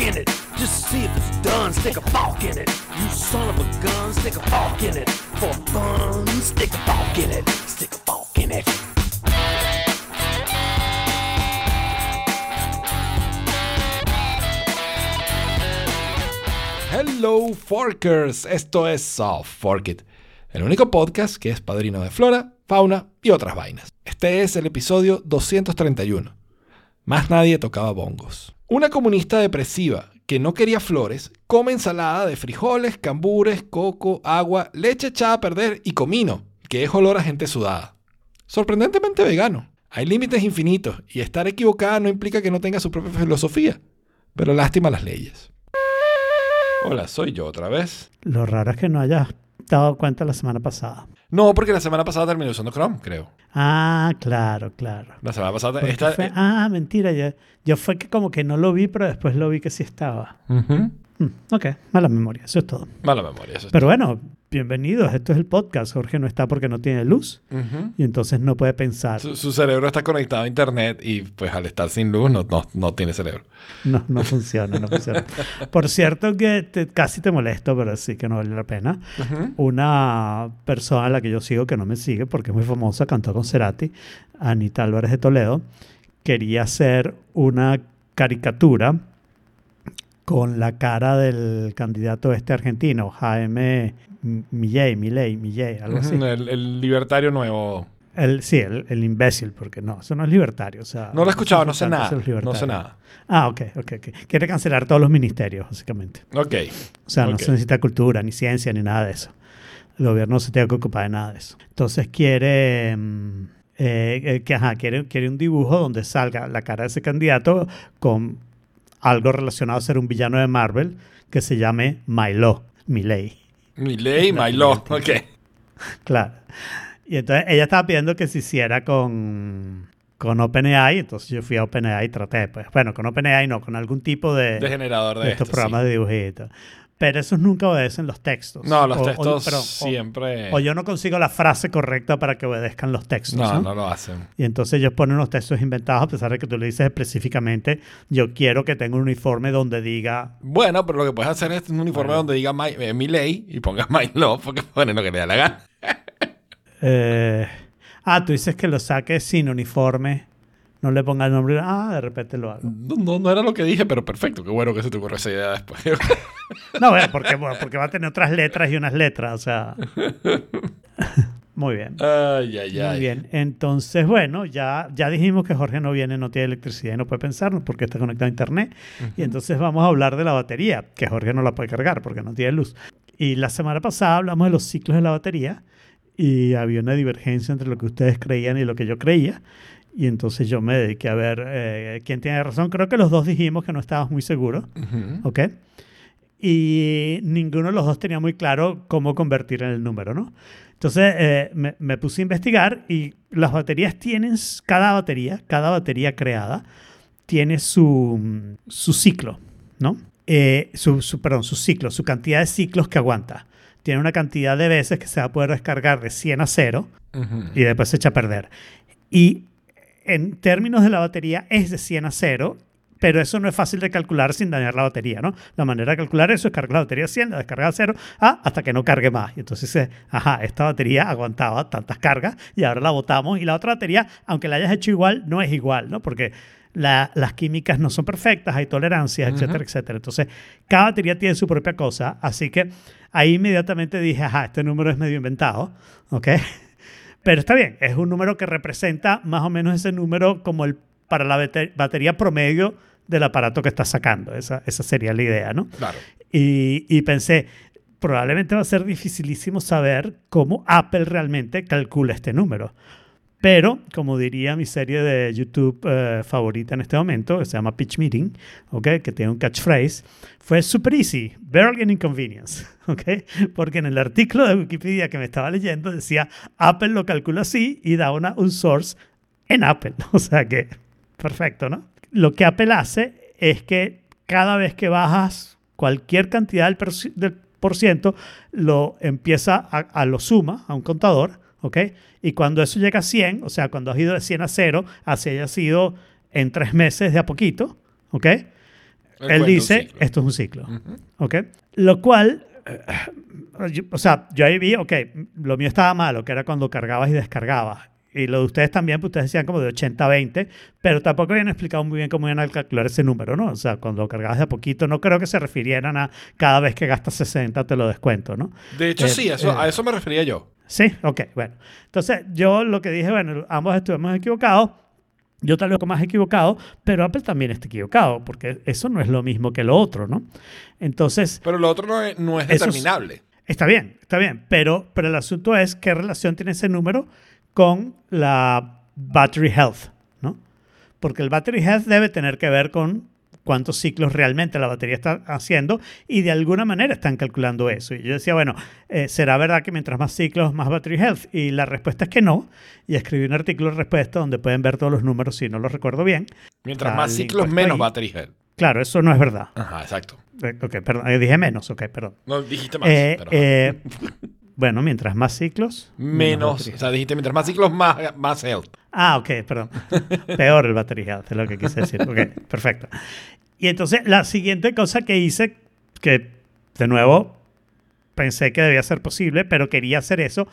in it. Just to see if it's done, stick a fork in it. You son of a gun, stick a fork in it. For fun, stick a fork in it. Stick a fork in it. Hello Forkers, esto es Soft Fork It, el único podcast que es padrino de flora, fauna y otras vainas. Este es el episodio 231. Más nadie tocaba bongos. Una comunista depresiva que no quería flores come ensalada de frijoles, cambures, coco, agua, leche echada a perder y comino, que es olor a gente sudada. Sorprendentemente vegano. Hay límites infinitos y estar equivocada no implica que no tenga su propia filosofía, pero lástima las leyes. Hola, soy yo otra vez. Lo raro es que no hayas dado cuenta la semana pasada. No, porque la semana pasada terminé usando Chrome, creo. Ah, claro, claro. La semana pasada... Esta, fue- ah, mentira. Yo, yo fue que como que no lo vi, pero después lo vi que sí estaba. Ujú. Mm, ok, mala memoria, eso es todo. Mala memoria, eso es. Pero bueno, bienvenidos. Esto es el podcast. Jorge no está porque no tiene luz y entonces no puede pensar. su, su cerebro está conectado a internet y pues al estar sin luz no, no, no tiene cerebro. No, no funciona, no funciona. Por cierto que te- casi te molesto, pero sí que no vale la pena. Una persona a la que yo sigo, que no me sigue porque es muy famosa, cantó con Cerati, Anita Álvarez de Toledo, quería hacer una caricatura con la cara del candidato este argentino, Jaime Milley, Milley, Milley, algo así. El, el libertario nuevo. El, sí, el, el imbécil, porque no, eso no es libertario. O sea, No lo he escuchado, no sé nada. No sé nada. Ah, ok, ok, ok. Quiere cancelar todos los ministerios, básicamente. Ok. O sea, no se necesita cultura, ni ciencia, ni nada de eso. El gobierno no se tiene que ocupar de nada de eso. Entonces quiere, mm, eh, eh, que, ajá, quiere, quiere un dibujo donde salga la cara de ese candidato con algo relacionado a ser un villano de Marvel que se llame Milo, Miley. Mi ley, my law. Ok. Claro. Y entonces ella estaba pidiendo que se hiciera con, con OpenAI, entonces yo fui a OpenAI y traté, pues, bueno, con OpenAI no, con algún tipo de, De generador de, de estos esto, programas sí. de dibujitos. Pero esos nunca obedecen los textos. No, los O- o- textos perdón, siempre... O, yo no consigo la frase correcta para que obedezcan los textos. no, ¿no? no lo hacen. Y entonces ellos ponen unos textos inventados a pesar de que tú le dices específicamente, yo quiero que tenga un uniforme donde diga, Bueno, pero lo que puedes hacer es un uniforme Bueno. donde diga my, eh, mi ley y pongas my law porque ponen lo que le da la gana. eh, ah, tú dices que lo saque sin uniforme, no le ponga el nombre, ah, de repente lo hago. No, no, no era lo que dije, pero perfecto. Qué bueno que se te ocurrió esa idea después. No, bueno, porque, bueno, porque va a tener otras letras y unas letras, o sea. Muy bien. ay, ay, ay. Muy bien. Entonces, bueno, ya, ya dijimos que Jorge no viene, no tiene electricidad y no puede pensarnos porque está conectado a internet. Y entonces vamos a hablar de la batería, que Jorge no la puede cargar porque no tiene luz. Y la semana pasada hablamos de los ciclos de la batería y había una divergencia entre lo que ustedes creían y lo que yo creía. Y entonces yo me dediqué a ver eh, quién tiene razón. Creo que los dos dijimos que no estábamos muy seguros. ¿ok? Y ninguno de los dos tenía muy claro cómo convertir en el número, ¿no? Entonces eh, me, me puse a investigar y las baterías tienen, cada batería, cada batería creada tiene su, su ciclo, ¿no? Eh, su, su- perdón, su ciclo, su cantidad de ciclos que aguanta. Tiene una cantidad de veces que se va a poder descargar de 100 a 0 Ujú. y después se echa a perder. Y en términos de la batería es de 100 a 0, pero eso no es fácil de calcular sin dañar la batería, ¿no? La manera de calcular eso es cargar la batería a 100, la descarga a 0, ah, hasta que no cargue más. Y entonces, dice, ajá, esta batería aguantaba tantas cargas y ahora la botamos y la otra batería, aunque la hayas hecho igual, no es igual, ¿no? Porque la- las químicas no son perfectas, hay tolerancias, etcétera, etcétera. Entonces, cada batería tiene su propia cosa, así que ahí inmediatamente dije, ajá, este número es medio inventado, ¿ok? Pero está bien, es un número que representa más o menos ese número como el para la bate- batería promedio del aparato que estás sacando. Esa, esa sería la idea, ¿no? Claro. Y, y pensé, probablemente va a ser dificilísimo saber cómo Apple realmente calcula este número. Pero, como diría mi serie de YouTube eh, favorita en este momento, que se llama Pitch Meeting, ¿ok? que tiene un catchphrase, fue super easy, barely an inconvenience. ¿ok? Porque en el artículo de Wikipedia que me estaba leyendo decía, Apple lo calcula así y da una, un source en Apple. O sea que, perfecto, ¿no? Lo que Apple hace es que cada vez que bajas cualquier cantidad del, por ciento, lo empieza a, a lo suma a un contador, ¿ok? Y cuando eso llega a 100, o sea, cuando has ido de 100 a 0, así haya sido en tres meses de a poquito, ¿ok? Él dice, esto es un ciclo. ¿Ok? Lo cual, eh, o sea, yo ahí vi, ok, lo mío estaba malo, que era cuando cargabas y descargabas. Y lo de ustedes también, pues ustedes decían como de 80 a 20, pero tampoco habían explicado muy bien cómo iban a calcular ese número, ¿no? O sea, cuando cargabas de a poquito, no creo que se refirieran a cada vez que gastas 60 te lo descuento, ¿no? De hecho, Eh, sí, eso, eh. a eso me refería yo. Sí, ok, bueno. Entonces, yo lo que dije, bueno, ambos estuvimos equivocados. Yo tal vez más equivocado, pero Apple también está equivocado, porque eso no es lo mismo que lo otro, ¿no? Entonces, Pero lo otro no es, no es Eso es- determinable. Está bien, está bien, pero, pero el asunto es qué relación tiene ese número con la battery health, ¿no? Porque el battery health debe tener que ver con cuántos ciclos realmente la batería está haciendo y de alguna manera están calculando eso. Y yo decía, bueno, eh, ¿será verdad que mientras más ciclos, más battery health? Y la respuesta es que no. Y escribí un artículo de respuesta donde pueden ver todos los números si no los recuerdo bien. Mientras más ciclos, menos ahí. battery health. Claro, eso no es verdad. Ajá, exacto. Eh, Ok, perdón, eh, dije menos, ok, perdón. No dijiste más. Eh, pero- bueno, mientras más ciclos. menos. O sea, dijiste mientras más ciclos, más, más health. Ah, ok, perdón. Peor el battery health, es lo que quise decir. Ok, perfecto. Y entonces la siguiente cosa que hice, que de nuevo pensé que debía ser posible, pero quería hacer eso,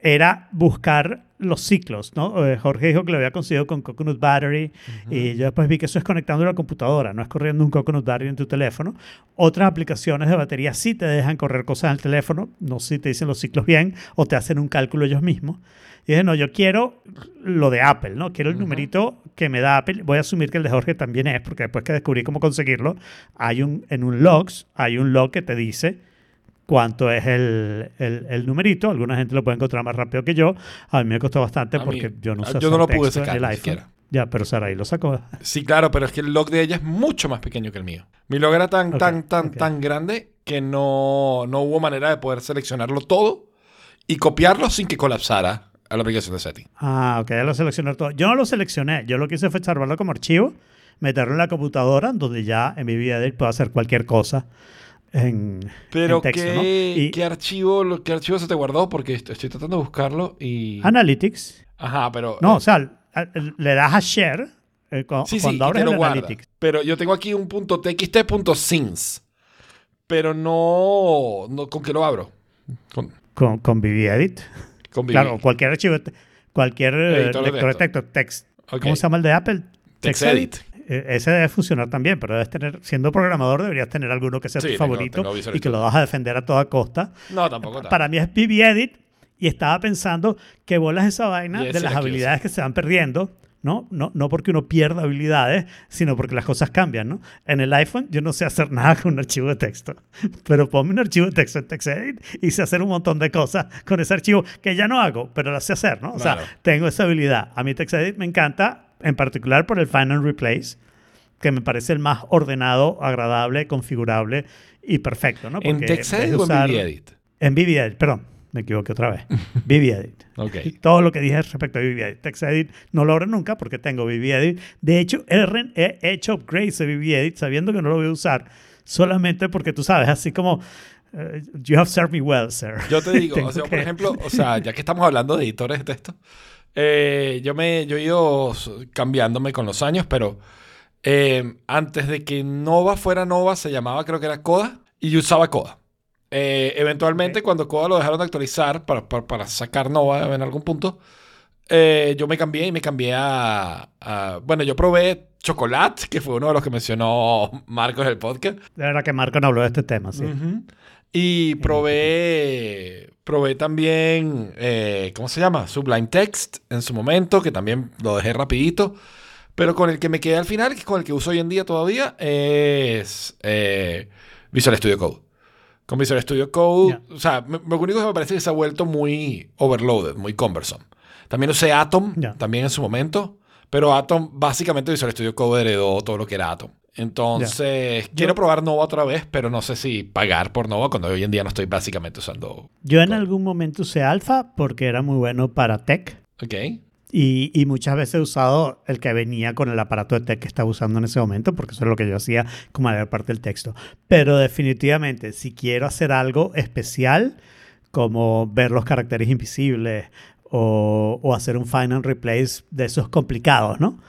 era buscar los ciclos, ¿no? Eh, Jorge dijo que lo había conseguido con Coconut Battery y yo después vi que eso es conectando a la computadora, no es corriendo un Coconut Battery en tu teléfono. Otras aplicaciones de batería sí te dejan correr cosas en el teléfono, no sé si te dicen los ciclos bien o te hacen un cálculo ellos mismos. Y dije, no, yo quiero lo de Apple, ¿no? Quiero el numerito que me da Apple. Voy a asumir que el de Jorge también es, porque después que descubrí cómo conseguirlo, hay un, en un logs, hay un log que te dice cuánto es el, el, el numerito. Alguna gente lo puede encontrar más rápido que yo. A mí me costó bastante A mí- porque yo no yo sé no usar lo pude sacar el iPhone. siquiera. Ya, pero Saraí lo sacó. Sí, claro, pero es que el log de ella es mucho más pequeño que el mío. Mi log era tan, Ok, tan, tan, ok. tan grande que no, no hubo manera de poder seleccionarlo todo y copiarlo sin que colapsara a la aplicación de setting. Ah, ok, ya lo seleccioné todo. Yo no lo seleccioné, yo lo que hice fue salvarlo como archivo, meterlo en la computadora, donde ya en mi vida de él puedo hacer cualquier cosa en, Pero en texto, ¿qué, ¿no? Y ¿qué, archivo, ¿qué archivo se te guardó? Porque est- estoy tratando de buscarlo y... Analytics, Ajá, pero... no, eh, o sea, le das a share eh, cu- sí, sí, cuando y abres el. Analytics. Pero yo tengo aquí un punto txt.sins. Pero no, no... ¿Con qué lo abro? Con, Con, con BBEdit. con Claro, cualquier archivo, cualquier Editor de lector de texto, text. Ok. ¿Cómo se llama el de Apple? TextEdit. Eh, ese debe funcionar también, pero debes tener, siendo programador, deberías tener alguno que sea Sí, tu tengo- favorito tengo y que lo vas a defender a toda costa. No, tampoco tanto. Para mí es BBEdit y estaba pensando que bolas esa vaina de las habilidades que se van perdiendo. ¿no? No, no porque uno pierda habilidades, sino porque las cosas cambian, ¿no? En el iPhone yo no sé hacer nada con un archivo de texto, pero ponme un archivo de texto en TextEdit y sé hacer un montón de cosas con ese archivo que ya no hago, pero las sé hacer, ¿no? O Claro. sea, tengo esa habilidad. A mí TextEdit me encanta, en particular por el Find and Replace, que me parece el más ordenado, agradable, configurable y perfecto, ¿no? ¿En Porque en vez TextEdit o en BBEdit? En BBEdit, perdón, me equivoqué otra vez. BBEdit. Ok. Todo lo que dije respecto a BBEdit. TextEdit no lo abro nunca porque tengo BBEdit. De hecho, he, hecho upgrades de BBEdit sabiendo que no lo voy a usar solamente porque tú sabes, así como eh, you have served me well, sir. Yo te digo, o sea, por que- ejemplo, o sea, ya que estamos hablando de editores de texto, eh, yo, me, yo he ido cambiándome con los años, pero eh, antes de que Nova fuera Nova, se llamaba, creo que era Coda, y yo usaba Coda. Eh, eventualmente, cuando Coda lo dejaron de actualizar para, para- para sacar Nova en algún punto, yo me cambié y me cambié a, a- Bueno, yo probé Chocolate, que fue uno de los que mencionó Marcos en el podcast. De verdad que Marco no habló de este tema, sí. Y probé, probé también, eh, ¿cómo se llama? Sublime Text en su momento, que también lo dejé rapidito. Pero con el que me quedé al final, que es con el que uso hoy en día todavía, es eh, Visual Studio Code. Con Visual Studio Code, Ya. o sea, me- lo único que me parece es que se ha vuelto muy overloaded, muy cumbersome. También usé Atom, también en su momento, pero Atom, básicamente Visual Studio Code heredó todo lo que era Atom. Entonces, quiero probar Nova otra vez, pero no sé si pagar por Nova cuando hoy en día no estoy básicamente usando. Yo en algún momento usé Alpha porque era muy bueno para tech. Ok. Y, y muchas veces he usado el que venía con el aparato de tech que estaba usando en ese momento, porque eso es lo que yo hacía como mayor parte del texto. Pero definitivamente, si quiero hacer algo especial, como ver los caracteres invisibles o, o hacer un find and replace de esos complicados, ¿no?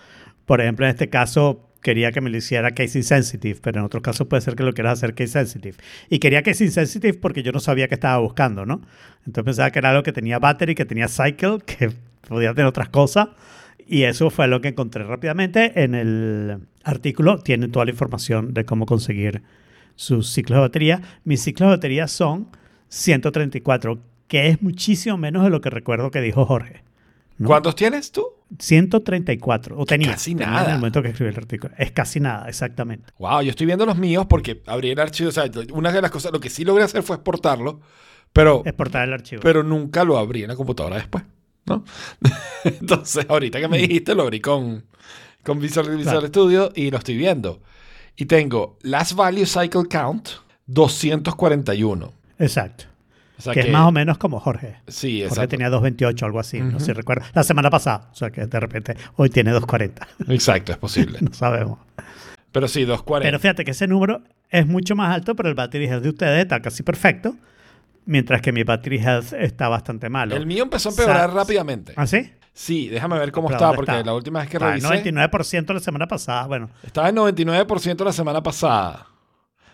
Por ejemplo, en este caso, quería que me lo hiciera case insensitive, pero en otros casos puede ser que lo quieras hacer case sensitive. Y quería case insensitive porque yo no sabía qué estaba buscando, ¿no? Entonces pensaba que era algo que tenía battery, que tenía cycle, que podía tener otras cosas. Y eso fue lo que encontré rápidamente. En el artículo tiene toda la información de cómo conseguir sus ciclos de batería. Mis ciclos de batería son 134, que es muchísimo menos de lo que recuerdo que dijo Jorge. ¿Cuántos tienes tú? 134. O tenía. casi tenía nada. En el momento que escribí el artículo. Es casi nada, exactamente. Wow, yo estoy viendo los míos porque abrí el archivo. O sea, una de las cosas, lo que sí logré hacer fue exportarlo, pero, Exportar el archivo. pero nunca lo abrí en la computadora después, ¿no? Entonces, ahorita que me dijiste, lo abrí con, con Visual, Visual Claro. Studio y lo estoy viendo. Y tengo Last Value Cycle Count 241. Exacto. O sea que, es más o menos como Jorge. Sí, Jorge exacto. tenía 228 algo así, no sé si recuerdo. La semana pasada. O sea que de repente hoy tiene 240. Exacto, es posible. no sabemos. Pero sí, 240. Pero fíjate que ese número es mucho más alto, pero el battery health de ustedes está casi perfecto. Mientras que mi battery health está bastante malo. el mío empezó a empeorar rápidamente. ¿Ah, sí? Sí, déjame ver cómo ¿Pero estaba, porque está? la última vez que en revisé. 99% la semana pasada. Bueno, Estaba en 99% la semana pasada.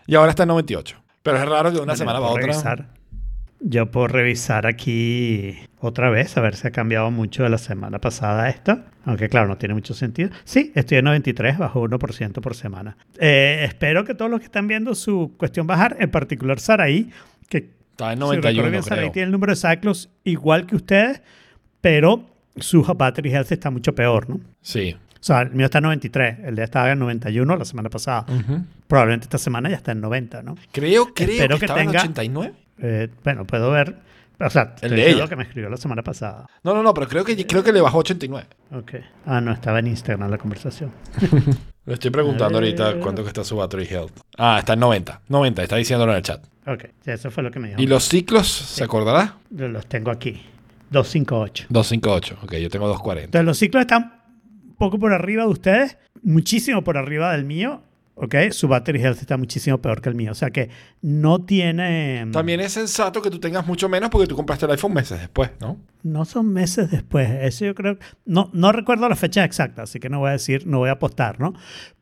Y ahora está en 98%. Pero es raro que de una Bueno, semana para otra. revisar. Yo puedo revisar aquí otra vez, a ver si ha cambiado mucho de la semana pasada a esta. Aunque claro, no tiene mucho sentido. Sí, estoy en 93, bajo 1% por semana. Eh, espero que todos los que están viendo su cuestión bajar, en particular Saraí, que Estaba en si recuerdo 91, bien, Saraí tiene el número de cyclos igual que ustedes, pero su battery health está mucho peor, ¿no? Sí. O sea, el mío está en 93, el de estaba en 91 la semana pasada. Ujú. Probablemente esta semana ya está en 90, ¿no? Creo, creo Espero que, que estaba tenga- en 89. Eh, bueno, puedo ver. O sea, El de diciendo ella. lo que me escribió la semana pasada. No, no, no, pero creo que, creo que le bajó 89. Ok. Ah, no, estaba en Instagram la conversación. Le estoy preguntando ahorita cuánto que está su battery health. Ah, está en 90. 90, está diciéndolo en el chat. Ok, eso fue lo que me dijo. ¿Y los ciclos, se acordará? Los tengo aquí. 258. 258. Ok, yo tengo 240. Entonces, los ciclos están un poco por arriba de ustedes, muchísimo por arriba del mío. Ok, su battery health está muchísimo peor que el mío. O sea que no tiene. También es sensato que tú tengas mucho menos porque tú compraste el iPhone meses después, ¿no? No son meses después. Eso yo creo. No, no recuerdo la fecha exacta, así que no voy a decir, no voy a apostar, ¿no?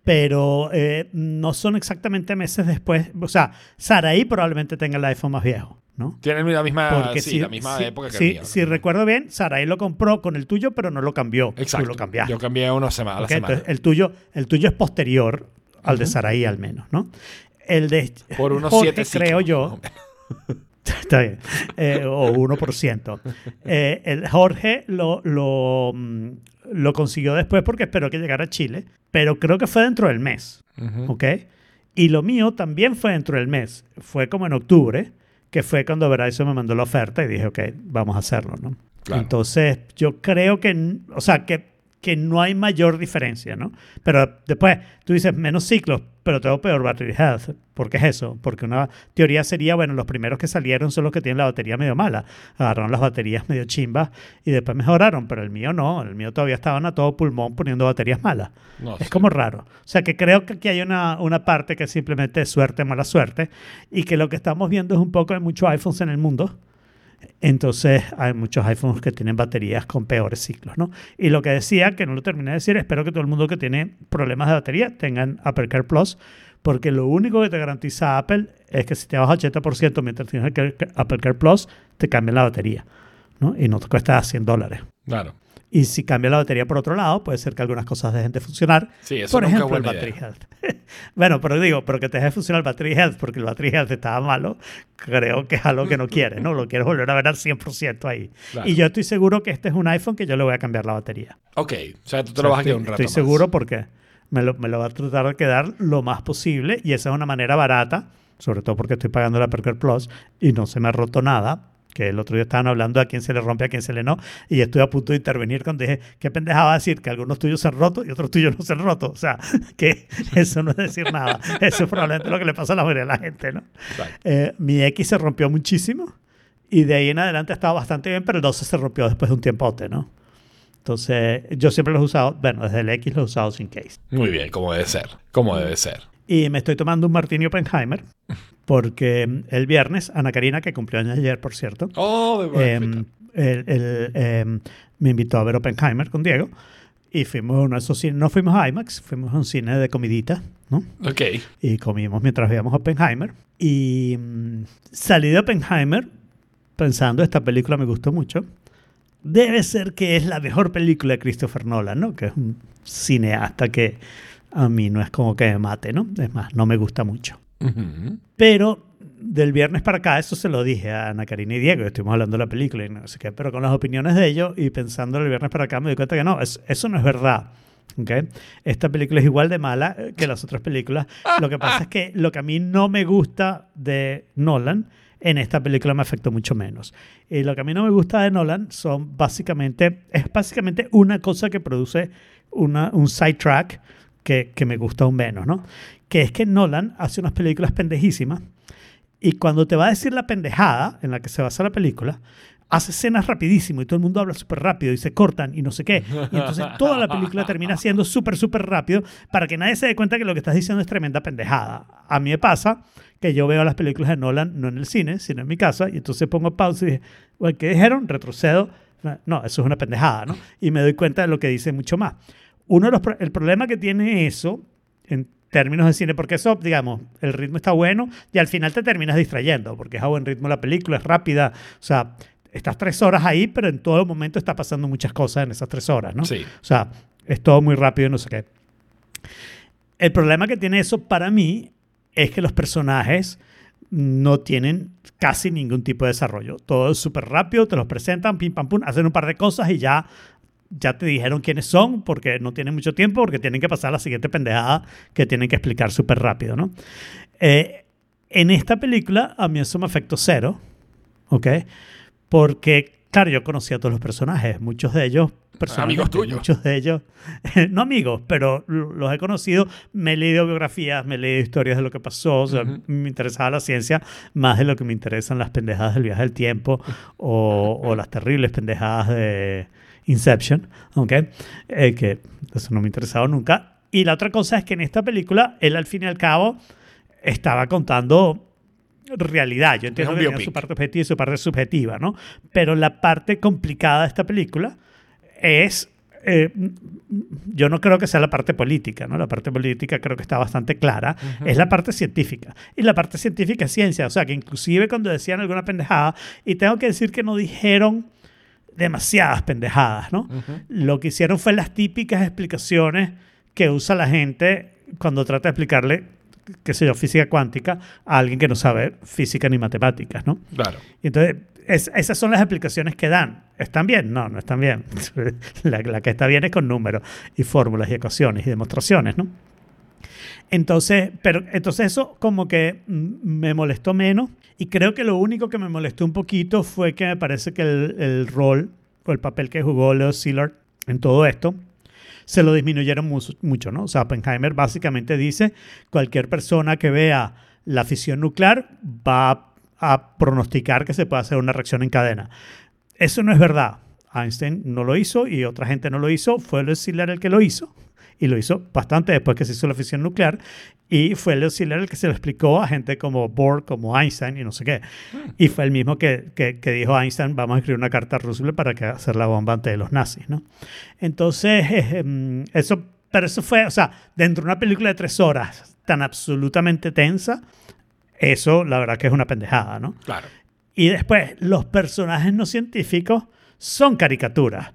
Pero eh, no son exactamente meses después. O sea, Saraí probablemente tenga el iPhone más viejo, ¿no? Tienen la misma, sí, si, la misma si- época que si- el mío. ¿no? si recuerdo bien, Saraí lo compró con el tuyo, pero no lo cambió. Exacto. Tú lo cambiaste. Yo cambié una semana a la semana. entonces, el, tuyo, el tuyo es posterior al de Saraí, al menos, ¿no? El de Por unos Jorge, 7 creo yo. Está bien. Eh, o 1%. Eh, el Jorge lo, lo, mm, lo consiguió después porque esperó que llegara a Chile, pero creo que fue dentro del mes. ¿Ok? Y lo mío también fue dentro del mes. Fue como en octubre, que fue cuando Verizon me mandó la oferta y dije, ok, vamos a hacerlo, ¿no? Claro. Entonces, yo creo que, o sea, que, que no hay mayor diferencia, ¿no? Pero después, tú dices menos ciclos, pero tengo peor battery health. ¿Por qué es eso? Porque una teoría sería, bueno, los primeros que salieron son los que tienen la batería medio mala. Agarraron las baterías medio chimbas y después mejoraron, pero el mío no. El mío todavía estaban a todo pulmón poniendo baterías malas. No Es como raro. O sea, que creo que aquí hay una, una parte que simplemente es suerte, mala suerte, y que lo que estamos viendo es un poco de muchos iPhones en el mundo. Entonces, hay muchos iPhones que tienen baterías con peores ciclos, ¿no? Y lo que decía, que no lo terminé de decir, espero que todo el mundo que tiene problemas de batería tengan Apple Care Plus, porque lo único que te garantiza Apple es que si te vas a 80% mientras tienes el Care- Apple Care Plus, te cambian la batería, ¿no? Y no te cuesta 100 dólares. Claro. Y si cambia la batería por otro lado, puede ser que algunas cosas dejen de funcionar. Sí, eso por nunca ejemplo, el battery idea. health. bueno, pero digo, pero que te deje de funcionar el battery health porque el battery health estaba malo, creo que es algo que no quieres, ¿no? Lo quieres volver a ver al 100% ahí. Claro. Y yo estoy seguro que este es un iPhone que yo le voy a cambiar la batería. Ok, o sea, tú te O lo sea, a estoy, quedar un rato estoy más. seguro porque me lo, me lo va a tratar de quedar lo más posible y esa es una manera barata, sobre todo porque estoy pagando la Perker Plus y no se me ha roto nada. Que el otro día estaban hablando a quién se le rompe, a quién se le no. Y estoy a punto de intervenir cuando dije, qué pendejada decir que algunos tuyos se han roto y otros tuyos no se han roto. O sea, que eso no es decir nada. Eso es probablemente lo que le pasa a la mayoría de la gente, ¿no? Eh, mi X se rompió muchísimo y de ahí en adelante estaba bastante bien, pero el 12 se rompió después de un tiempote, ¿no? Entonces, yo siempre los he usado, bueno, desde el X los he usado sin case. Muy bien, como debe ser. Como debe ser. Y me estoy tomando un Martini Oppenheimer porque el viernes, Ana Karina, que cumplió años ayer, por cierto, Oh, em, el- el, em, me invitó a ver Oppenheimer con Diego y fuimos a uno de esos cines, no fuimos a IMAX, fuimos a un cine de comidita, ¿no? Ok. Y comimos mientras veíamos Oppenheimer. Y mm, salí de Oppenheimer pensando, esta película me gustó mucho. Debe ser que es la mejor película de Christopher Nolan, ¿no? Que es un cineasta que a mí no es como que me mate, ¿no? Es más, no me gusta mucho. Pero del viernes para acá, eso se lo dije a Ana Karina y Diego, estuvimos hablando de la película y no sé qué, pero con las opiniones de ellos y pensando el viernes para acá me di cuenta que no, es- eso no es verdad. ¿ok? Esta película es igual de mala eh, que las otras películas. Lo que pasa es que lo que a mí no me gusta de Nolan, en esta película me afectó mucho menos. Y lo que a mí no me gusta de Nolan son básicamente, es básicamente una cosa que produce una, un sidetrack que, que me gusta aún menos, ¿no? Que es que Nolan hace unas películas pendejísimas y cuando te va a decir la pendejada en la que se basa la película, hace escenas rapidísimo y todo el mundo habla súper rápido y se cortan y no sé qué. Y entonces toda la película termina siendo súper, súper rápido para que nadie se dé cuenta que lo que estás diciendo es tremenda pendejada. A mí me pasa que yo veo las películas de Nolan no en el cine, sino en mi casa y entonces pongo pausa y dije, "Bueno, ¿qué dijeron? Retrocedo. No, eso es una pendejada, ¿no? Y me doy cuenta de lo que dice mucho más. Uno de los, el problema que tiene eso en términos de cine, porque eso, digamos, el ritmo está bueno y al final te terminas distrayendo, porque es a buen ritmo la película, es rápida, o sea, estás tres horas ahí, pero en todo momento está pasando muchas cosas en esas tres horas, ¿no? Sí. O sea, es todo muy rápido y no sé qué. El problema que tiene eso para mí es que los personajes no tienen casi ningún tipo de desarrollo. Todo es súper rápido, te los presentan, pim, pam, pum, hacen un par de cosas y ya, ya te dijeron quiénes son porque no tienen mucho tiempo, porque tienen que pasar a la siguiente pendejada que tienen que explicar súper rápido, ¿no? Eh, en esta película a mí eso me afectó cero, ¿ok? Porque, claro, yo conocía a todos los personajes, muchos de personalmente, Amigos tuyos. Muchos de ellos, no amigos, pero los he conocido, me he leído biografías, me he leído historias de lo que pasó, o sea, Ujú. me interesaba la ciencia más de lo que me interesan las pendejadas del viaje del tiempo o, o las terribles pendejadas de Inception, ¿ok? Eh, que eso no me ha interesado nunca. Y la otra cosa es que en esta película, él al fin y al cabo estaba contando realidad. Yo entiendo que su parte objetiva y su parte subjetiva, ¿no? Pero la parte complicada de esta película es... eh, yo no creo que sea la parte política, ¿no? La parte política creo que está bastante clara. Es la parte científica. Y la parte científica es ciencia. O sea, que inclusive cuando decían alguna pendejada, y tengo que decir que no dijeron demasiadas pendejadas, ¿no? Lo que hicieron fue las típicas explicaciones que usa la gente cuando trata de explicarle, qué sé yo, física cuántica a alguien que no sabe física ni matemáticas, ¿no? Claro. Y entonces, es- esas son las explicaciones que dan. ¿Están bien? No, no están bien. la, la que está bien es con números y fórmulas y ecuaciones y demostraciones, ¿no? Entonces, pero, entonces eso como que mm, me molestó menos y creo que lo único que me molestó un poquito fue que me parece que el, rol o el papel que jugó Leo Szilard en todo esto se lo disminuyeron mu- mucho, ¿no? O sea, Oppenheimer básicamente dice cualquier persona que vea la fisión nuclear va a pronosticar que se puede hacer una reacción en cadena. Eso no es verdad. Einstein no lo hizo y otra gente no lo hizo. Fue Leo Szilard el que lo hizo y lo hizo bastante después que se hizo la fisión nuclear y fue Leo Szilard el que se lo explicó a gente como Bohr, como Einstein y no sé qué. Y fue el mismo que, que, que dijo a Einstein, vamos a escribir una carta a Roosevelt para que hacer la bomba antes de los nazis, ¿no? Entonces, eh, em, eso, pero eso fue, o sea, dentro de una película de tres horas tan absolutamente tensa, eso la verdad que es una pendejada, ¿no? Claro. Y después, los personajes no científicos son caricaturas.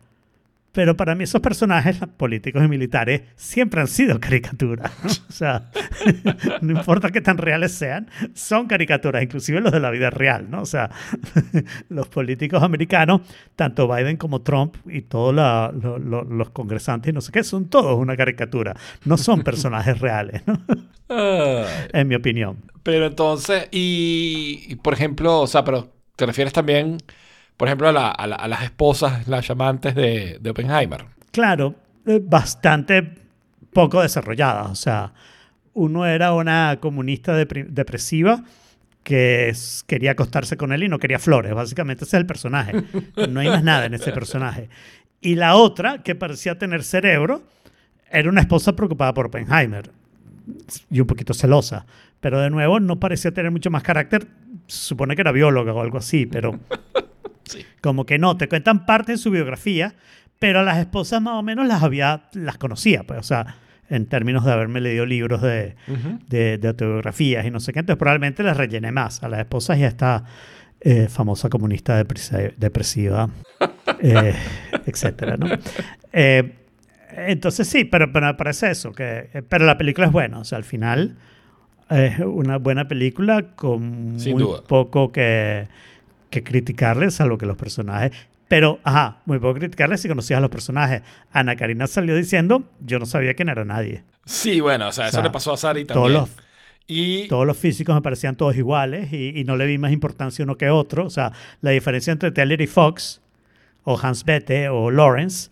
Pero para mí esos personajes políticos y militares siempre han sido caricaturas. ¿no? O sea, no importa qué tan reales sean, son caricaturas, inclusive los de la vida real. ¿no? O sea, los políticos americanos, tanto Biden como Trump y todos lo- lo- los congresantes, no sé qué, son todos una caricatura. No son personajes reales, ¿no? Ay. en mi opinión. Pero entonces, y, y, por ejemplo, o sea, pero te refieres también, por ejemplo, a, la- a la- a las esposas, las llamantes de, de Oppenheimer. claro, eh, bastante poco desarrollada. O sea, uno era una comunista depresiva que es- quería acostarse con él y no quería flores. Básicamente ese es el personaje. No hay más nada en ese personaje. Y la otra, que parecía tener cerebro, era una esposa preocupada por Oppenheimer y un poquito celosa. Pero de nuevo, no parecía tener mucho más carácter. Se supone que era bióloga o algo así, pero como que no, te cuentan parte de su biografía, pero a las esposas más o menos las había, las conocía, pues, o sea, en términos de haberme leído libros de, de, de autobiografías y no sé qué, entonces probablemente las rellené más. A las esposas ya está eh, famosa comunista depresi- depresiva, eh, etcétera, ¿no? Eh, entonces sí, pero, pero me parece eso, que, eh, pero la película es buena, o sea, al final es una buena película con Sin muy duda. poco que, que criticarle, salvo que los personajes... Pero, ajá, muy poco criticarle si conocías a los personajes. Ana Karina salió diciendo, yo no sabía quién era nadie. Sí, bueno, o sea, eso sea, le pasó a Sari todos también. los- y Todos los físicos me parecían todos iguales y, y no le vi más importancia uno que otro. O sea, la diferencia entre Taylor y Fox, o Hans Bethe, o Lawrence,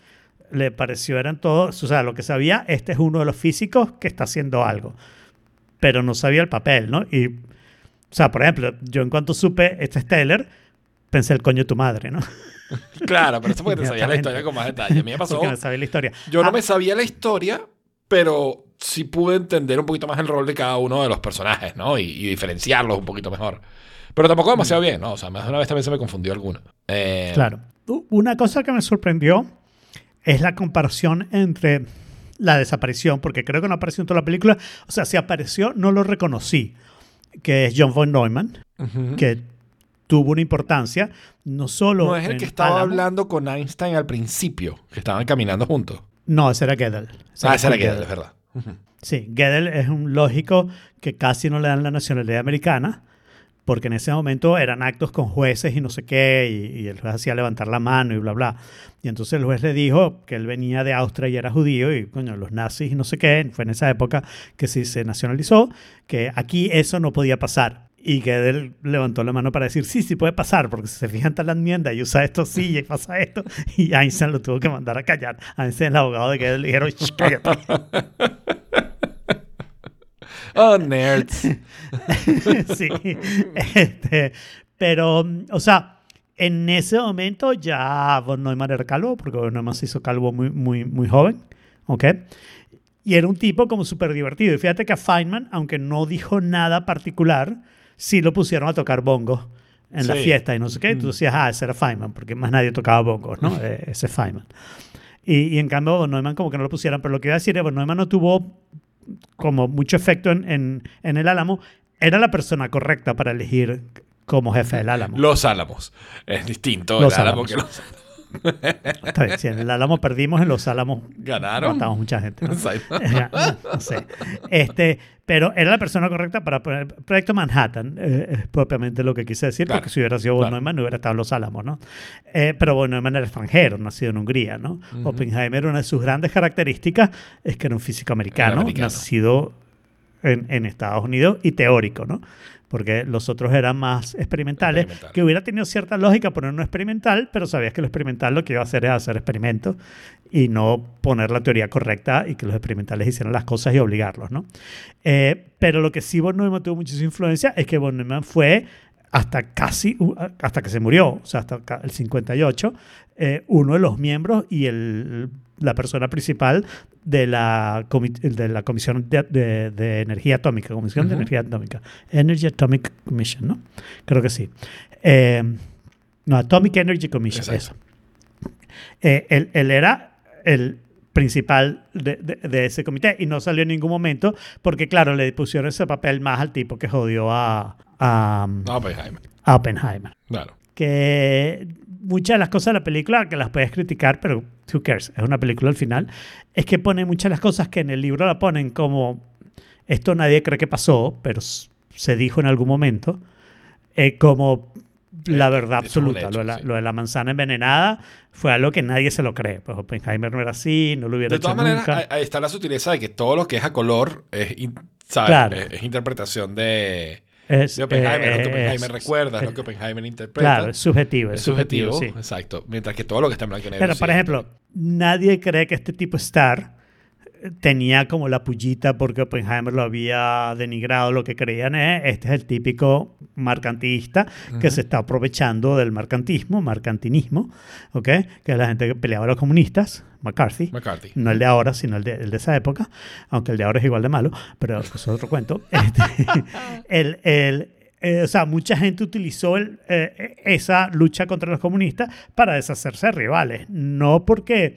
le pareció eran todos, o sea, lo que sabía, este es uno de los físicos que está haciendo algo, pero no sabía el papel, ¿no? Y, o sea, por ejemplo, yo en cuanto supe, este es Taylor, pensé el coño de tu madre, ¿no? claro, pero eso porque te sabía la historia con más detalle. A mí me pasó. Porque no sabía la historia. Yo no Ah, me sabía la historia, pero sí pude entender un poquito más el rol de cada uno de los personajes, ¿no? Y, y diferenciarlos un poquito mejor. Pero tampoco demasiado bien, ¿no? O sea, más de una vez también se me confundió alguno. Eh, Claro. Una cosa que me sorprendió es la comparación entre la desaparición, porque creo que no apareció en toda la película. O sea, si apareció, no lo reconocí, que es John von Neumann, que tuvo una importancia, no solo. No es el que estaba Alamo- hablando con Einstein al principio, que estaban caminando juntos. No, ese era Gödel. Ah, ese era Gödel. Es verdad. Sí, Gödel es un lógico que casi no le dan la nacionalidad americana, porque en ese momento eran actos con jueces y no sé qué, y, y el juez hacía levantar la mano y bla, bla. Y entonces el juez le dijo que él venía de Austria y era judío, y coño, los nazis y no sé qué, fue en esa época que sí se nacionalizó, que aquí eso no podía pasar. Y Gödel levantó la mano para decir, sí, sí puede pasar, porque si se fijan en la enmienda y usa esto, sí, y pasa esto. Y Einstein lo tuvo que mandar a callar. Einstein, el abogado de Gödel, le dijeron, "Shh, cállate. Oh, nerds. sí. Este, pero, o sea, en ese momento ya Von Neumann era calvo, porque Von Neumann se hizo calvo muy, muy, muy joven. ¿Ok? Y era un tipo como súper divertido. Y fíjate que a Feynman, aunque no dijo nada particular, sí lo pusieron a tocar bongo en la fiesta y no sé qué. Y tú decías, ah, ese era Feynman, porque más nadie tocaba bongos, ¿no? Eh, ese es Feynman. Y, y en cambio, Von Neumann como que no lo pusieran. Pero lo que iba a decir es, Von Neumann no tuvo como mucho efecto en, en, en el Álamo. Era la persona correcta para elegir como jefe del Álamo. Los Álamos. Es distinto Los el Álamo Álamos. que los Está bien, si en el Álamo perdimos, en los Álamos ganaron. matamos mucha gente. ¿no? Exacto. Ya, no sé. Este, pero era la persona correcta para poner Proyecto Manhattan, eh, es propiamente lo que quise decir, Claro, porque si hubiera sido claro. Neumann no hubiera estado en Los Álamos, ¿no? Eh, pero Neumann era extranjero, nacido en Hungría, ¿no? Oppenheimer, una de sus grandes características es que era un físico americano, americano. nacido en, en Estados Unidos y teórico, ¿no? Porque los otros eran más experimentales, Experimental. que hubiera tenido cierta lógica poner uno experimental, pero sabías que lo experimental lo que iba a hacer es hacer experimentos y no poner la teoría correcta y que los experimentales hicieran las cosas y obligarlos, ¿no? Eh, pero lo que sí von Neumann tuvo muchísima influencia es que von Neumann fue hasta casi, hasta que se murió, o sea, hasta el 58, eh, uno de los miembros y el, la persona principal de la, de la Comisión de, de- de Energía Atómica, Comisión de. Energía Atómica, Energy Atomic Commission, ¿no? Creo que sí. Eh, no, Atomic Energy Commission, Exacto. eso. Eh, él, él era el principal de, de- de ese comité y no salió en ningún momento porque, claro, le pusieron ese papel más al tipo que jodió a, a, Oppenheimer. Claro. Que muchas de las cosas de la película, que las puedes criticar, pero who cares, es una película al final, es que pone muchas de las cosas que en el libro la ponen como esto nadie cree que pasó, pero se dijo en algún momento, eh, como la Eh, verdad eso es un absoluta. hecho, lo, de la, sí. lo de la manzana envenenada fue algo que nadie se lo cree. Pues Oppenheimer no era así, no lo hubiera De hecho todas maneras, ahí- está la sutileza de que todo lo que es a color es, ¿sabes? Claro. es, es interpretación de, es, de Oppenheimer. eh, lo que Oppenheimer es- recuerda, lo que Oppenheimer interpreta. Claro, es subjetivo. es subjetivo, subjetivo, sí. exacto. Mientras que todo lo que está en blanco y negro. Pero, sí. por ejemplo, nadie cree que este tipo Star eh, tenía como la pullita porque Oppenheimer lo había denigrado. Lo que creían es, este es el típico mercantilista que se está aprovechando del mercantismo, mercantinismo, ¿ok? Que es la gente que peleaba a los comunistas, McCarthy. McCarthy. No el de ahora, sino el de, el de esa época, aunque el de ahora es igual de malo, pero eso es otro cuento. Este, el, el- eh, o sea, mucha gente utilizó el, eh, esa lucha contra los comunistas para deshacerse de rivales, no porque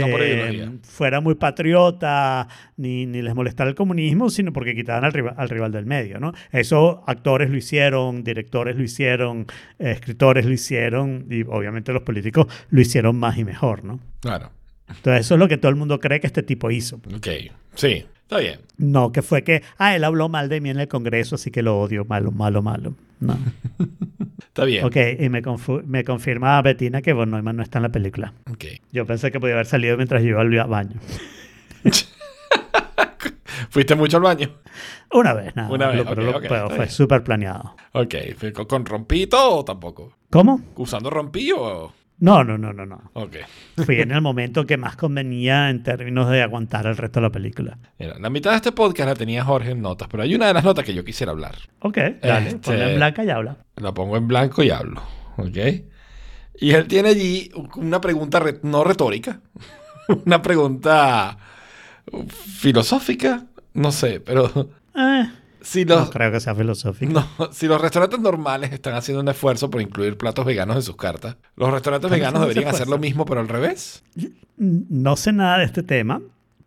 No eh, fuera muy patriota ni, ni les molestara el comunismo, sino porque quitaban al rival, al rival del medio, ¿no? Eso actores lo hicieron, directores lo hicieron, eh, escritores lo hicieron y obviamente los políticos lo hicieron más y mejor, ¿no? Claro. Entonces eso es lo que todo el mundo cree que este tipo hizo. Ok. Sí, está bien. No, que fue que, ah, él habló mal de mí en el Congreso, así que lo odio, malo, malo, malo. No. Está bien. Ok, y me, me confirma Bettina que Von Neumann no está en la película. Ok. Yo pensé que podía haber salido mientras yo iba al baño. ¿Fuiste mucho al baño? Una vez, nada. Una vez, lo- pero fue súper planeado. Ok. ¿Fue ¿Con, con rompito o tampoco? ¿Cómo? ¿Usando rompillo o...? No, no, no, no, no. Ok. Fui en el momento que más convenía en términos de aguantar el resto de la película. Mira, la mitad de este podcast la tenía Jorge en notas, pero hay una de las notas que yo quisiera hablar. Ok, dale, Este- ponla en blanca y habla. La pongo en blanco y hablo. ¿Ok? Y él tiene allí una pregunta re- no retórica, una pregunta filosófica, no sé, pero Eh, si los, no creo que sea filosófico. no, si los restaurantes normales están haciendo un esfuerzo por incluir platos veganos en sus cartas, los restaurantes veganos deberían hacer lo mismo, pero al revés. No sé nada de este tema,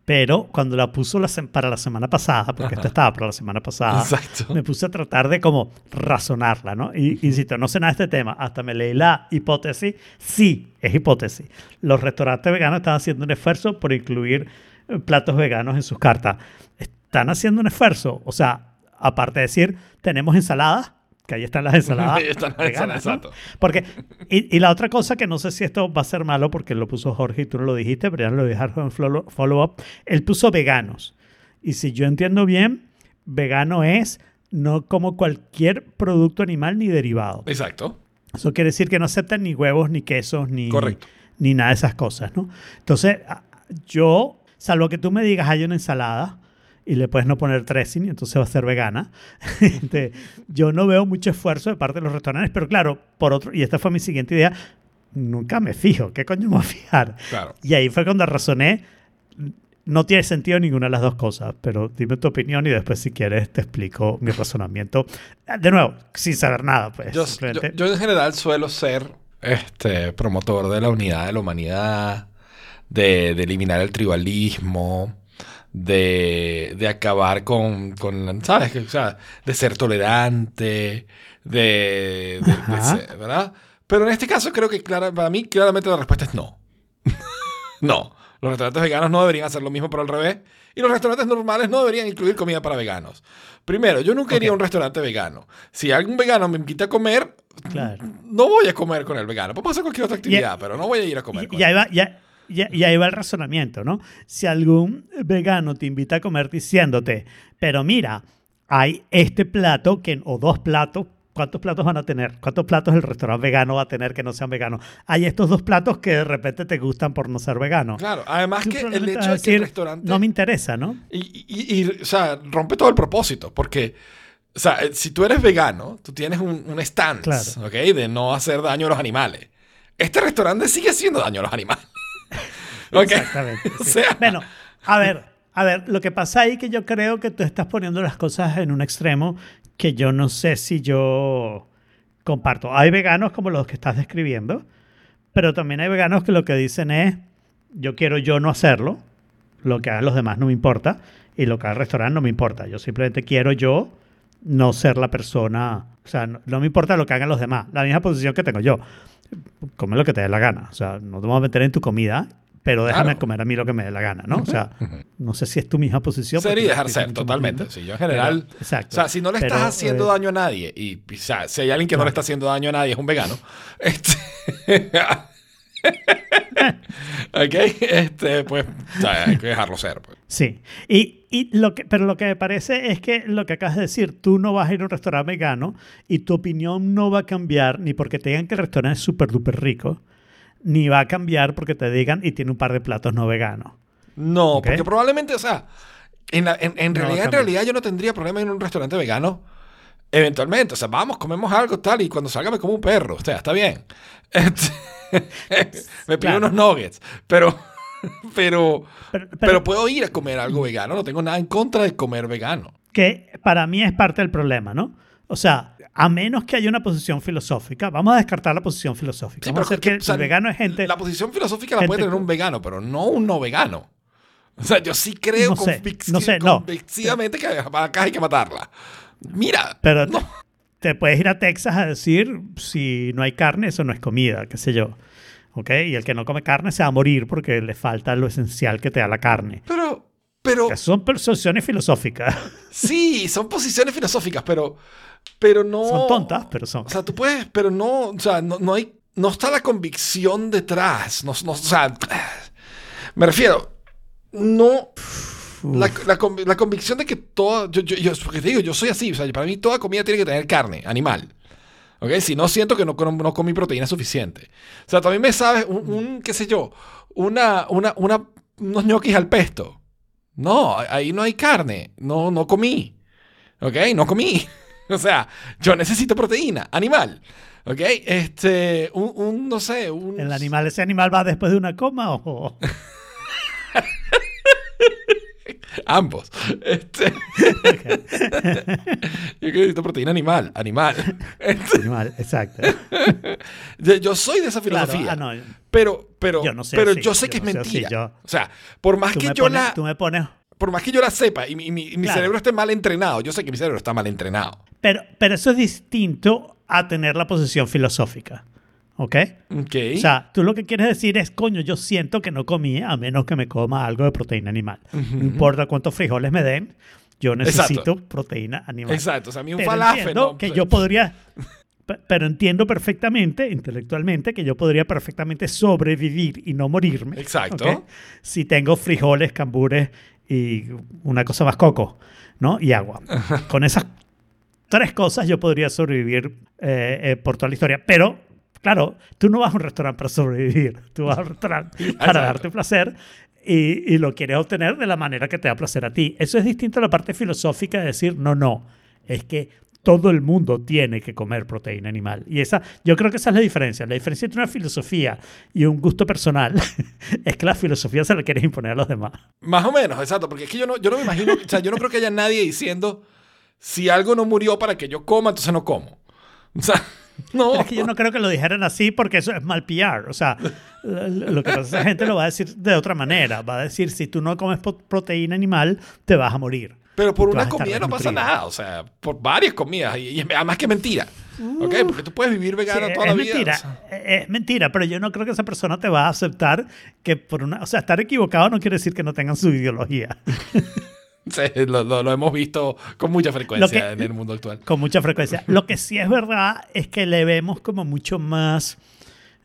pero cuando la puso la para la semana pasada, porque esto estaba para la semana pasada, Exacto. me puse a tratar de como razonarla, ¿no? Y insisto, no sé nada de este tema, hasta me leí la hipótesis, sí, es hipótesis. Los restaurantes veganos están haciendo un esfuerzo por incluir eh, platos veganos en sus cartas. Están haciendo un esfuerzo, o sea, aparte de decir, tenemos ensaladas, que ahí están las ensaladas. Ahí están las veganas, ensaladas, ¿no? exacto. Porque, y, y la otra cosa que no sé si esto va a ser malo porque lo puso Jorge y tú no lo dijiste, pero ya lo dejaron en follow- follow-up. Él puso veganos. Y si yo entiendo bien, vegano es no como cualquier producto animal ni derivado. Exacto. Eso quiere decir que no aceptan ni huevos, ni quesos, ni, Correcto. ni nada de esas cosas, ¿no? Entonces, yo, salvo que tú me digas, hay una ensalada y le puedes no poner dressing y entonces va a ser vegana. Este, yo no veo mucho esfuerzo de parte de los restaurantes, pero claro, por otro, y esta fue mi siguiente idea, nunca me fijo, ¿qué coño me voy a fijar? Claro. Y ahí fue cuando razoné, no tiene sentido ninguna de las dos cosas, pero dime tu opinión y después si quieres te explico mi razonamiento. De nuevo, sin saber nada, pues. Yo, yo- yo en general suelo ser este promotor de la unidad de la humanidad, de, de eliminar el tribalismo, de, de acabar con, con, ¿sabes? O sea, de ser tolerante, de, de- de Ajá. ser- ¿verdad? Pero en este caso creo que clara- para mí claramente la respuesta es no. no. Los restaurantes veganos no deberían hacer lo mismo, pero al revés. Y los restaurantes normales no deberían incluir comida para veganos. Primero, yo nunca iría a un restaurante vegano. Si algún vegano me invita a comer, Claro. no voy a comer con el vegano. Puedo hacer cualquier otra actividad, pero no voy a ir a comer Y, con y ahí va, ya, y ahí va el razonamiento, ¿no? Si algún vegano te invita a comer diciéndote, pero mira, hay este plato que, o dos platos, ¿cuántos platos van a tener? ¿Cuántos platos el restaurante vegano va a tener que no sean veganos? Hay estos dos platos que de repente te gustan por no ser vegano. Claro, además Tú que el hecho de que el restaurante... No me interesa, ¿no? Y, y- y, o sea, rompe todo el propósito, porque, o sea, eh, si tú eres vegano, tú tienes un, un stance, Claro. ¿ok? De no hacer daño a los animales. Este restaurante sigue haciendo daño a los animales. Exactamente. O sí. sea- Bueno, a ver, a ver, lo que pasa ahí que yo creo que tú estás poniendo las cosas en un extremo que yo no sé si yo comparto. Hay veganos como los que estás describiendo, pero también hay veganos que lo que dicen es, yo quiero yo no hacerlo, lo que hagan los demás no me importa, y lo que haga el restaurante no me importa. Yo simplemente quiero yo no ser la persona, o sea, no, no me importa lo que hagan los demás, la misma posición que tengo yo. Come lo que te dé la gana, o sea, no te voy a meter en tu comida, pero déjame Claro. comer a mí lo que me dé la gana, ¿no? O sea, no sé si es tu misma posición. Sería dejar ser, totalmente. lindo. Sí, yo en general. Pero- exacto. O sea, si no le estás haciendo eh, daño a nadie, y o sea, si hay alguien que no le está haciendo daño a nadie, es un vegano. Este, ok, este, pues, o sea, hay que dejarlo ser. pues. Sí, y, y lo que, pero lo que me parece es que lo que acabas de decir, tú no vas a ir a un restaurante vegano y tu opinión no va a cambiar ni porque te digan que el restaurante es súper duper rico, ni va a cambiar porque te digan y tiene un par de platos no veganos. No, porque probablemente, o sea, en, la- en, en No, realidad, en realidad yo no tendría problema en un restaurante vegano. Eventualmente, o sea, vamos, comemos algo tal y cuando salga me como un perro, o sea, está bien. Este, me pido Claro. unos nuggets, pero, pero, Pero, pero, pero puedo ir a comer algo vegano, no tengo nada en contra de comer vegano. que para mí es parte del problema, ¿no? O sea, A menos que haya una posición filosófica. Vamos a descartar la posición filosófica. Sí, Vamos a hacer que o sea, el vegano es gente. La posición filosófica la puede tener un vegano, pero no un no vegano. O sea, yo sí creo No sé, convic- no sé, no. que acá hay que matarla. Mira, Pero no. te puedes ir a Texas a decir si no hay carne, eso no es comida, qué sé yo. ¿Ok? Y el que no come carne se va a morir porque le falta lo esencial que te da la carne. pero, pero, Que son posiciones filosóficas. sí, son posiciones filosóficas, pero, pero no. Son tontas, pero son. O sea, tú puedes, pero no, o sea, no, no hay, no está la convicción detrás. No, no, o sea, me refiero, no, la, la la convicción de que toda, yo, yo, yo, porque te digo, yo soy así, o sea, para mí toda comida tiene que tener carne, animal. ¿Ok? Si no siento que no, no, comí proteína suficiente. O sea, también me sabes un, un, qué sé yo, una, una, una, unos ñoquis al pesto. No, ahí no hay carne. No, no comí. ¿Ok? No comí. O sea, yo necesito proteína, animal. ¿Ok? Este, un, un, no sé, un... ¿El animal, ese animal va después de una coma o...? Ambos. Este... yo necesito proteína animal, animal. Este, Animal, exacto. yo, yo soy de esa Claro, filosofía. ah, no, pero, pero, Yo no sé pero así, yo sé yo que no es mentira. yo- O sea, por más que yo pones, la... tú me pones... Por más que yo la sepa y mi, mi- mi Claro. cerebro esté mal entrenado, yo sé que mi cerebro está mal entrenado. Pero, pero eso es distinto a tener la posición filosófica. ¿Ok? Ok. O sea, tú lo que quieres decir es, coño, yo siento que no comí a menos que me coma algo de proteína animal. No importa cuántos frijoles me den, yo necesito Exacto. proteína animal. Exacto. O sea, a mí un Pero falafel. ¿no? que yo podría... pe- Pero entiendo perfectamente, intelectualmente, que yo podría perfectamente sobrevivir y no morirme. Exacto. Si tengo frijoles, cambures y una cosa más coco, ¿no? Y agua. Con esas tres cosas yo podría sobrevivir eh, eh, por toda la historia. Pero, claro, tú no vas a un restaurante para sobrevivir. Tú vas a un restaurante para darte placer y, y lo quieres obtener de la manera que te da placer a ti. Eso es distinto a la parte filosófica de decir, no, no, es que todo el mundo tiene que comer proteína animal. Y esa, yo creo que esa es la diferencia. La diferencia entre una filosofía y un gusto personal es que la filosofía se la quieres imponer a los demás. Más o menos, exacto. Porque es que yo no, yo no me imagino, o sea, yo no creo que haya nadie diciendo, si algo no murió para que yo coma, entonces no como. O sea, no. Pero es que yo no creo que lo dijeran así porque eso es mal PR. O sea, lo que pasa es que la gente lo va a decir de otra manera. Va a decir, si tú no comes proteína animal, te vas a morir. Pero por una comida no pasa nada. O sea, por varias comidas. Y, y además que mentira. ¿Ok? Porque tú puedes vivir Uh. Sí, vegano toda la vida. mentira, o sea. es es mentira, pero yo no creo que esa persona te va a aceptar que por una, o sea, estar equivocado no quiere decir que no tengan su ideología. Lo, lo- lo hemos visto con mucha frecuencia que- en el mundo actual. con mucha frecuencia. Lo que sí es verdad es que le vemos como mucho más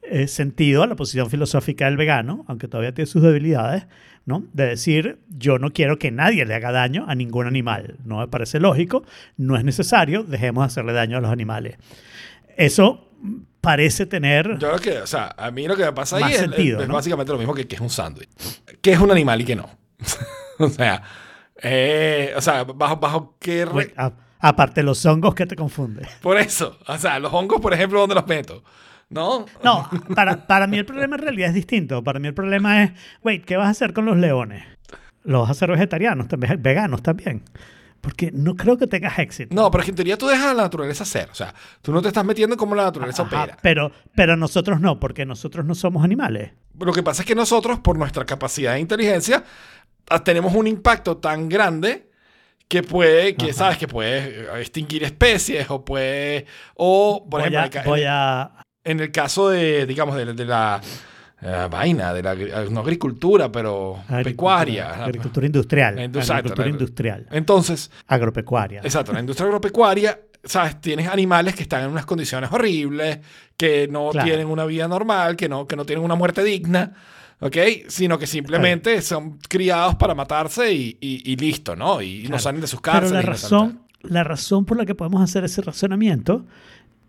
eh, sentido a la posición filosófica del vegano, aunque todavía tiene sus debilidades, ¿no? De decir, yo no quiero que nadie le haga daño a ningún animal. No me parece lógico, no es necesario, dejemos de hacerle daño a los animales. Eso parece tener... Yo creo que, o sea, a mí lo que me pasa ahí es, sentido, es ¿no? básicamente lo mismo que, que es un sándwich. Que es un animal y que no. o sea, eh, o sea, bajo, bajo qué... re- a- aparte los hongos que te confunden. Por eso. O sea, los hongos, por ejemplo, ¿dónde los meto? ¿No? No, para, para mí el problema en realidad es distinto. Para mí el problema es, wait, ¿qué vas a hacer con los leones? ¿Los vas a hacer vegetarianos, también, veganos también? Porque no creo que tengas éxito. No, pero es que en teoría tú dejas a la naturaleza ser. O sea, tú no te estás metiendo en cómo la naturaleza Ajá, opera. pero, pero nosotros no, porque nosotros no somos animales. Lo que pasa es que nosotros, por nuestra capacidad de inteligencia, tenemos un impacto tan grande que puede, que Ajá. sabes, que puede eh, extinguir especies o puede, o por voy ejemplo, a, en voy a- en el caso de, digamos, de, de la eh, vaina, de la no agricultura, pero pecuaria. agricultura, agricultura industrial. La indus- exacto, agricultura la- industrial. Entonces, Agropecuaria. exacto, la industria agropecuaria, sabes, tienes animales que están en unas condiciones horribles, que no Claro. tienen una vida normal, que no, que no tienen una muerte digna. ¿Ok? Sino que simplemente son criados para matarse y, y- y listo, ¿no? Y no Claro. salen de sus Pero cárceles. la y no razón, la razón por la que podemos hacer ese razonamiento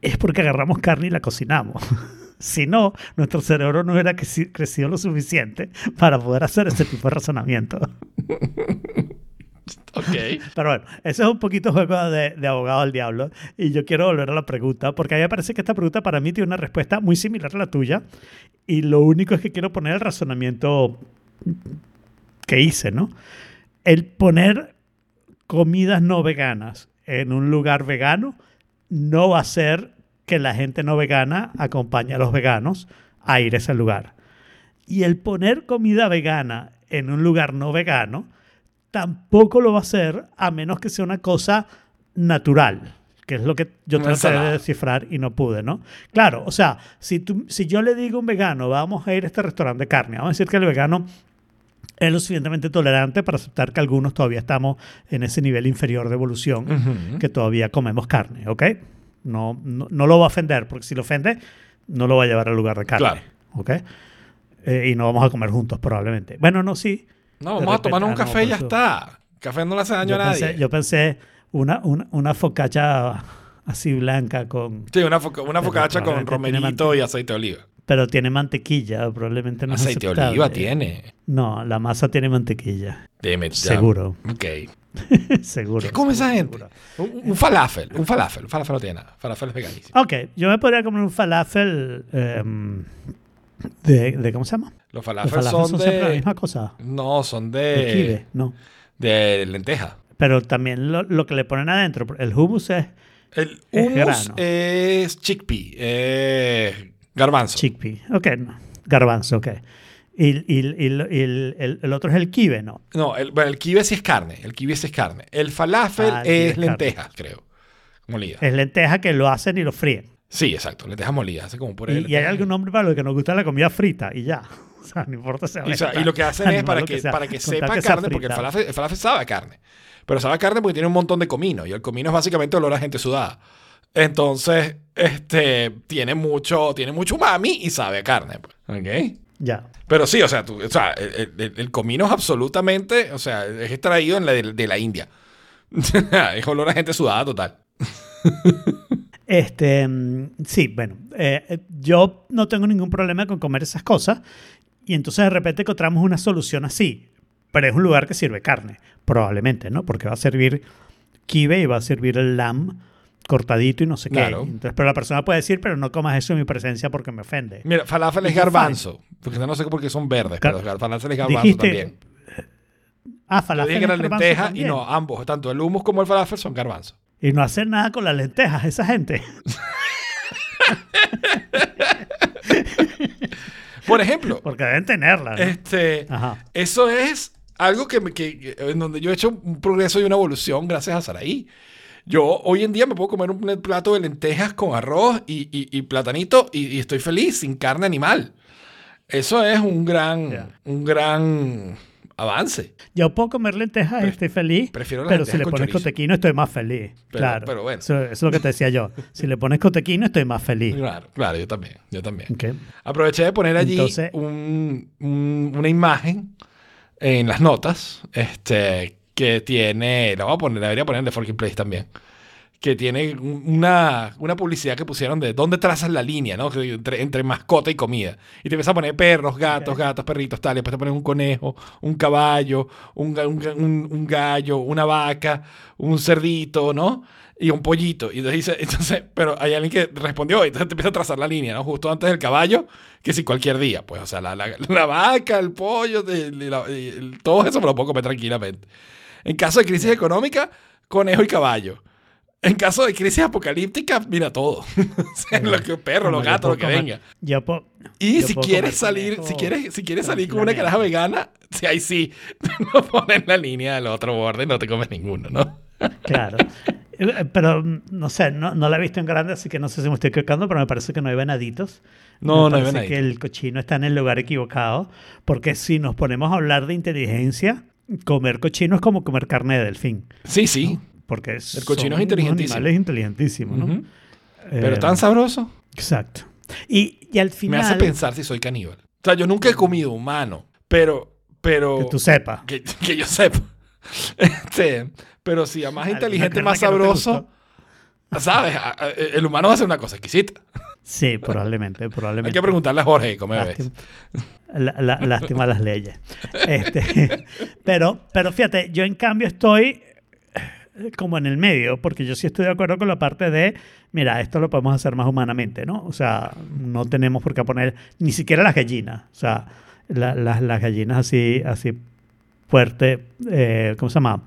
es porque agarramos carne y la cocinamos. si no, nuestro cerebro no hubiera creci- crecido lo suficiente para poder hacer ese tipo de razonamiento. Ok. Pero bueno, eso es un poquito juego de, abogado del diablo. Y yo quiero volver a la pregunta, porque a mí me parece que esta pregunta para mí tiene una respuesta muy similar a la tuya. Y lo único es que quiero poner el razonamiento que hice, ¿no? El poner comidas no veganas en un lugar vegano no va a ser que la gente no vegana acompañe a los veganos a ir a ese lugar. Y el poner comida vegana en un lugar no vegano tampoco lo va a hacer a menos que sea una cosa natural, que es lo que yo Una traté de descifrar y no pude, ¿no? Claro, o sea, si, tú, si yo le digo a un vegano, vamos a ir a este restaurante de carne, vamos a decir que el vegano es lo suficientemente tolerante para aceptar que algunos todavía estamos en ese nivel inferior de evolución, que todavía comemos carne, ¿ok? No, no, no lo va a ofender, porque si lo ofende, no lo va a llevar al lugar de carne, Claro. ¿ok? Eh, y no vamos a comer juntos probablemente. Bueno, no, sí. No, vamos a repente- tomar un ah, no, café y ya está. Café no le hace daño Yo a nadie. pensé, yo pensé una, una, una focaccia así blanca con... Sí, una, foca- una Pero focaccia con romerito y aceite de oliva. Pero tiene mantequilla, probablemente no aceite de oliva tiene. No, la masa tiene mantequilla. Dime. Seguro. Ok. Seguro. ¿Qué come esa gente? un falafel. Un falafel. Un falafel no tiene nada. Falafel es veganísimo. Ok, yo me podría comer un falafel em, de, de- ¿Cómo se llama? Los Los falafel, falafels son, son, siempre la de... misma cosa. No, son De de... kibe, no. De lenteja. Pero también lo, lo que le ponen adentro, el hummus es El Es hummus grano. es chickpea. Es garbanzo. chickpea. Ok, no. garbanzo, ok. Y, y- y- y el, el- otro es el kibe, ¿no? No, el, bueno, el kibe sí es carne. El kibe sí es carne. El falafel Ah, el es es lenteja, creo. Molida. Es lenteja que lo hacen y lo fríen. Sí, exacto. Lenteja molida. Hace como de Y, y hay algún nombre para lo que nos gusta la comida frita y ya. O sea, no importa si sea Y, o sea, y lo que hacen es para lo que, sea, para que sepa que carne, porque el falafel, el falafel sabe a carne. Pero sabe a carne porque tiene un montón de comino. Y el comino es básicamente olor a gente sudada. Entonces, este, tiene mucho, tiene mucho umami y sabe a carne. pues. ¿Ok? Ya. Pero sí, o sea, tú- o sea el, el- el comino es absolutamente, o sea, es extraído en la de, de la India. es olor a gente sudada total. Este, mm, sí, bueno, eh, eh, yo no tengo ningún problema con comer esas cosas y entonces de repente encontramos una solución así, pero es un lugar que sirve carne, probablemente, ¿no? Porque va a servir kibe y va a servir el lamb cortadito y no sé Claro. qué. Entonces, pero la persona puede decir, pero no comas eso en mi presencia porque me ofende. Mira, falafel es garbanzo. Porque no sé por qué son verdes, Car- pero falafel es garbanzo Dijiste- también. Ah, Yo falafel dije que era lenteja y no, ambos, tanto el hummus como el falafel son garbanzo. Y no hacer nada con las lentejas, esa gente. Por ejemplo, Porque deben tenerlas. ¿no? este, Ajá. eso es algo que, que- en donde yo he hecho un progreso y una evolución gracias a Saraí. Yo hoy en día me puedo comer un plato de lentejas con arroz y, y- y platanito y, y estoy feliz, sin carne animal. Eso es un gran, un gran avance. Yo puedo comer lentejas y estoy feliz, prefiero las pero si le pones chorizo. cotequino estoy más feliz. Pero- claro. pero bueno. Eso, eso es lo que te decía yo. Si le pones cotequino estoy más feliz. Claro, claro, yo también, yo también. Aproveché de poner allí Entonces- un- un- una imagen en las notas este, que tiene, la voy a poner, la debería poner The Forking Place también, que tiene un- una, una publicidad que pusieron de dónde trazas la línea, ¿no? Entre, entre mascota y comida. Y te empiezas a poner perros, gatos, gatos, perritos, tal. Y después te pones un conejo, un caballo, un, un un- un gallo, una vaca, un cerdito, ¿no? Y un pollito. Y entonces dice, entonces, pero hay alguien que respondió y entonces te empieza a trazar la línea, ¿no? Justo antes del caballo, que si cualquier día. Pues, o sea, la, la- la vaca, el pollo, el- la- el- todo eso me lo puedo comer tranquilamente. En caso de crisis económica, conejo y caballo. En caso de crisis apocalíptica, mira todo. O sea, lo que perro, los gatos, lo que comer- venga. Yo puedo- Y yo si quieres salir, si quieres, si quieres salir con una caraja vegana, si ahí sí, no pones la línea del otro borde y no te comes ninguno, ¿no? Claro. Eh, Pero mm, no sé, no, no la he visto en grande, así que no sé si me estoy equivocando, pero me parece que no hay venaditos. No, Me no hay venaditos. que el cochino está en el lugar equivocado, porque si nos ponemos a hablar de inteligencia, comer cochino es como comer carne de delfín. Sí, sí. Porque El cochino es inteligentísimo. animales inteligentísimos, ¿no? Ujú. Pero Eh, tan sabroso. Exacto. Y, y al Me final, hace pensar si soy caníbal. O sea, yo nunca he comido humano, pero, pero que tú sepas. que, que yo sepa. Este, pero si a más inteligente, más no sabroso, ¿sabes? El humano va a ser una cosa exquisita. Sí, probablemente, probablemente. Hay que preguntarle a Jorge cómo ves. Lástima, la- la- lástima las leyes. Este, pero, pero fíjate, yo en cambio estoy eh, como en el medio, porque yo sí estoy de acuerdo con la parte de, mira, esto lo podemos hacer más humanamente, ¿no? O sea, no tenemos por qué poner ni siquiera las gallinas, o sea, la- las- las gallinas así, así fuerte, eh, ¿cómo se llama?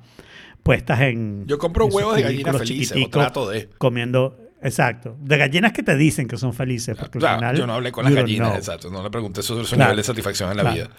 Puestas en... Yo compro huevos de gallina felices, o trato de. comiendo Exacto. De gallinas que te dicen que son felices. Porque al Claro, final, yo no hablé con las gallinas, know. exacto. No le pregunté sobre su Claro. nivel de satisfacción en la Claro. vida.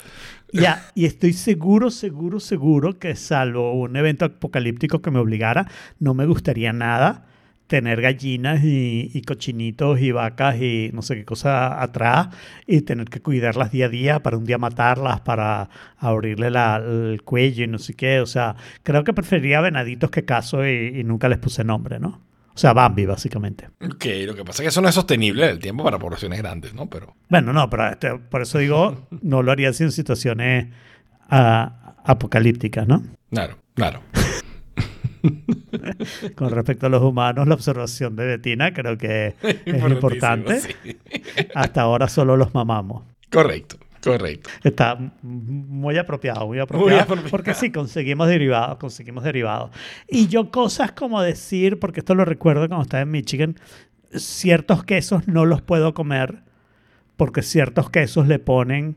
Ya, y estoy seguro, seguro, seguro que salvo un evento apocalíptico que me obligara, no me gustaría nada tener gallinas y, y cochinitos y vacas y no sé qué cosa atrás y tener que cuidarlas día a día para un día matarlas, para abrirle la- el cuello y no sé qué. O sea, creo que preferiría venaditos que caso y, y nunca les puse nombre, ¿no? O sea, Bambi, básicamente. Ok, lo que pasa es que eso no es sostenible en el tiempo para poblaciones grandes, ¿no? Pero Bueno, no, pero este, por eso digo, no lo haría en situaciones ah, apocalípticas, ¿no? claro, claro. Con respecto a los humanos, la observación de Betina creo que es importante. Sí. Hasta ahora solo los mamamos. Correcto, correcto. Está muy apropiado, muy apropiado. apropiado. Porque sí, conseguimos derivados, conseguimos derivados. Y yo cosas como decir, porque esto lo recuerdo cuando estaba en Michigan, ciertos quesos no los puedo comer porque ciertos quesos le ponen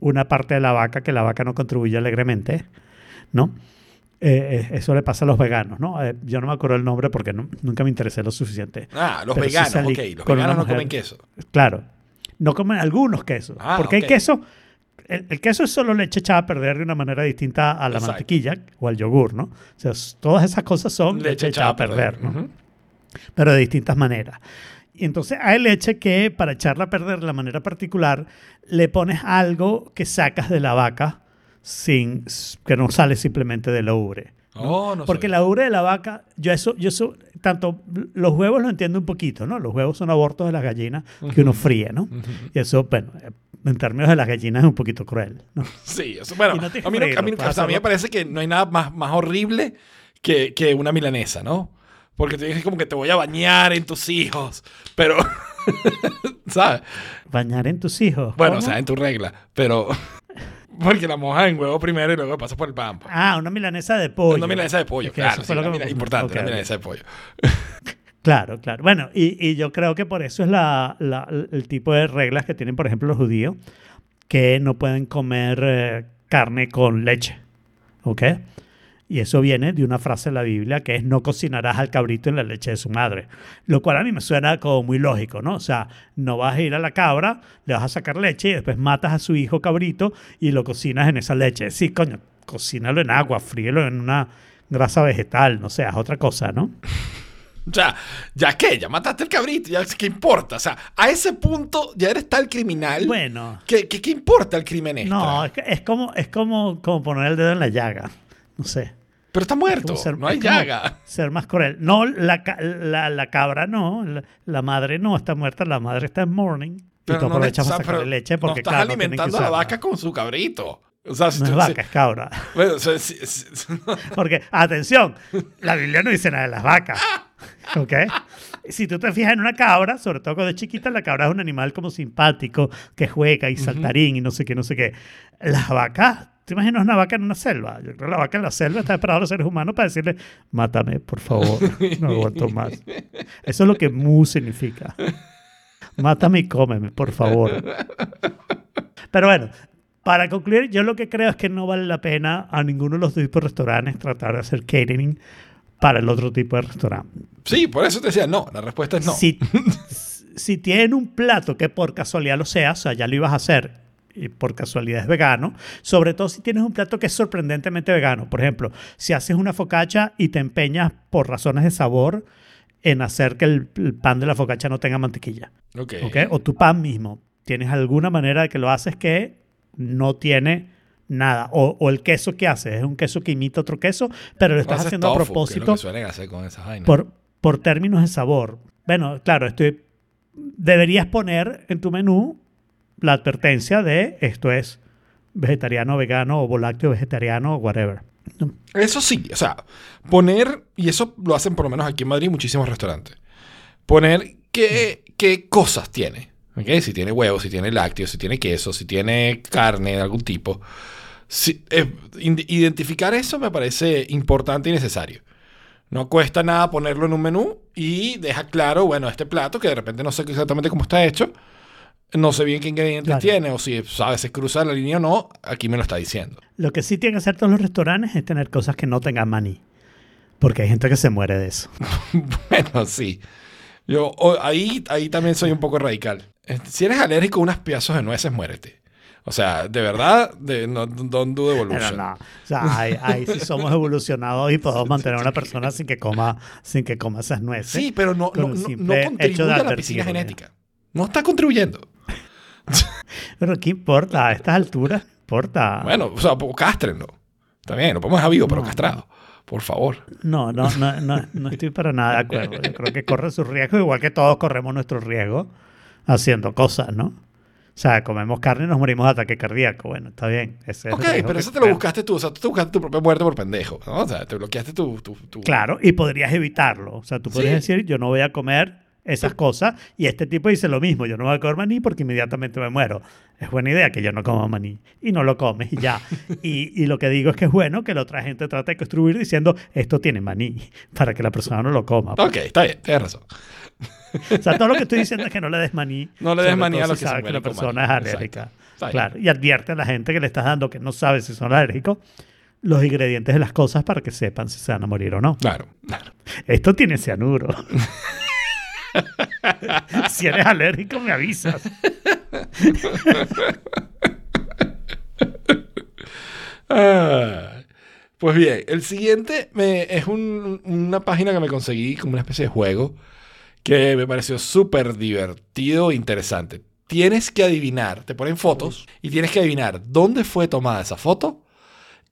una parte de la vaca que la vaca no contribuye alegremente, ¿no? Eh, eh, eso le pasa a los veganos, ¿no? Eh, yo no me acuerdo el nombre porque no- nunca me interesé lo suficiente. Ah, los Pero sí veganos, salí ok. Los veganos no comen queso. Claro. No comen algunos quesos. Ah, porque ok. hay queso. El, el queso es solo leche echada a perder de una manera distinta a la Exacto. mantequilla o al yogur, ¿no? O sea, todas esas cosas son leche, echada a perder, ¿no? Pero de distintas maneras. Y entonces hay leche que para echarla a perder de la manera particular le pones algo que sacas de la vaca sin que no sale simplemente de la ubre. No Porque sabía. la ubre de la vaca, yo eso, yo eso, tanto los huevos lo entiendo un poquito, ¿no? Los huevos son abortos de las gallinas que uno fríe, ¿no? Y eso, bueno, en términos de las gallinas es un poquito cruel, ¿no? Sí, eso- bueno, no a mí, que no- a mí, freírlo, o puedes sea, a mí me parece que no hay nada más, más horrible que, que una milanesa, ¿no? Porque te dices como que te voy a bañar en tus hijos, pero, ¿sabes? Bañar en tus hijos. Bueno, o sea, en tu regla, pero porque la mojas en huevo primero y luego pasas por el pan. pues. Ah, una milanesa de pollo. Una milanesa de pollo, Es que claro, sí, una mila- importante, Ok, una milanesa de pollo. Claro, claro. Bueno, y, y yo creo que por eso es la, la- el tipo de reglas que tienen, por ejemplo, los judíos, que no pueden comer eh, carne con leche. ¿Ok? Y eso viene de una frase en la Biblia que es no cocinarás al cabrito en la leche de su madre. Lo cual a mí me suena como muy lógico, ¿no? O sea, no vas a ir a la cabra, le vas a sacar leche y después matas a su hijo cabrito y lo cocinas en esa leche. Sí, coño, cocínalo en agua, fríelo en una grasa vegetal, no sé, haz otra cosa, ¿no? O sea, ya que, ya mataste el cabrito, ya qué importa. O sea, a ese punto ya eres tal criminal. Bueno. ¿Qué, qué, qué importa el crimen extra? No, es, es como, es como, como poner el dedo en la llaga. No sé. Pero está Es muerto, ser- no hay es llaga. Ser más cruel. No, la, la, la cabra no. La, la madre no está muerta. La madre está en mourning. y tú no le- aprovechas para sacarle pero leche porque, no estás claro, alimentando a la vaca con su cabrito. O sea, si No es tú- vaca, es cabra. si- bueno, o sea, si- si- Porque, atención, la Biblia no dice nada de las vacas. ¿Ok? Si tú te fijas en una cabra, sobre todo cuando es chiquita, la cabra es un animal como simpático, que juega y saltarín y no sé qué, no sé qué. Las vacas, ¿te imaginas una vaca en una selva? Yo creo que la vaca en la selva está esperando a los seres humanos para decirle, mátame, por favor, no aguanto más. Eso es lo que mu significa. Mátame y cómeme, por favor. Pero bueno, para concluir, yo lo que creo es que no vale la pena a ninguno de los tipos de restaurantes tratar de hacer catering para el otro tipo de restaurante. sí, por eso te decía no. La respuesta es no. Si, si tienen un plato que por casualidad lo sea, o sea, ya lo ibas a hacer y por casualidad es vegano, sobre todo si tienes un plato que es sorprendentemente vegano. Por ejemplo, si haces una focaccia y te empeñas por razones de sabor en hacer que el, el pan de la focaccia no tenga mantequilla. Ok. ¿ok? O tu pan mismo. Tienes alguna manera de que lo haces que no tiene nada. O, o el queso que haces es un queso que imita otro queso, pero lo estás haciendo a tofu, que es propósito lo que suelen hacer con esas vainas. por, por términos de sabor. Bueno, claro, estoy, deberías poner en tu menú la advertencia de esto es vegetariano, vegano o volácteo vegetariano whatever. Eso sí, o sea, poner, y eso lo hacen por lo menos aquí en Madrid muchísimos restaurantes, poner qué, qué cosas tiene. ¿ok? Si tiene huevos, si tiene lácteos, si tiene queso, si tiene carne de algún tipo. Si- eh, identificar eso me parece importante y necesario. No cuesta nada ponerlo en un menú y deja claro, bueno, este plato que de repente no sé exactamente cómo está hecho, no sé bien qué ingredientes Claro. tiene o si a veces cruza la línea o no, aquí me lo está diciendo. Lo que sí tienen que hacer todos los restaurantes es tener cosas que no tengan maní. Porque hay gente que se muere de eso. Bueno, sí. Yo ahí, ahí también soy un poco radical. Si eres alérgico a unos pedazos de nueces, muérete. O sea, de verdad, de, no, don't do Pero evolution. no. O sea, ahí, ahí sí somos evolucionados y podemos mantener a una persona sin que coma, sin que coma esas nueces. Sí, pero no, no, no- no contribuye a la piscina genética. No está contribuyendo. Pero ¿qué importa? A estas alturas, no importa. Bueno, o sea, castrenlo. Está bien, lo podemos dejar vivo, pero No. castrado. Por favor. No, no, no, no, no estoy para nada de acuerdo. Yo creo que corre su riesgo, igual que todos corremos nuestro riesgo haciendo cosas, ¿no? O sea, comemos carne y nos morimos de ataque cardíaco. Bueno, está bien. Ese es Ok, riesgo pero eso te lo buscaste tú. O sea, tú te buscaste tu propia muerte por pendejo. ¿no? O sea, te bloqueaste tu... tu, tu- Claro, y podrías evitarlo. O sea, tú podrías Sí. decir, yo no voy a comer esas cosas. Y este tipo dice lo mismo, yo no voy a comer maní porque inmediatamente me muero. Es buena idea que yo no coma maní. Y no lo comes y ya. y, y lo que digo es que es bueno que la otra gente trate de construir diciendo, esto tiene maní, para que la persona no lo coma. Ok, está bien, tienes razón. O sea, todo lo que estoy diciendo es que no le des maní. No le des maní a los si que se que la persona es alérgica. Claro, y advierte a la gente que le estás dando que no sabe si son alérgicos los ingredientes de las cosas para que sepan si se van a morir o no. Claro, claro. Esto tiene cianuro. si eres alérgico, me avisas. Ah, pues bien, el siguiente es un- una página que me conseguí como una especie de juego que me pareció súper divertido e interesante. Tienes que adivinar, te ponen fotos y tienes que adivinar dónde fue tomada esa foto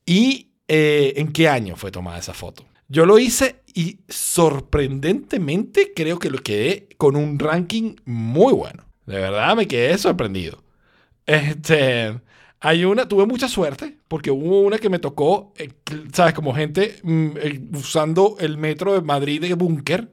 y eh, en qué año fue tomada esa foto. Yo lo hice y sorprendentemente creo que lo quedé con un ranking muy bueno. De verdad me quedé sorprendido. Este, hay una, tuve mucha suerte porque hubo una que me tocó, eh, ¿sabes? Como gente mm, eh, usando el metro de Madrid de búnker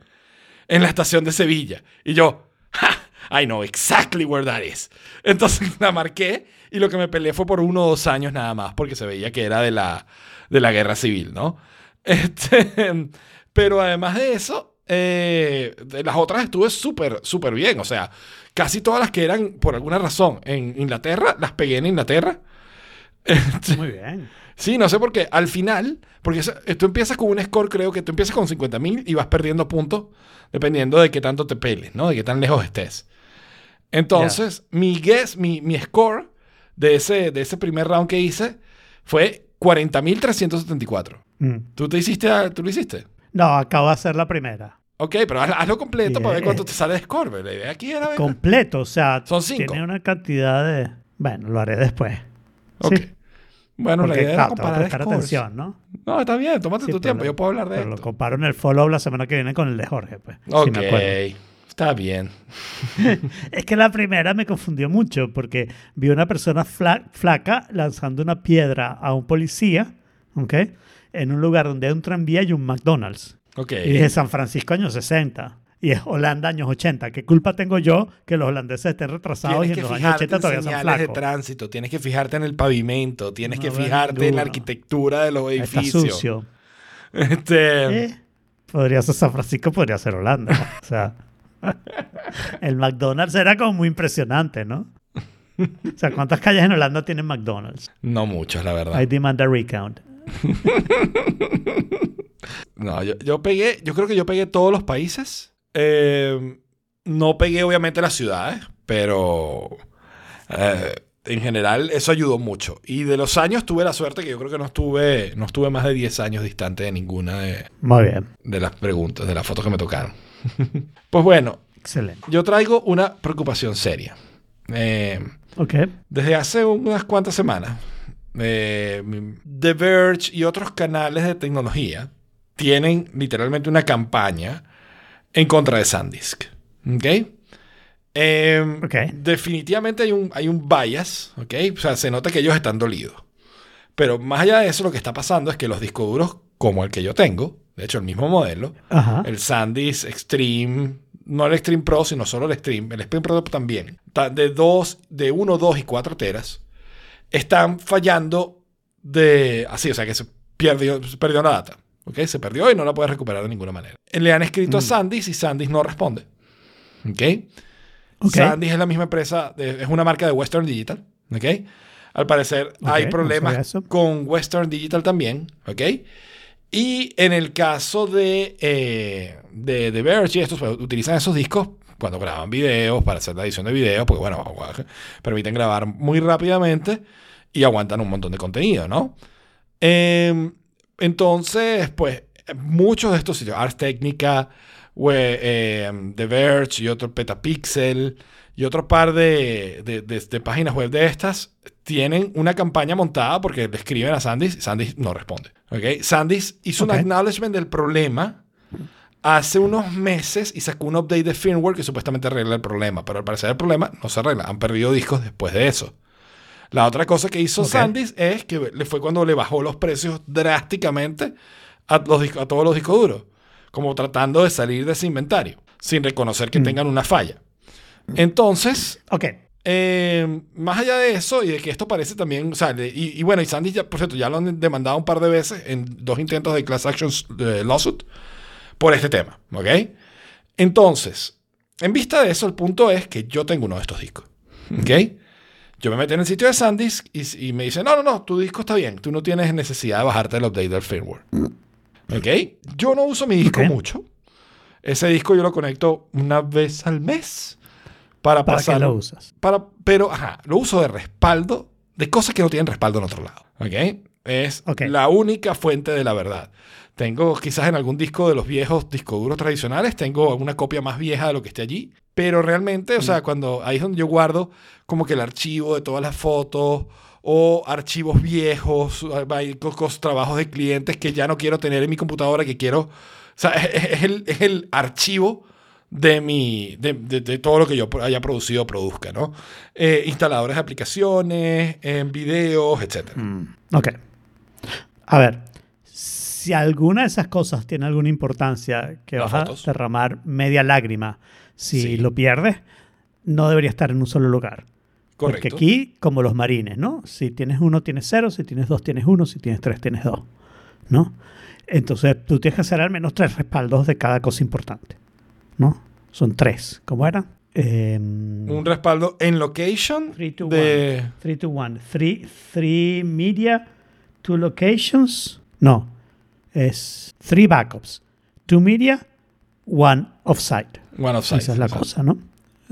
en la estación de Sevilla. Y yo, ¡Ja! I know exactly where that is. Entonces la marqué y lo que me peleé fue por uno o dos años nada más porque se veía que era de la, de la guerra civil, ¿no? Este, pero además de eso, eh, de las otras estuve súper, súper bien. O sea, casi todas las que eran, por alguna razón, en Inglaterra, las pegué en Inglaterra. Este, Muy bien. Sí, no sé por qué. Al final, porque eso- tú empiezas con un score, creo que tú empiezas con 50.000 y vas perdiendo puntos dependiendo de qué tanto te peles, ¿no? De qué tan lejos estés. Entonces, mi guess, mi, mi score de ese, de ese primer round que hice fue 40.374. Mm. ¿Tú te hiciste, a- tú lo hiciste? No, acabo de hacer la primera. Ok, pero haz- hazlo completo para ver cuánto te sale de score. pero La idea aquí era ver. Completo, o sea, Son cinco. tiene una cantidad de... Bueno, lo haré después. Ok. Sí, Bueno, la idea era claro, que comparar prestar scores. atención, ¿no? No, está bien, tómate Sí, tu tiempo. lo- Yo puedo hablar de Pero lo comparo en el follow la semana que viene con el de Jorge, pues. si Ok, me acuerdo. está bien. Es que la primera me confundió mucho porque vi una persona fla- flaca lanzando una piedra a un policía, ¿ok? En un lugar donde hay un tranvía y un McDonald's. Ok. Y dije San Francisco años 60. Y es Holanda años 80. ¿Qué culpa tengo yo que los holandeses estén retrasados y Tienes en que los años fijarte 80 en todavía son señales de flacos? tránsito, tienes que fijarte en el pavimento, tienes No que fijarte en la arquitectura de los Está edificios. sucio. Este, Eh, podría ser San Francisco, podría ser Holanda. O sea, el McDonald's era como muy impresionante, ¿no? O sea, ¿cuántas calles en Holanda tienen McDonald's? No muchos, la verdad. I demand a recount. No, yo, yo pegué, yo creo que yo pegué todos los países. Eh, no pegué obviamente las ciudades, pero eh, en general eso ayudó mucho. Y de los años tuve la suerte que yo creo que no estuve, no estuve más de 10 años distante de ninguna de, Muy bien. de las preguntas, de las fotos que me tocaron. pues bueno, Excelente. yo traigo una preocupación seria. Eh, Ok. desde hace unas cuantas semanas, eh, The Verge y otros canales de tecnología tienen literalmente una campaña en contra de SanDisk. ¿Ok? Eh, Ok. Definitivamente hay un, hay un bias, ¿ok? O sea, se nota que ellos están dolidos. Pero más allá de eso, lo que está pasando es que los discos duros, como el que yo tengo, de hecho el mismo modelo, Ajá. el SanDisk Extreme, no el Extreme Pro, sino solo el Extreme, el Extreme Pro también, ta- de 2, de 1, 2 y 4 teras, están fallando de así, o sea que se perdió, se perdió la data. ¿ok? Se perdió y no la puedes recuperar de ninguna manera. Le han escrito a Mm. SanDisk y SanDisk no responde. ¿ok? Ok. SanDisk es la misma empresa, de- es una marca de Western Digital. ¿ok? Al parecer hay problemas con Western Digital también. ¿ok? Y en el caso de, eh, de, de Verge estos, pues, utilizan esos discos cuando graban videos, para hacer la edición de videos, porque bueno, permiten grabar muy rápidamente y aguantan un montón de contenido, ¿no? Eh, entonces, pues, muchos de estos sitios, Ars Technica, eh, The Verge y otro Petapixel y otro par de, de, de, páginas web de estas tienen una campaña montada porque le escriben a Sandys y Sandys no responde. ¿okay? Sandys hizo Okay. un acknowledgement del problema hace unos meses y sacó un update de firmware que supuestamente arregla el problema, pero al parecer el problema no se arregla. Han perdido discos después de eso. La otra cosa que hizo Ok. Sandys es que le fue cuando le bajó los precios drásticamente a, los discos- a todos los discos duros, como tratando de salir de ese inventario, sin reconocer que tengan una falla. Entonces, Ok. eh, más allá de eso y de que esto parece también, o sea, de- y, y bueno, y Sandy ya, por cierto, ya lo han demandado un par de veces en dos intentos de class actions de lawsuit por este tema, ¿ok? Entonces, en vista de eso, el punto es que yo tengo uno de estos discos, ¿ok? Yo me metí en el sitio de Sandisk y, y me dice, no, no, no, tu disco está bien, tú no tienes necesidad de bajarte el update del firmware, ¿ok? Yo no uso mi disco Ok. mucho. Ese disco yo lo conecto una vez al mes para, ¿Para qué pasar lo usas? para, pero, ajá, lo uso de respaldo de cosas que no tienen respaldo en otro lado. ¿Ok? Es Ok. la única fuente de la verdad. Tengo quizás en algún disco de los viejos discos duros tradicionales, tengo una copia más vieja de lo que esté allí, pero realmente, o sea, Mm. cuando ahí es donde yo guardo como que el archivo de todas las fotos o archivos viejos, trabajos de clientes que ya no quiero tener en mi computadora, que quiero, o sea, es, el, es el archivo de, mi, de, de- de todo lo que yo haya producido o produzca, ¿no? Eh, instaladores de aplicaciones, en videos, etc. Ok. A ver, si alguna de esas cosas tiene alguna importancia que Las vas fotos. a derramar media lágrima si Sí. lo pierdes, no debería estar en un solo lugar. Porque Correcto. aquí, como los marines, ¿no? Si tienes uno, tienes cero. Si tienes dos, tienes uno. Si tienes tres, tienes dos. ¿No? Entonces, tú tienes que hacer al menos tres respaldos de cada cosa importante. ¿No? Son tres. ¿Cómo era? Em, Un respaldo en location 3 to de... 1. 3 to 1. 3 media, 2 locations. No. Es 3 backups. 2 media, 1 offsite. One of size. Esa es la exacto. cosa, ¿no?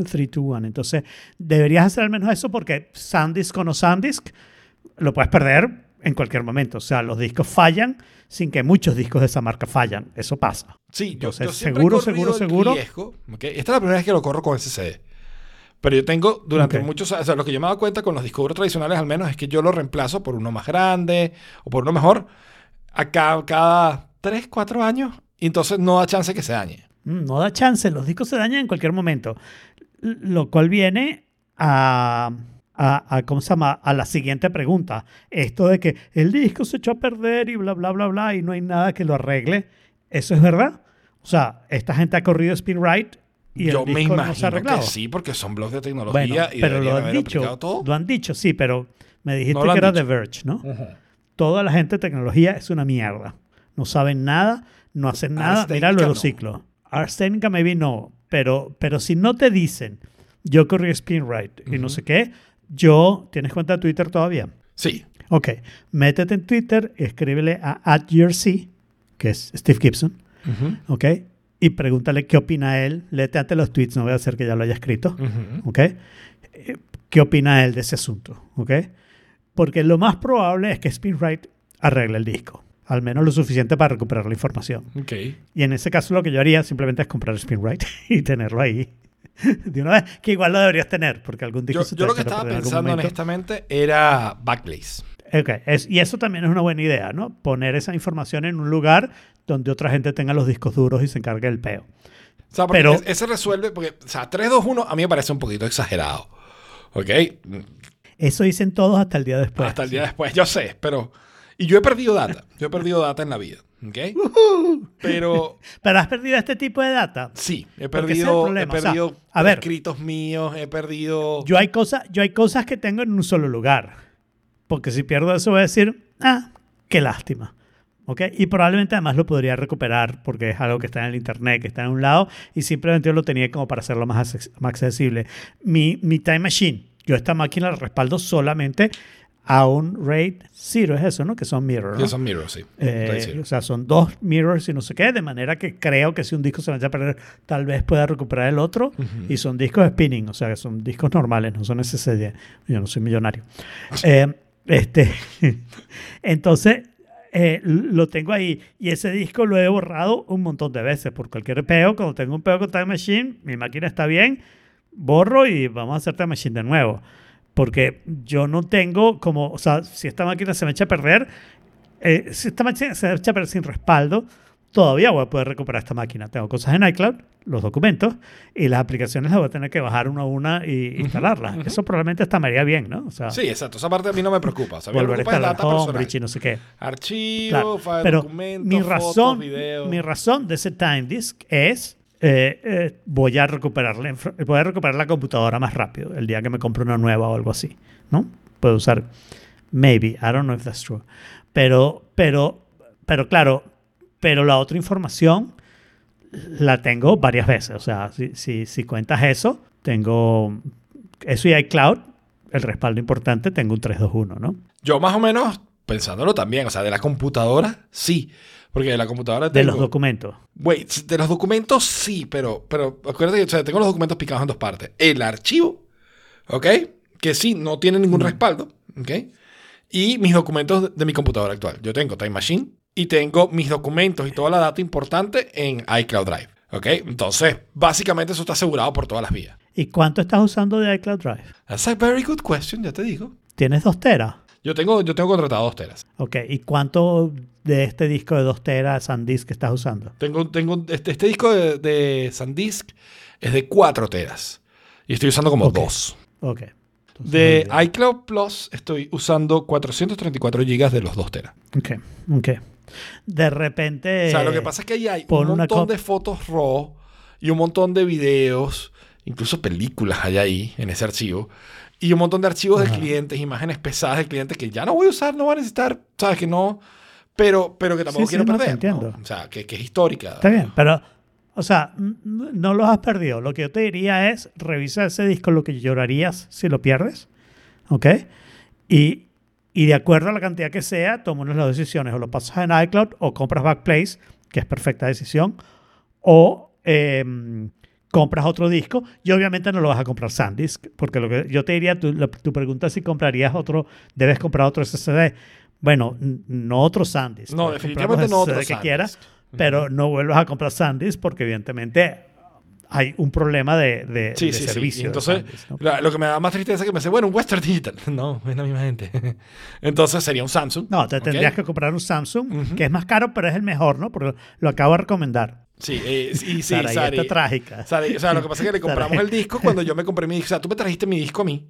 3 to 1. Entonces, deberías hacer al menos eso porque SanDisk o no SanDisk lo puedes perder en cualquier momento. O sea, los discos fallan sin que muchos discos de esa marca fallan. Eso pasa. Sí, yo, Entonces, yo siempre seguro, he seguro, seguro. riesgo, ¿ok? Esta es la primera vez que lo corro con SSD. Pero yo tengo durante Ok. muchos años, o sea, lo que yo me he dado cuenta con los discos duros tradicionales al menos es que yo lo reemplazo por uno más grande o por uno mejor a cada, cada 3, 4 años y entonces no da chance que se dañe. Mm, No da chance, los discos se dañan en cualquier momento. Lo cual viene a, a, a- ¿cómo se llama? A la siguiente pregunta. Esto de que el disco se echó a perder y bla, bla, bla, bla, y no hay nada que lo arregle. ¿Eso es verdad? O sea, esta gente ha corrido SpinRite y yo el me disco no se ha imagino arreglado. que sí, porque son blogs de Bueno, tecnología y pero lo han haber dicho. todo. Lo han dicho, sí, pero me dijiste No que era dicho. The Verge, ¿no? Toda la gente de tecnología es una mierda. No saben nada, no hacen nada. Mira lo de los ciclos. Ars Technica maybe no, pero, pero si no te dicen, yo corrí SpinRite y no sé qué, yo, ¿tienes cuenta de Twitter todavía? Sí, Ok, métete en Twitter, escríbele a @jersey, que es Steve Gibson, Ujú, ¿ok? Y pregúntale qué opina él. Léete antes los tweets, no voy a hacer que ya lo haya escrito. ujú. ¿ok? Eh, ¿Qué opina él de ese asunto? ¿ok? Porque lo más probable es que SpinRite arregle el disco, al menos lo suficiente para recuperar la información. Ok. Y en ese caso lo que yo haría simplemente es comprar SpinRite y tenerlo ahí de una vez, que igual lo deberías tener, porque algún disco Yo, se te yo lo va a que estaba pensando honestamente era Backblaze. Ok, es- y eso también es una buena idea, ¿no? Poner esa información en un lugar donde otra gente tenga los discos duros y se encargue del peo. O sea, porque Pero- es- ese resuelve, porque, o sea, 3-2-1 a mí me parece un poquito exagerado. ¿Ok? Eso dicen todos hasta el día después. Hasta el día después, yo sé, pero... Y yo he perdido data. Yo he perdido data en la vida. ¿Ok? Pero Pero has perdido este tipo de data. sí, he perdido, he problema, o sea, perdido a ver. escritos míos, he perdido... Yo hay, cosas, yo hay cosas que tengo en un solo lugar. Porque si pierdo eso voy a decir, ah, qué lástima. ¿Ok? Y probablemente además lo podría recuperar porque es algo que está en el internet, que está en un lado y simplemente yo lo tenía como para hacerlo más, acces- más accesible. Mi, mi Time Machine, yo esta máquina la respaldo solamente a un RAID 0, es eso, ¿no? Que son mirror. Que ¿no? son mirrors, sí. Eh, o sea, son dos mirrors y no sé qué, de manera que creo que si un disco se vaya a perder, tal vez pueda recuperar el otro. Y son discos spinning, o sea, que son discos normales, no son SSD. Yo no soy millonario. Eh, este, entonces, eh, lo tengo ahí. Y ese disco lo he borrado un montón de veces por cualquier peo. Cuando tengo un peo con Time Machine, mi máquina está bien, borro y vamos a hacer Time Machine de nuevo. Porque yo no tengo como, o sea, si esta máquina se me echa a perder, eh, si esta máquina se me echa a perder sin respaldo, todavía voy a poder recuperar esta máquina. Tengo cosas en iCloud, los documentos, y las aplicaciones las voy a tener que bajar una a una y instalarlas. Eso probablemente hasta me haría bien, ¿no? O sea, Sí, exacto. Esa parte a mí no me preocupa. O sea, a me volver a preocupa es instalar data personal. Homebridge y no sé qué. Archivo, Claro, file, pero documentos, mi fotos, razón, videos. mi razón de ese time disk es eh, eh, voy a recuperar la infra- voy a recuperar la computadora más rápido el día que me compre una nueva o algo así, ¿no? Puedo usar maybe, I don't know if that's true, pero pero pero claro, pero la otra información la tengo varias veces, o sea, si, si, si cuentas eso, tengo eso y iCloud, el respaldo importante, tengo un 321, ¿no? Yo más o menos pensándolo también. O sea, de la computadora, sí. Porque de la computadora De los documentos. Wait, de los documentos sí, pero, pero acuérdate que o sea, tengo los documentos picados en dos partes. El archivo, ¿ok? Que sí, no tiene ningún respaldo, ¿ok? Y mis documentos de, mi computadora actual. Yo tengo Time Machine y tengo mis documentos y toda la data importante en iCloud Drive, ¿ok? Entonces, básicamente eso está asegurado por todas las vías. ¿Y cuánto estás usando de iCloud Drive? That's a very good question, ya te digo. ¿Tienes 2 teras? Yo tengo, yo tengo contratado dos teras. Ok, ¿y cuánto de este disco de 2 teras SanDisk que estás usando? Tengo, tengo este, este disco de, de SanDisk es de 4 teras. Y estoy usando como Ok. dos. Ok. Entonces, De iCloud Plus estoy usando 434 GB de los 2 teras. Ok, ok. De repente... o sea, lo que pasa es que ahí hay un montón de fotos RAW y un montón de videos, incluso películas hay ahí en ese archivo. Y un montón de archivos Ajá. de clientes, imágenes pesadas de clientes que ya no voy a usar, no voy a necesitar, ¿sabes? Que no, pero, pero que tampoco Sí, sí, quiero no, te perder. ¿no? entiendo. O sea, que, que es histórica. Está bien, pero... O sea, no los has perdido. Lo que yo te diría es, revisa ese disco lo que llorarías si lo pierdes. ¿Ok? Y, y de acuerdo a la cantidad que sea, toma unas dos decisiones. O lo pasas en iCloud o compras Backplace, que es perfecta decisión. O em, compras otro disco. Y obviamente no lo vas a comprar SanDisk. Porque lo que yo te diría, tu, la- tu pregunta es si comprarías otro, debes comprar otro SSD. Bueno, no otro SanDisk. No, definitivamente no otro SSD que quieras, pero no vuelvas a comprar SanDisk porque evidentemente hay un problema de, de, Sí, de sí, sí. servicio. De entonces, SanDisk, ¿no? la- lo que me da más tristeza es que me dice, bueno, un Western Digital. No, es la misma gente. Entonces sería un Samsung. No, te tendrías que comprar un Samsung, que es más caro, pero es el mejor, ¿no? Porque lo acabo de recomendar. Sí, eh, y sí, Sara, Sari. está trágica. Sari, o sea, lo que pasa es que le compramos Sara. el disco cuando yo me compré mi disco. O sea, tú me trajiste mi disco a mí,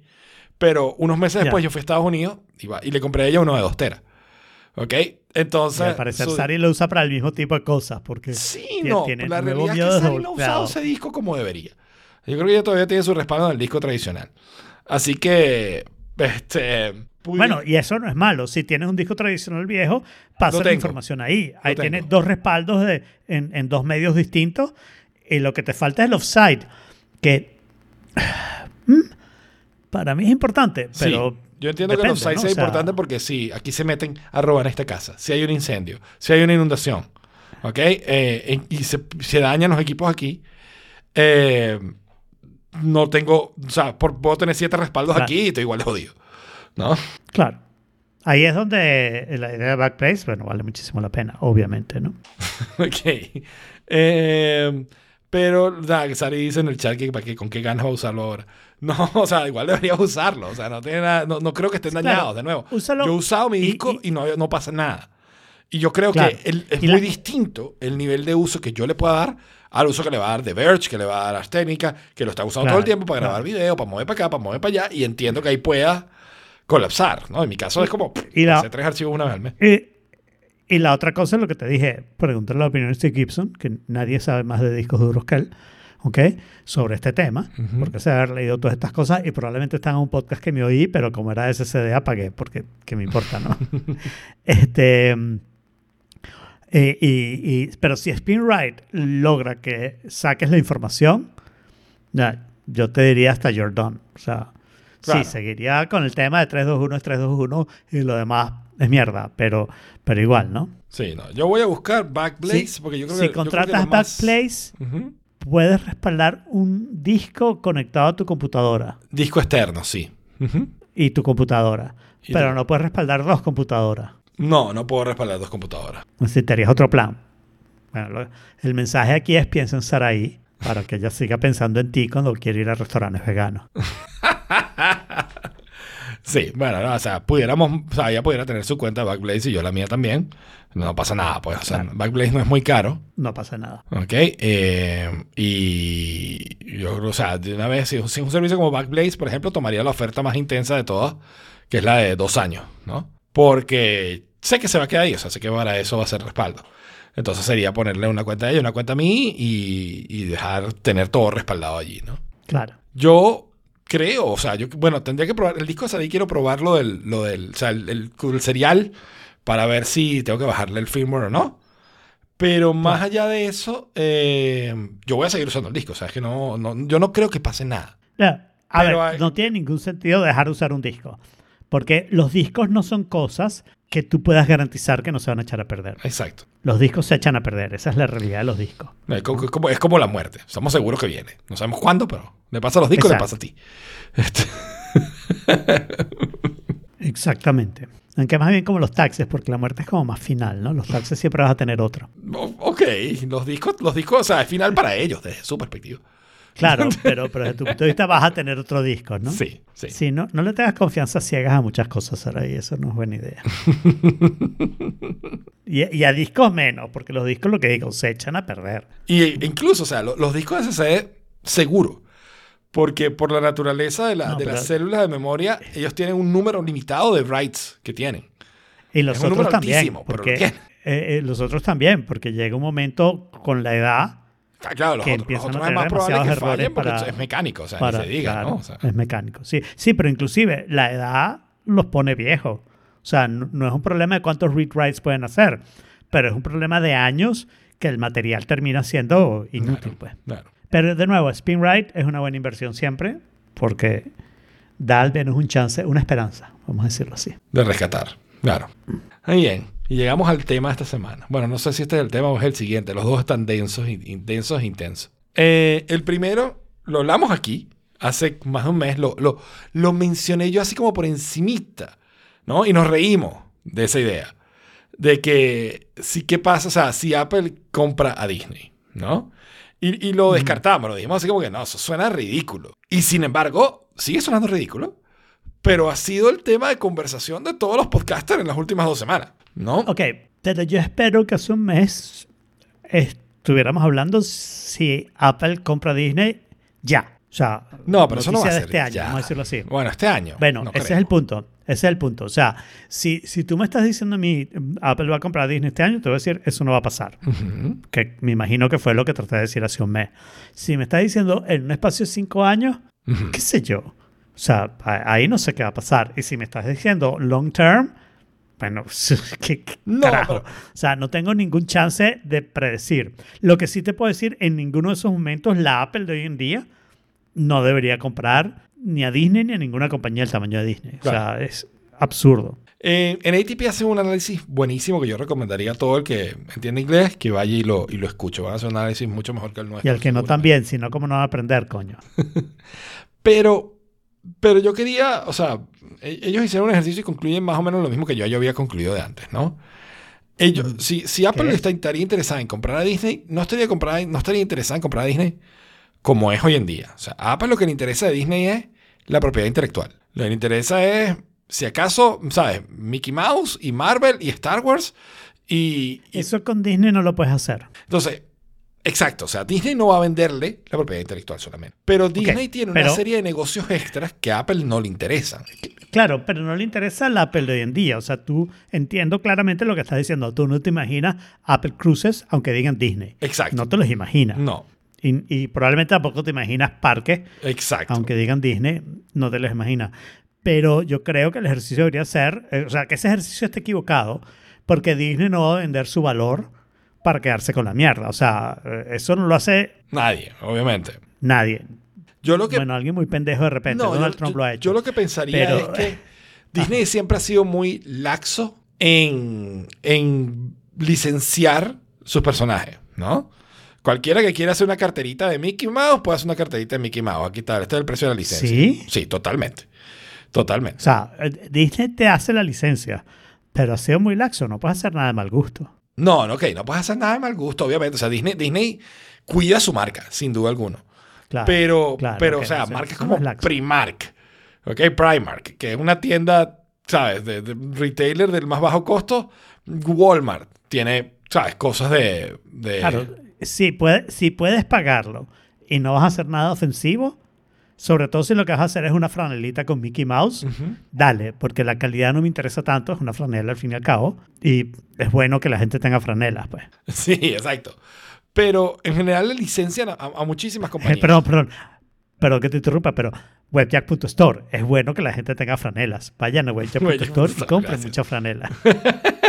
pero unos meses después yo fui a Estados Unidos y, va- y le compré a ella uno de dos teras. ¿Ok? Entonces. Al parecer su- Sari lo usa para el mismo tipo de cosas, porque Sí, tiene- no. tiene la realidad es que Sari no ha usado ese disco como debería. Yo creo que ella todavía tiene su respaldo en el disco tradicional. Así que. Este. Bueno, y eso no es malo. Si tienes un disco tradicional viejo, pasa la información ahí. Ahí tienes dos respaldos de- en, en dos medios distintos. Y lo que te falta es el offside, que mm, para mí es importante, Sí, pero yo entiendo que los sites ¿no? sea O sea, importante porque sí, aquí se meten a robar esta casa. Si hay un incendio, si hay una inundación, ¿ok? Eh, y se, se dañan los equipos aquí. eh, no tengo, o sea, por- puedo tener siete respaldos Claro. aquí y estoy igual de jodido. ¿No? Claro. Ahí es donde la idea de Backplace, bueno, vale muchísimo la pena, obviamente, ¿no? ok. Eh, pero, que Sari dice en el chat que, qué- con qué ganas va a usarlo ahora. No, o sea, igual deberías usarlo. O sea, no, tiene nada- no, no creo que estén Claro, dañados, de nuevo. úsalo Yo he usado mi disco y, y- no, no pasa nada. Y yo creo Claro. que el- es muy la- distinto el nivel de uso que yo le pueda dar al uso que le va a dar The Verge, que le va a dar Ars Técnica, que lo está usando Claro, todo el tiempo para claro. grabar video, para mover para acá, para mover para allá, y entiendo que ahí pueda colapsar, ¿no? En mi caso es como, Y la- hacer tres archivos una vez al mes. Y, y la otra cosa es lo que te dije, pregúntale la opinión de Steve Gibson, que nadie sabe más de discos duros que él, ¿ok? Sobre este tema, Ujú. porque se haber leído todas estas cosas y probablemente está en un podcast que me oí, pero como era SSD apagué, porque ¿qué me importa, no? este... eh, y, y- pero si SpinRite logra que saques la información, ya, yo te diría hasta Jordan. O sea, Claro. Sí, seguiría con el tema de 321 es 321 y lo demás es mierda, pero, pero igual, ¿no? Sí, no. Yo voy a buscar Backblaze Sí, porque yo creo si que. que contratas más- Backblaze, puedes respaldar un disco conectado a tu computadora Disco externo, sí. Y tu computadora, Y pero no puedes respaldar dos computadoras. No, no puedo respaldar dos computadoras. Necesitarías otro plan. Bueno, lo- el mensaje aquí es piensa en Saraí para que ella siga pensando en ti cuando quiere ir a restaurantes veganos. Sí, bueno, no, o sea, pudiéramos, o sea, ella pudiera tener su cuenta de Backblaze y yo la mía también. No pasa nada, pues. O sea, Claro. Backblaze no es muy caro. No pasa nada. ¿Ok? Eh, y yo creo, o sea, de una vez, si un, si un servicio como Backblaze, por ejemplo, tomaría la oferta más intensa de todas, que es la de dos años, ¿no? Porque sé que se va a quedar ahí, o sea, sé que para eso va a ser respaldo. Entonces sería ponerle una cuenta a ella, una cuenta a mí y, y dejar tener todo respaldado allí, ¿no? Claro. Yo creo, o sea, yo, bueno, tendría que probar el disco, ahí quiero probar lo del, lo del, o sea, el, el- el serial para ver si tengo que bajarle el firmware o no. Pero más allá de eso, eh, yo voy a seguir usando el disco, o sea, es que no, no- yo no creo que pase nada. A Pero ver, hay- no tiene ningún sentido dejar de usar un disco. Porque los discos no son cosas que tú puedas garantizar que no se van a echar a perder. Exacto. Los discos se echan a perder. Esa es la realidad de los discos. Es como, es como- es como la muerte. Estamos seguros que viene. No sabemos cuándo, pero le pasa a los discos, le Exacto. pasa a ti. Este, Exactamente. Aunque más bien como los taxes, porque la muerte es como más final, ¿no? Los taxes siempre vas a tener otro. o- ok, los discos, los discos, o sea, es final para ellos, desde su perspectiva. Claro, pero, pero desde tu punto de vista vas a tener otro disco, ¿no? Sí, sí. Sí, no, no le tengas confianza ciegas a muchas cosas, Sara, y eso no es buena idea. y, y a discos menos, porque los discos, lo que digo, se echan a perder. Y e incluso, o sea, lo- los discos SSD, seguro. Porque por la naturaleza de, la- No, de pero- las células de memoria, ellos tienen un número limitado de writes que tienen. Y los Es un otros número también, altísimo, pero lo porque tienen. eh, eh, los otros también, porque llega un momento con la edad claro, los Que otros, los empiezan otros a es más tener probable que demasiados errores para- es mecánico, o sea, para, ni se diga, claro, ¿no? O sea, es mecánico. Sí, sí, pero inclusive la edad los pone viejos. O sea, no, no es un problema de cuántos read writes pueden hacer, pero es un problema de años que el material termina siendo inútil, pues. claro. Pero de nuevo, SpinRite es una buena inversión siempre porque da al menos un chance, una esperanza, vamos a decirlo así. De rescatar, claro. Muy bien, y llegamos al tema de esta semana. Bueno, no sé si este es el tema o es el siguiente. Los dos están densos, intensos e intensos. Eh, el primero, lo hablamos aquí, hace más de un mes, lo, lo, lo mencioné yo así como por encimita, ¿no? Y nos reímos de esa idea. De que, sí, ¿qué pasa? O sea, si Apple compra a Disney, ¿no? Y, y lo descartamos, lo dijimos así como que no, eso suena ridículo. Y sin embargo, sigue sonando ridículo, pero ha sido el tema de conversación de todos los podcasters en las últimas dos semanas, ¿no? Ok, pero yo espero que hace un mes estuviéramos hablando si Apple compra Disney ya. O sea, No, pero eso no va a ser este año, ya. vamos a decirlo así. Bueno, este año. Bueno, no ese creo. es el punto. Ese es el punto. O sea, si, si tú me estás diciendo a mí, Apple va a comprar Disney este año, te voy a decir, eso no va a pasar. Que me imagino que fue lo que traté de decir hace un mes. Si me estás diciendo en un espacio de cinco años, qué sé yo. O sea, ahí no sé qué va a pasar. Y si me estás diciendo long term, bueno, ¿qué, qué No, carajo? pero- O sea, no tengo ningún chance de predecir. Lo que sí te puedo decir, en ninguno de esos momentos la Apple de hoy en día no debería comprar ni a Disney ni a ninguna compañía del tamaño de Disney. O sea, es absurdo. Eh, en ATP hacen un análisis buenísimo que yo recomendaría a todo el que entiende inglés que vaya y lo, y lo escuche. Van a hacer un análisis mucho mejor que el nuestro. Y al que no también, si no, ¿cómo no va a aprender, coño? Pero, pero yo quería, o sea, e- ellos hicieron un ejercicio y concluyen más o menos lo mismo que yo, yo había concluido de antes, ¿no? Ellos, si, si Apple ¿Qué? estaría interesada en comprar a Disney, no estaría, comprar, no estaría interesada en comprar a Disney como es hoy en día. O sea, a Apple lo que le interesa de Disney es la propiedad intelectual. Lo que le interesa es, si acaso, ¿sabes? Mickey Mouse y Marvel y Star Wars y, y Eso con Disney no lo puedes hacer. entonces, exacto, o sea, Disney no va a venderle la propiedad intelectual solamente. Pero Disney tiene una serie de negocios extras que a Apple no le interesan. Claro, pero no le interesa la Apple de hoy en día. O sea, tú entiendo claramente lo que estás diciendo. Tú no te imaginas Apple Cruises aunque digan Disney. Exacto. No te los imaginas. No, Y, y probablemente tampoco te imaginas parques exacto. aunque digan Disney. No te los imaginas. Pero yo creo que el ejercicio debería ser, eh, o sea, que ese ejercicio esté equivocado porque Disney no va a vender su valor para quedarse con la mierda. O sea, eh, eso no lo hace Nadie, obviamente. nadie. Yo lo que, Bueno, alguien muy pendejo de repente. no, Donald yo, Trump lo ha hecho. yo lo que pensaría Pero- es que Disney siempre ha sido muy laxo en, en licenciar sus personajes, ¿no? Cualquiera que quiera hacer una carterita de Mickey Mouse puede hacer una carterita de Mickey Mouse. Aquí está, este es el precio de la licencia. ¿Sí? Sí, totalmente. Totalmente. O sea, eh, Disney te hace la licencia, pero ha sido muy laxo. No puedes hacer nada de mal gusto. No, no, ok, no puedes hacer nada de mal gusto, obviamente. O sea, Disney, Disney cuida su marca, sin duda alguna. Claro, pero, claro, pero o sea, eso- marcas no como. Primark, ¿ok? Primark, que es una tienda, ¿sabes? De, de retailer del más bajo costo. Walmart tiene, ¿sabes? Cosas de... de- Claro, si, puede- si puedes pagarlo y no vas a hacer nada ofensivo, sobre todo si lo que vas a hacer es una franelita con Mickey Mouse, dale, porque la calidad no me interesa tanto, es una franela al fin y al cabo, y es bueno que la gente tenga franelas, pues. Sí, exacto. Pero en general le licencian a, a muchísimas Eh, compañías. perdón, perdón, perdón que te interrumpa, pero webjack.store, es bueno que la gente tenga franelas. Vayan a webjack.store y compren gracias. mucha franela.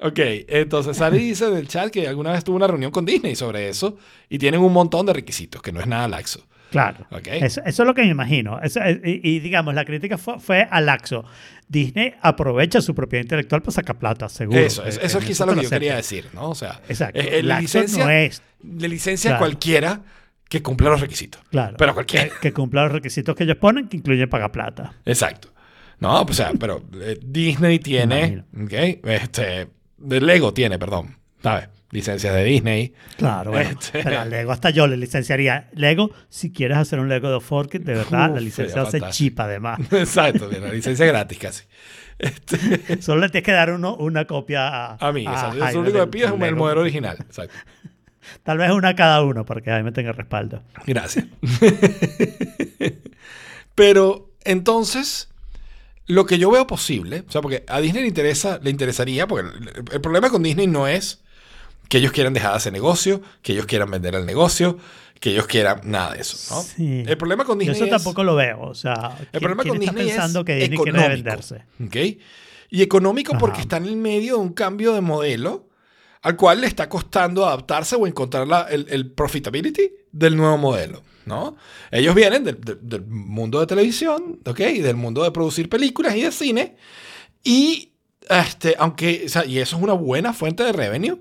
Ok, entonces Sari dice del chat que alguna vez tuvo una reunión con Disney sobre eso y tienen un montón de requisitos, que no es nada laxo. Claro. Eso, eso es lo que me imagino. Eso y, y, digamos, la crítica fue, fue a Laxo. Disney aprovecha su propiedad intelectual para sacar plata, seguro. Eso, eso, Eh, eso es quizá lo que yo quería decir, ¿no? O sea, Exacto. eh, eh, Laxo licencia, no es, le licencia a Claro. cualquiera que cumpla los requisitos. claro, Pero cualquiera. que, que cumpla los requisitos que ellos ponen, que incluyen pagar plata. Exacto. No, pues, o sea, pero eh, Disney tiene, ¿ok? Este, de Lego tiene, perdón, ¿sabes? Licencias de Disney. Claro, bueno. Este- Pero a Lego hasta yo le licenciaría. Lego, si quieres hacer un Lego de Forkit, de verdad, Uf, la licencia sería hace fantástico. chip además. Exacto, la licencia gratis casi. Este, Solo le tienes que dar uno, una copia a, a mí, Jaime lo único que pido es el modelo original. Exacto. Tal vez una cada uno, porque ahí me tenga respaldo. Gracias. Pero entonces, lo que yo veo posible, o sea, porque a Disney le interesa, le interesaría, porque el, el problema con Disney no es que ellos quieran dejar de hacer negocio, que ellos quieran vender el negocio, que ellos quieran nada de eso, ¿no? Sí. El problema con Yo Disney eso es, tampoco lo veo. O sea, el ¿quién, problema quién con está Disney pensando es que Disney quiere económico, venderse? ¿ok? Y económico porque Ajá. está en el medio de un cambio de modelo al cual le está costando adaptarse o encontrar la- el, el profitability del nuevo modelo, ¿no? Ellos vienen del, del- del mundo de televisión, ¿ok? Y del mundo de producir películas y de cine. Y, este, aunque, o sea, y eso es una buena fuente de revenue,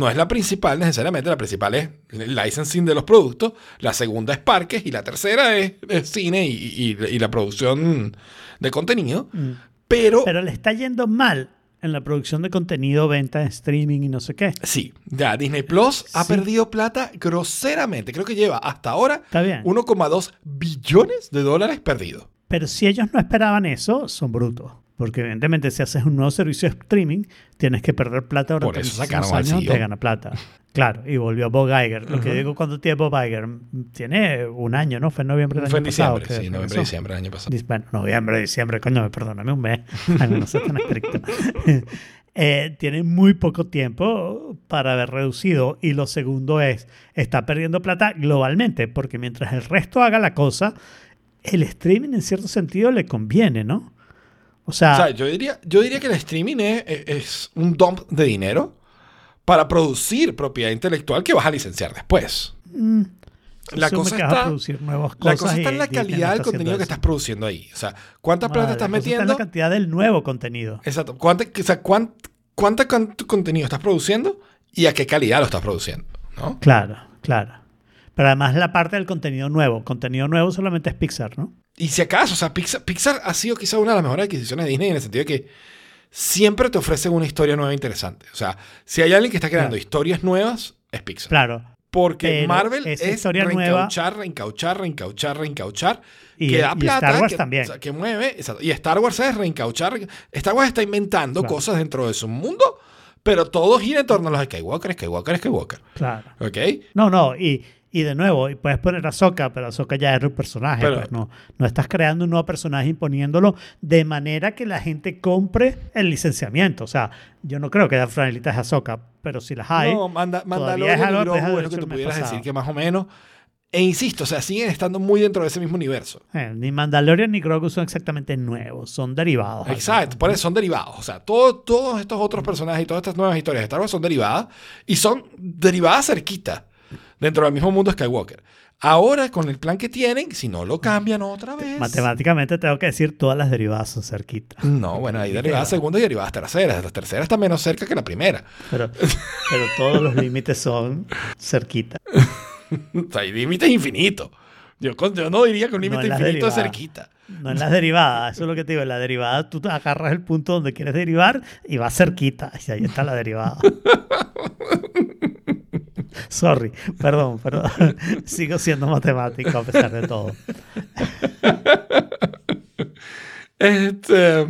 no es la principal necesariamente, la principal es el licensing de los productos, la segunda es parques y la tercera es, es cine y, y- y la producción de contenido. Mm. Pero, Pero le está yendo mal en la producción de contenido, venta, streaming y no sé qué. sí, ya Disney Plus ha Sí. perdido plata groseramente. Creo que lleva hasta ahora Está bien. 1,2 billones de dólares perdidos. Pero si ellos no esperaban eso, son brutos. Porque evidentemente si haces un nuevo servicio de streaming, tienes que perder plata Por durante eso sacaron al años antes CEO. de ganar plata. Claro, y volvió Bob Iger. Lo que digo cuando tiene Bob Iger, tiene un año, ¿no? Fue en noviembre del Fue año en pasado. diciembre, que sí, noviembre, diciembre del año pasado. Bueno, noviembre, diciembre, coño, perdóname un mes. Ay, no tan estricto. Eh, tiene muy poco tiempo para haber reducido. Y lo segundo es, está perdiendo plata globalmente, porque mientras el resto haga la cosa, el streaming en cierto sentido le conviene, ¿no? O sea, O sea, yo diría, yo diría que el streaming es, un dump de dinero para producir propiedad intelectual que vas a licenciar después. mm, La cosa está- producir nuevas La cosas cosa está y en la calidad del contenido que estás produciendo ahí. O sea, ¿cuánta Ah, plata la estás cosa está en metiendo? la cantidad del nuevo contenido. Exacto. ¿Cuánta, o sea, cuán- cuánta can- contenido estás produciendo y a qué calidad lo estás produciendo? ¿no? Claro, claro. Pero además la parte del contenido nuevo. Contenido nuevo solamente es Pixar, ¿no? Y si acaso, o sea, Pixar, Pixar ha sido quizá una de las mejores adquisiciones de Disney en el sentido de que siempre te ofrecen una historia nueva interesante. O sea, si hay alguien que está creando Claro. historias nuevas, es Pixar. Claro. Porque Pero Marvel es historia reencauchar, reencauchar, reencauchar, reencauchar. Y- que da y plata, Star Wars que, también. o sea, que mueve. exacto. Y Star Wars es reencauchar. Star Wars está inventando Claro. cosas dentro de su mundo, pero todo gira en torno a los Skywalker, Skywalker, Skywalker. Claro. ¿Ok? No, no, y, y de nuevo, y puedes poner a Soka, pero Soka ya es un personaje, Pero- pues no, no estás creando un nuevo personaje imponiéndolo de manera que la gente compre el licenciamiento. O sea, yo no creo que haya franelitas de Ahsoka, pero si las hay, No, manda, Mandalorian es algo que tú pudieras pasado. decir que más o menos. E insisto, o sea, siguen estando muy dentro de ese mismo universo. eh, ni Mandalorian ni Grogu son exactamente nuevos, son derivados. Exacto, por eso son derivados. O sea, todo- todos estos otros personajes y todas estas nuevas historias de Star Wars son derivadas y son derivadas cerquita dentro del mismo mundo Skywalker. Ahora, con el plan que tienen, si no lo cambian otra vez. Matemáticamente tengo que decir todas las derivadas son cerquita. No, bueno, hay derivadas segundas y derivadas terceras. Las terceras están menos cerca que la primera. Pero, pero todos los límites son cerquita. O sea, hay límites infinitos. Yo, yo no diría que un límite infinito es cerquita. No en las derivadas, eso es lo que te digo. En la derivada tú te agarras el punto donde quieres derivar y va cerquita. Y ahí está la derivada. Sorry, perdón, pero sigo siendo matemático a pesar de todo. Este,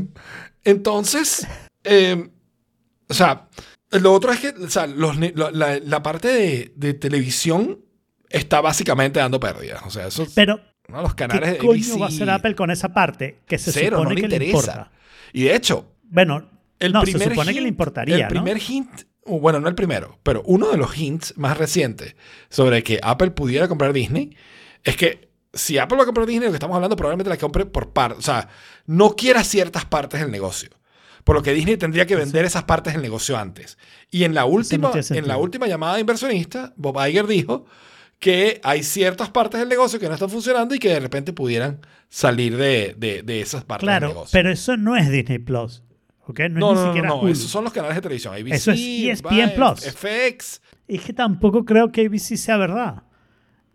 entonces, eh, o sea, lo otro es que o sea, los la, la parte de, de televisión está básicamente dando pérdidas. O sea, eso es- Pero, ¿no? los ¿qué canales de coño ABC, va a hacer Apple con esa parte que se Cero, supone no le que le interesa. importa? Y de hecho, Bueno, el no, se primer supone que le hint- importaría, El ¿no? primer hint, o bueno, no el primero, pero uno de los hints más recientes sobre que Apple pudiera comprar Disney es que si Apple va a comprar Disney, lo que estamos hablando probablemente la compre por partes. O sea, no quiera ciertas partes del negocio. Por lo que Disney tendría que vender esas partes del negocio antes. Y en la última, en la última llamada de inversionista, Bob Iger dijo que hay ciertas partes del negocio que no están funcionando y que de repente pudieran salir de, de- de esas partes del Claro, negocio. pero eso no es Disney Plus. ¿Ok? No, No, es no, ni no, siquiera no, Hulu. esos son los canales de televisión. ABC, Eso es E ESPN Plus. FX. Es que tampoco creo que ABC sea verdad.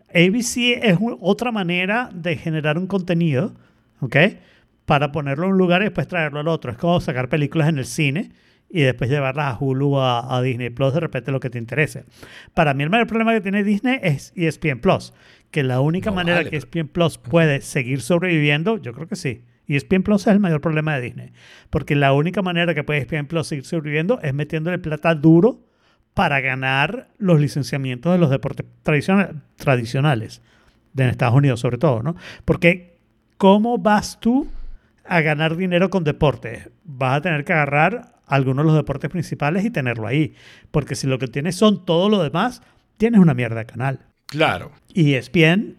ABC es otra manera de generar un contenido, ¿ok? Para ponerlo en un lugar y después traerlo al otro. Es como sacar películas en el cine y después llevarlas a Hulu a, a Disney Plus de repente lo que te interese. Para mí el mayor problema que tiene Disney es E ESPN Plus, que la única No manera vale, que E ESPN Plus puede seguir sobreviviendo, yo creo que sí. Y ESPN Plus es el mayor problema de Disney, porque la única manera que puede ESPN Plus seguir sobreviviendo es metiéndole plata duro para ganar los licenciamientos de los deportes tradiciona- tradicionales de Estados Unidos sobre todo, ¿no? Porque ¿cómo vas tú a ganar dinero con deportes? Vas a tener que agarrar algunos de los deportes principales y tenerlo ahí, porque si lo que tienes son todo lo demás, tienes una mierda de canal. Claro. Y ESPN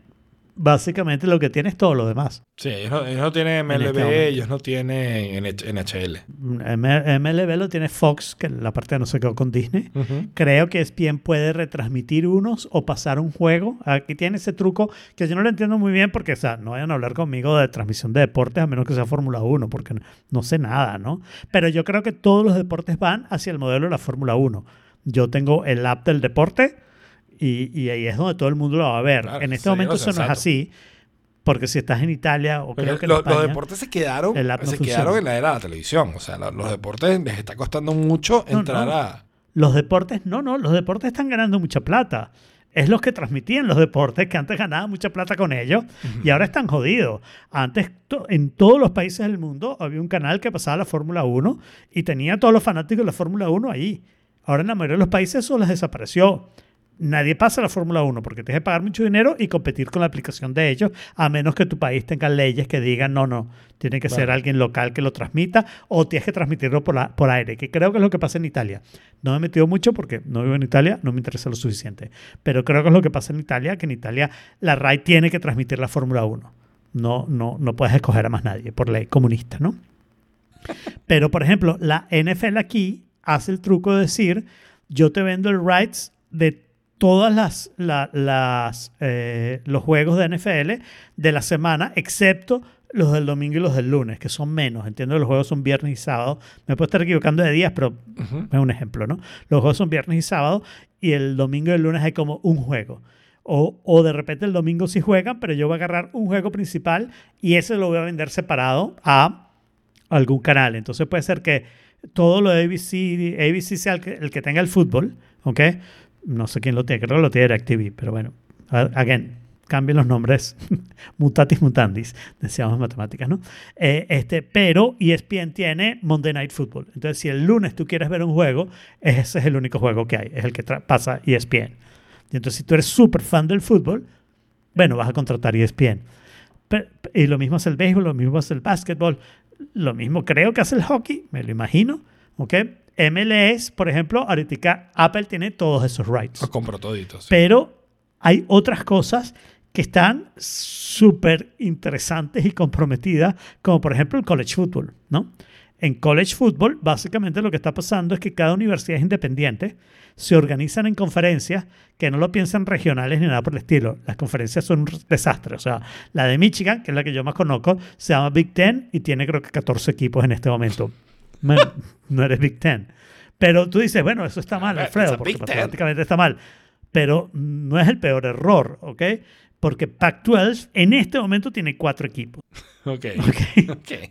básicamente lo que tiene es todo lo demás. Sí, ellos no, ellos no tienen En MLB, este momento. ellos no tienen NH- NHL. MLB lo tiene Fox, que la parte no se quedó con Disney. Creo que ESPN puede retransmitir unos o pasar un juego. Aquí tiene ese truco que yo no lo entiendo muy bien porque, o sea, no vayan a hablar conmigo de transmisión de deportes a menos que sea Fórmula 1, porque no, no sé nada, ¿no? Pero yo creo que todos los deportes van hacia el modelo de la Fórmula 1. Yo tengo el app del deporte y, y ahí es donde todo el mundo lo va a ver. Claro, en este momento eso no es así, porque si estás en Italia o creo que en Lo- los España- deportes se quedaron, no se funciona. quedaron en la era de la televisión. O sea, lo- los deportes les está costando mucho No, entrar no. a... Los deportes, no, no, los deportes están ganando mucha plata. Es los que transmitían los deportes que antes ganaban mucha plata con ellos y ahora están jodidos. Antes, to- en todos los países del mundo, había un canal que pasaba la Fórmula 1 y tenía a todos los fanáticos de la Fórmula 1 ahí. Ahora en la mayoría de los países eso les desapareció. Nadie pasa a la Fórmula 1 porque tienes que pagar mucho dinero y competir con la aplicación de ellos, a menos que tu país tenga leyes que digan, no, no, tiene que ser alguien local que lo transmita o tienes que transmitirlo por, la- por aire, que creo que es lo que pasa en Italia. No me he metido mucho porque no vivo en Italia, no me interesa lo suficiente, pero creo que es lo que pasa en Italia, que en Italia la RAI tiene que transmitir la Fórmula 1. No, no, no puedes escoger a más nadie por ley comunista, ¿no? Pero, por ejemplo, la NFL aquí hace el truco de decir, yo te vendo el rights de todas las, la- las eh, los juegos de NFL de la semana, excepto los del domingo y los del lunes, que son menos. Entiendo que los juegos son viernes y sábado. Me puedo estar equivocando de días, pero es un ejemplo, ¿no? Los juegos son viernes y sábado y el domingo y el lunes hay como un juego. O, o de repente el domingo sí juegan, pero yo voy a agarrar un juego principal y ese lo voy a vender separado a algún canal. Entonces puede ser que todo lo de ABC, ABC sea el que, el que tenga el fútbol, ¿ok? No sé quién lo tiene, creo que lo tiene DirecTV, pero bueno, again, cambien los nombres, mutatis mutandis, decíamos matemáticas, ¿no? Eh, este, pero ESPN tiene Monday Night Football. Entonces, si el lunes tú quieres ver un juego, ese es el único juego que hay, es el que pasa ESPN. Y entonces, si tú eres súper fan del fútbol, bueno, vas a contratar ESPN. Pe- pe- y lo mismo hace el béisbol, lo mismo hace el básquetbol, lo mismo creo que hace el hockey, me lo imagino. ¿ok? MLS, por ejemplo, ahorita Apple tiene todos esos rights. Los compro toditos. Pero hay otras cosas que están súper interesantes y comprometidas, como por ejemplo el college football, ¿no? En college football, básicamente lo que está pasando es que cada universidad es independiente, se organizan en conferencias que no lo piensan regionales ni nada por el estilo. Las conferencias son un desastre. O sea, la de Michigan, que es la que yo más conozco, se llama Big Ten y tiene creo que 14 equipos en este momento. Man, no eres Big Ten. Pero tú dices, bueno, eso está mal, It's a Alfredo, porque Ten. matemáticamente está mal. Pero no es el peor error, ¿ok? Porque Pac-12 en este momento tiene cuatro equipos. Ok.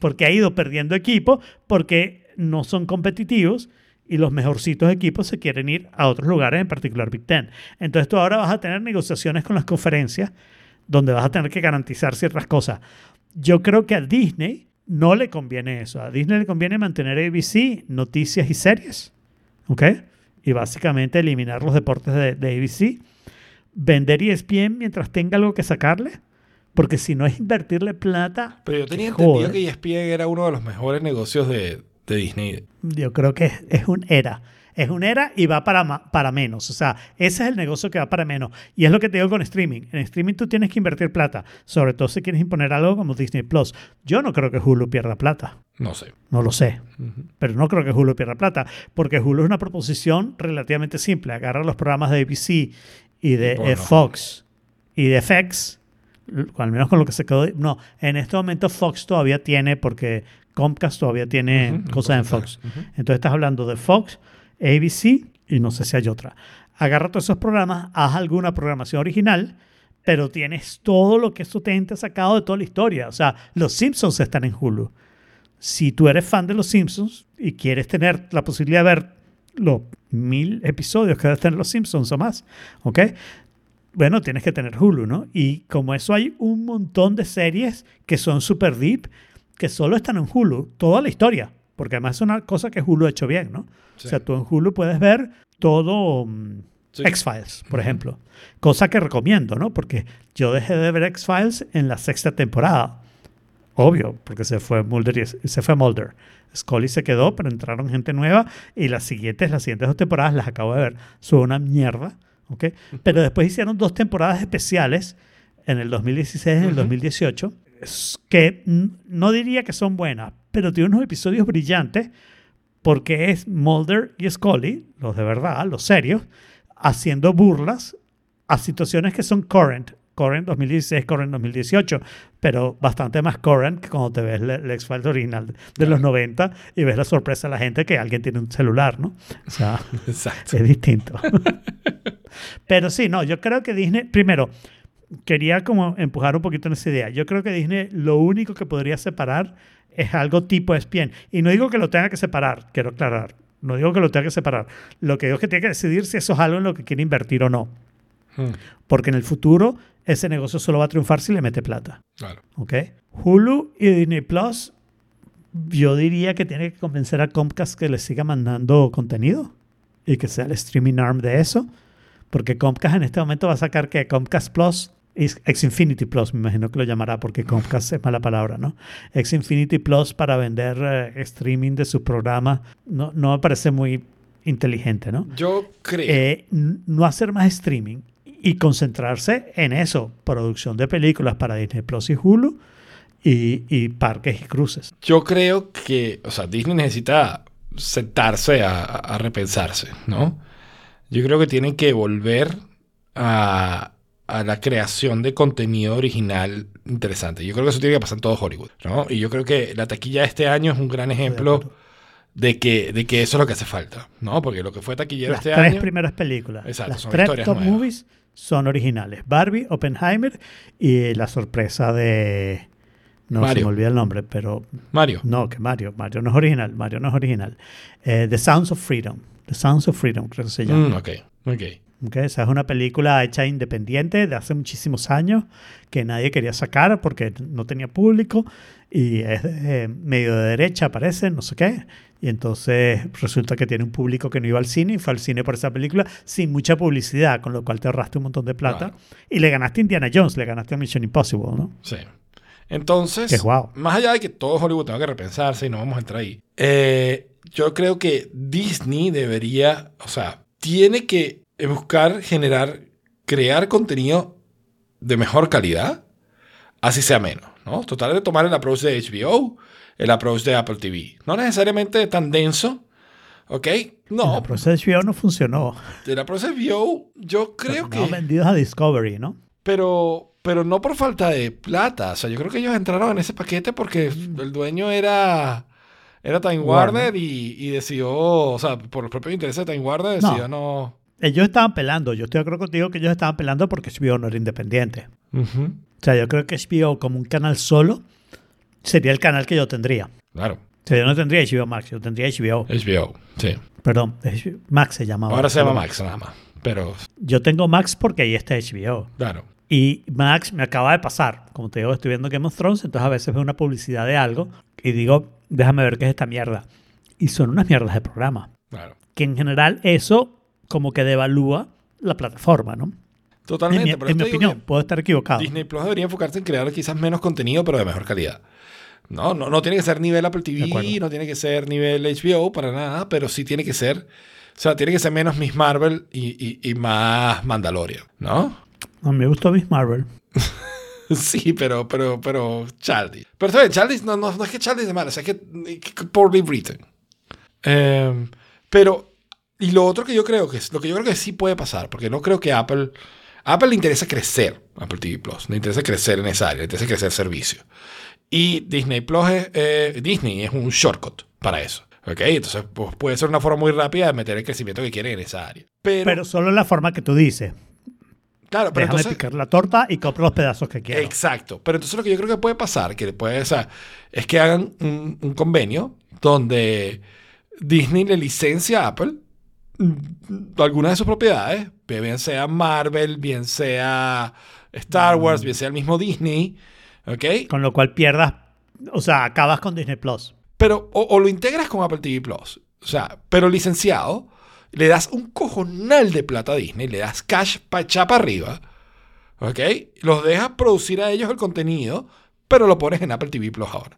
porque ha ido perdiendo equipo, porque no son competitivos y los mejorcitos equipos se quieren ir a otros lugares, en particular Big Ten. Entonces tú ahora vas a tener negociaciones con las conferencias donde vas a tener que garantizar ciertas cosas. Yo creo que a Disney no le conviene eso. A Disney le conviene mantener ABC, noticias y series, ¿ok? Y básicamente eliminar los deportes de, de ABC. Vender ESPN mientras tenga algo que sacarle. Porque si no es invertirle plata, Pero yo tenía entendido que ESPN era uno de los mejores negocios de, de Disney. Yo creo que es, es un era. Es un era y va para, para menos. O sea, ese es el negocio que va para menos. Y es lo que te digo con streaming. En streaming tú tienes que invertir plata. Sobre todo si quieres imponer algo como Disney Plus. Yo no creo que Hulu pierda plata. No sé. No lo sé. Pero no creo que Hulu pierda plata. Porque Hulu es una proposición relativamente simple. Agarra los programas de ABC y de Bueno. eh, Fox y de FX. Al menos con lo que se quedó. No, en este momento Fox todavía tiene, porque Comcast todavía tiene cosas en. Fox. Entonces estás hablando de Fox, ABC y no sé si hay otra. Agarra todos esos programas, haz alguna programación original, pero tienes todo lo que eso te ha sacado de toda la historia. O sea, los Simpsons están en Hulu. Si tú eres fan de los Simpsons y quieres tener la posibilidad de ver los mil episodios que deben tener los Simpsons o más, ¿ok? Bueno, tienes que tener Hulu, ¿no? Y como eso hay un montón de series que son super deep, que solo están en Hulu, toda la historia, porque además es una cosa que Hulu ha hecho bien, ¿no? Sí. O sea, tú en Hulu puedes ver todo mm, Sí. X-Files, por ejemplo. Cosa que recomiendo, ¿no? Porque yo dejé de ver X-Files en la sexta temporada. Obvio, porque se fue Mulder y se fue Mulder. Scully se quedó, pero entraron gente nueva y las siguientes, las siguientes dos temporadas las acabo de ver. Son una mierda, ¿ok? Pero después hicieron dos temporadas especiales en el 2016 y en el Ujú. 2018 es que no diría que son buenas, pero tiene unos episodios brillantes porque es Mulder y Scully, los de verdad, los serios, haciendo burlas a situaciones que son current. Current 2016, current 2018, pero bastante más current que cuando te ves el, X-Files original de los 90 y ves la sorpresa de la gente que alguien tiene un celular, ¿no? O sea, Exacto. es distinto. Pero sí, no, yo creo que Disney, primero, quería como empujar un poquito en esa idea. Yo creo que Disney lo único que podría separar es algo tipo ESPN. Y no digo que lo tenga que separar, quiero aclarar. No digo que lo tenga que separar. Lo que digo es que tiene que decidir si eso es algo en lo que quiere invertir o no. Mm, Porque en el futuro ese negocio solo va a triunfar si le mete plata. Claro. ¿Ok? Hulu y Disney Plus, yo diría que tiene que convencer a Comcast que le siga mandando contenido y que sea el streaming arm de eso. Porque Comcast en este momento va a sacar que Comcast Plus, Xfinity Plus, me imagino que lo llamará porque Comcast es mala palabra, ¿no? Xfinity Plus para vender eh, streaming de sus programas no, no me parece muy inteligente, ¿no? Yo creo. eh, no hacer más streaming y concentrarse en eso, producción de películas para Disney Plus y Hulu y, y parques y cruces. Yo creo que, o sea, Disney necesita sentarse a, a repensarse, ¿no? Yo creo que tienen que volver a, a la creación de contenido original interesante. Yo creo que eso tiene que pasar en todo Hollywood, ¿no? Y yo creo que la taquilla de este año es un gran ejemplo de que, de que eso es lo que hace falta, ¿no? Porque lo que fue taquillero Las este tres año... primeras películas, Exacto, las son tres historias top nuevas. movies son originales. Barbie, Oppenheimer y la sorpresa de... No se Mario. me olvida el nombre, pero Mario. no, que Mario. Mario no es original. Mario no es original. Eh, The Sounds of Freedom. The Sounds of Freedom, creo que se llama. Mm, ok, ok. Ok, Esa es una película hecha independiente de hace muchísimos años que nadie quería sacar porque no tenía público y es eh, medio de derecha, parece, no sé qué. Y entonces resulta que tiene un público que no iba al cine y fue al cine por esa película sin mucha publicidad, con lo cual te ahorraste un montón de plata. Claro. Y le ganaste a Indiana Jones, le ganaste a Mission Impossible, ¿no? Sí. Entonces, Que guau. más allá de que todo Hollywood tenga que repensarse y no vamos a entrar ahí, eh, yo creo que Disney debería, o sea, tiene que buscar generar, crear contenido de mejor calidad, así sea menos, ¿no? Tratar de tomar el approach de HBO el approach de Apple TV. No necesariamente tan denso, ¿ok? No, El proceso HBO no funcionó. el approach de HBO yo creo No que... vendidos a Discovery, ¿no? Pero, pero no por falta de plata. O sea, yo creo que ellos entraron en ese paquete porque el dueño era, era Time Warner, Warner. y, y decidió, o sea, por los propios intereses de Time Warner, decidió no. Ellos estaban pelando. Yo estoy de acuerdo contigo que ellos estaban pelando porque HBO no era independiente. O sea, yo creo que HBO como un canal solo sería el canal que yo tendría. Claro, O sea, yo no tendría HBO Max, yo tendría HBO. HBO, sí. Perdón, HBO Max se llamaba. Ahora se llama Max nada más. Pero, Yo tengo Max porque ahí está HBO. claro. Y Max me acaba de pasar. Como te digo, estoy viendo Game of Thrones, entonces a veces veo una publicidad de algo y digo, déjame ver qué es esta mierda. Y son unas mierdas de programa. Claro. Que en general eso como que devalúa la plataforma, ¿no? En Totalmente. mi, en mi te digo opinión, puedo estar equivocado. Disney Plus debería enfocarse en crear quizás menos contenido, pero de mejor calidad. No, no, no tiene que ser nivel Apple De. TV, no tiene que ser nivel HBO para nada, pero sí tiene que ser, o sea, tiene que ser menos Miss Marvel y, y- y más Mandalorian, ¿no? A mí me gustó Miss Marvel. Sí, pero, pero, pero, Charlie. Pero está bien, Charlie, no, no, no es que Charlie es malo, o sea, es que, que poorly written. Em, pero, y lo otro que yo creo que es, lo que yo creo que sí puede pasar, porque no creo que Apple, Apple le interesa crecer, Apple TV Plus, le interesa crecer en esa área, le interesa crecer servicio. Y Disney Plus es, eh, Disney es un shortcut para eso. ¿Ok? Entonces, pues, puede ser una forma muy rápida de meter el crecimiento que quieren en esa área. Pero, Pero solo la forma que tú dices. claro, pero Déjame entonces, picar la torta y compro los pedazos que quiero. Exacto. Pero entonces lo que yo creo que puede pasar, que puede, o sea, es que hagan un, un convenio donde Disney le licencia a Apple algunas de sus propiedades, bien sea Marvel, bien sea Star Wars, bien sea el mismo Disney, ¿ok? Con lo cual pierdas, o sea, acabas con Disney Plus. Pero o, o lo integras con Apple TV Plus, o sea, pero licenciado, le das un cojonal de plata a Disney, le das cash para echar para arriba, ¿ok? Los dejas producir a ellos el contenido, pero lo pones en Apple TV Plus ahora,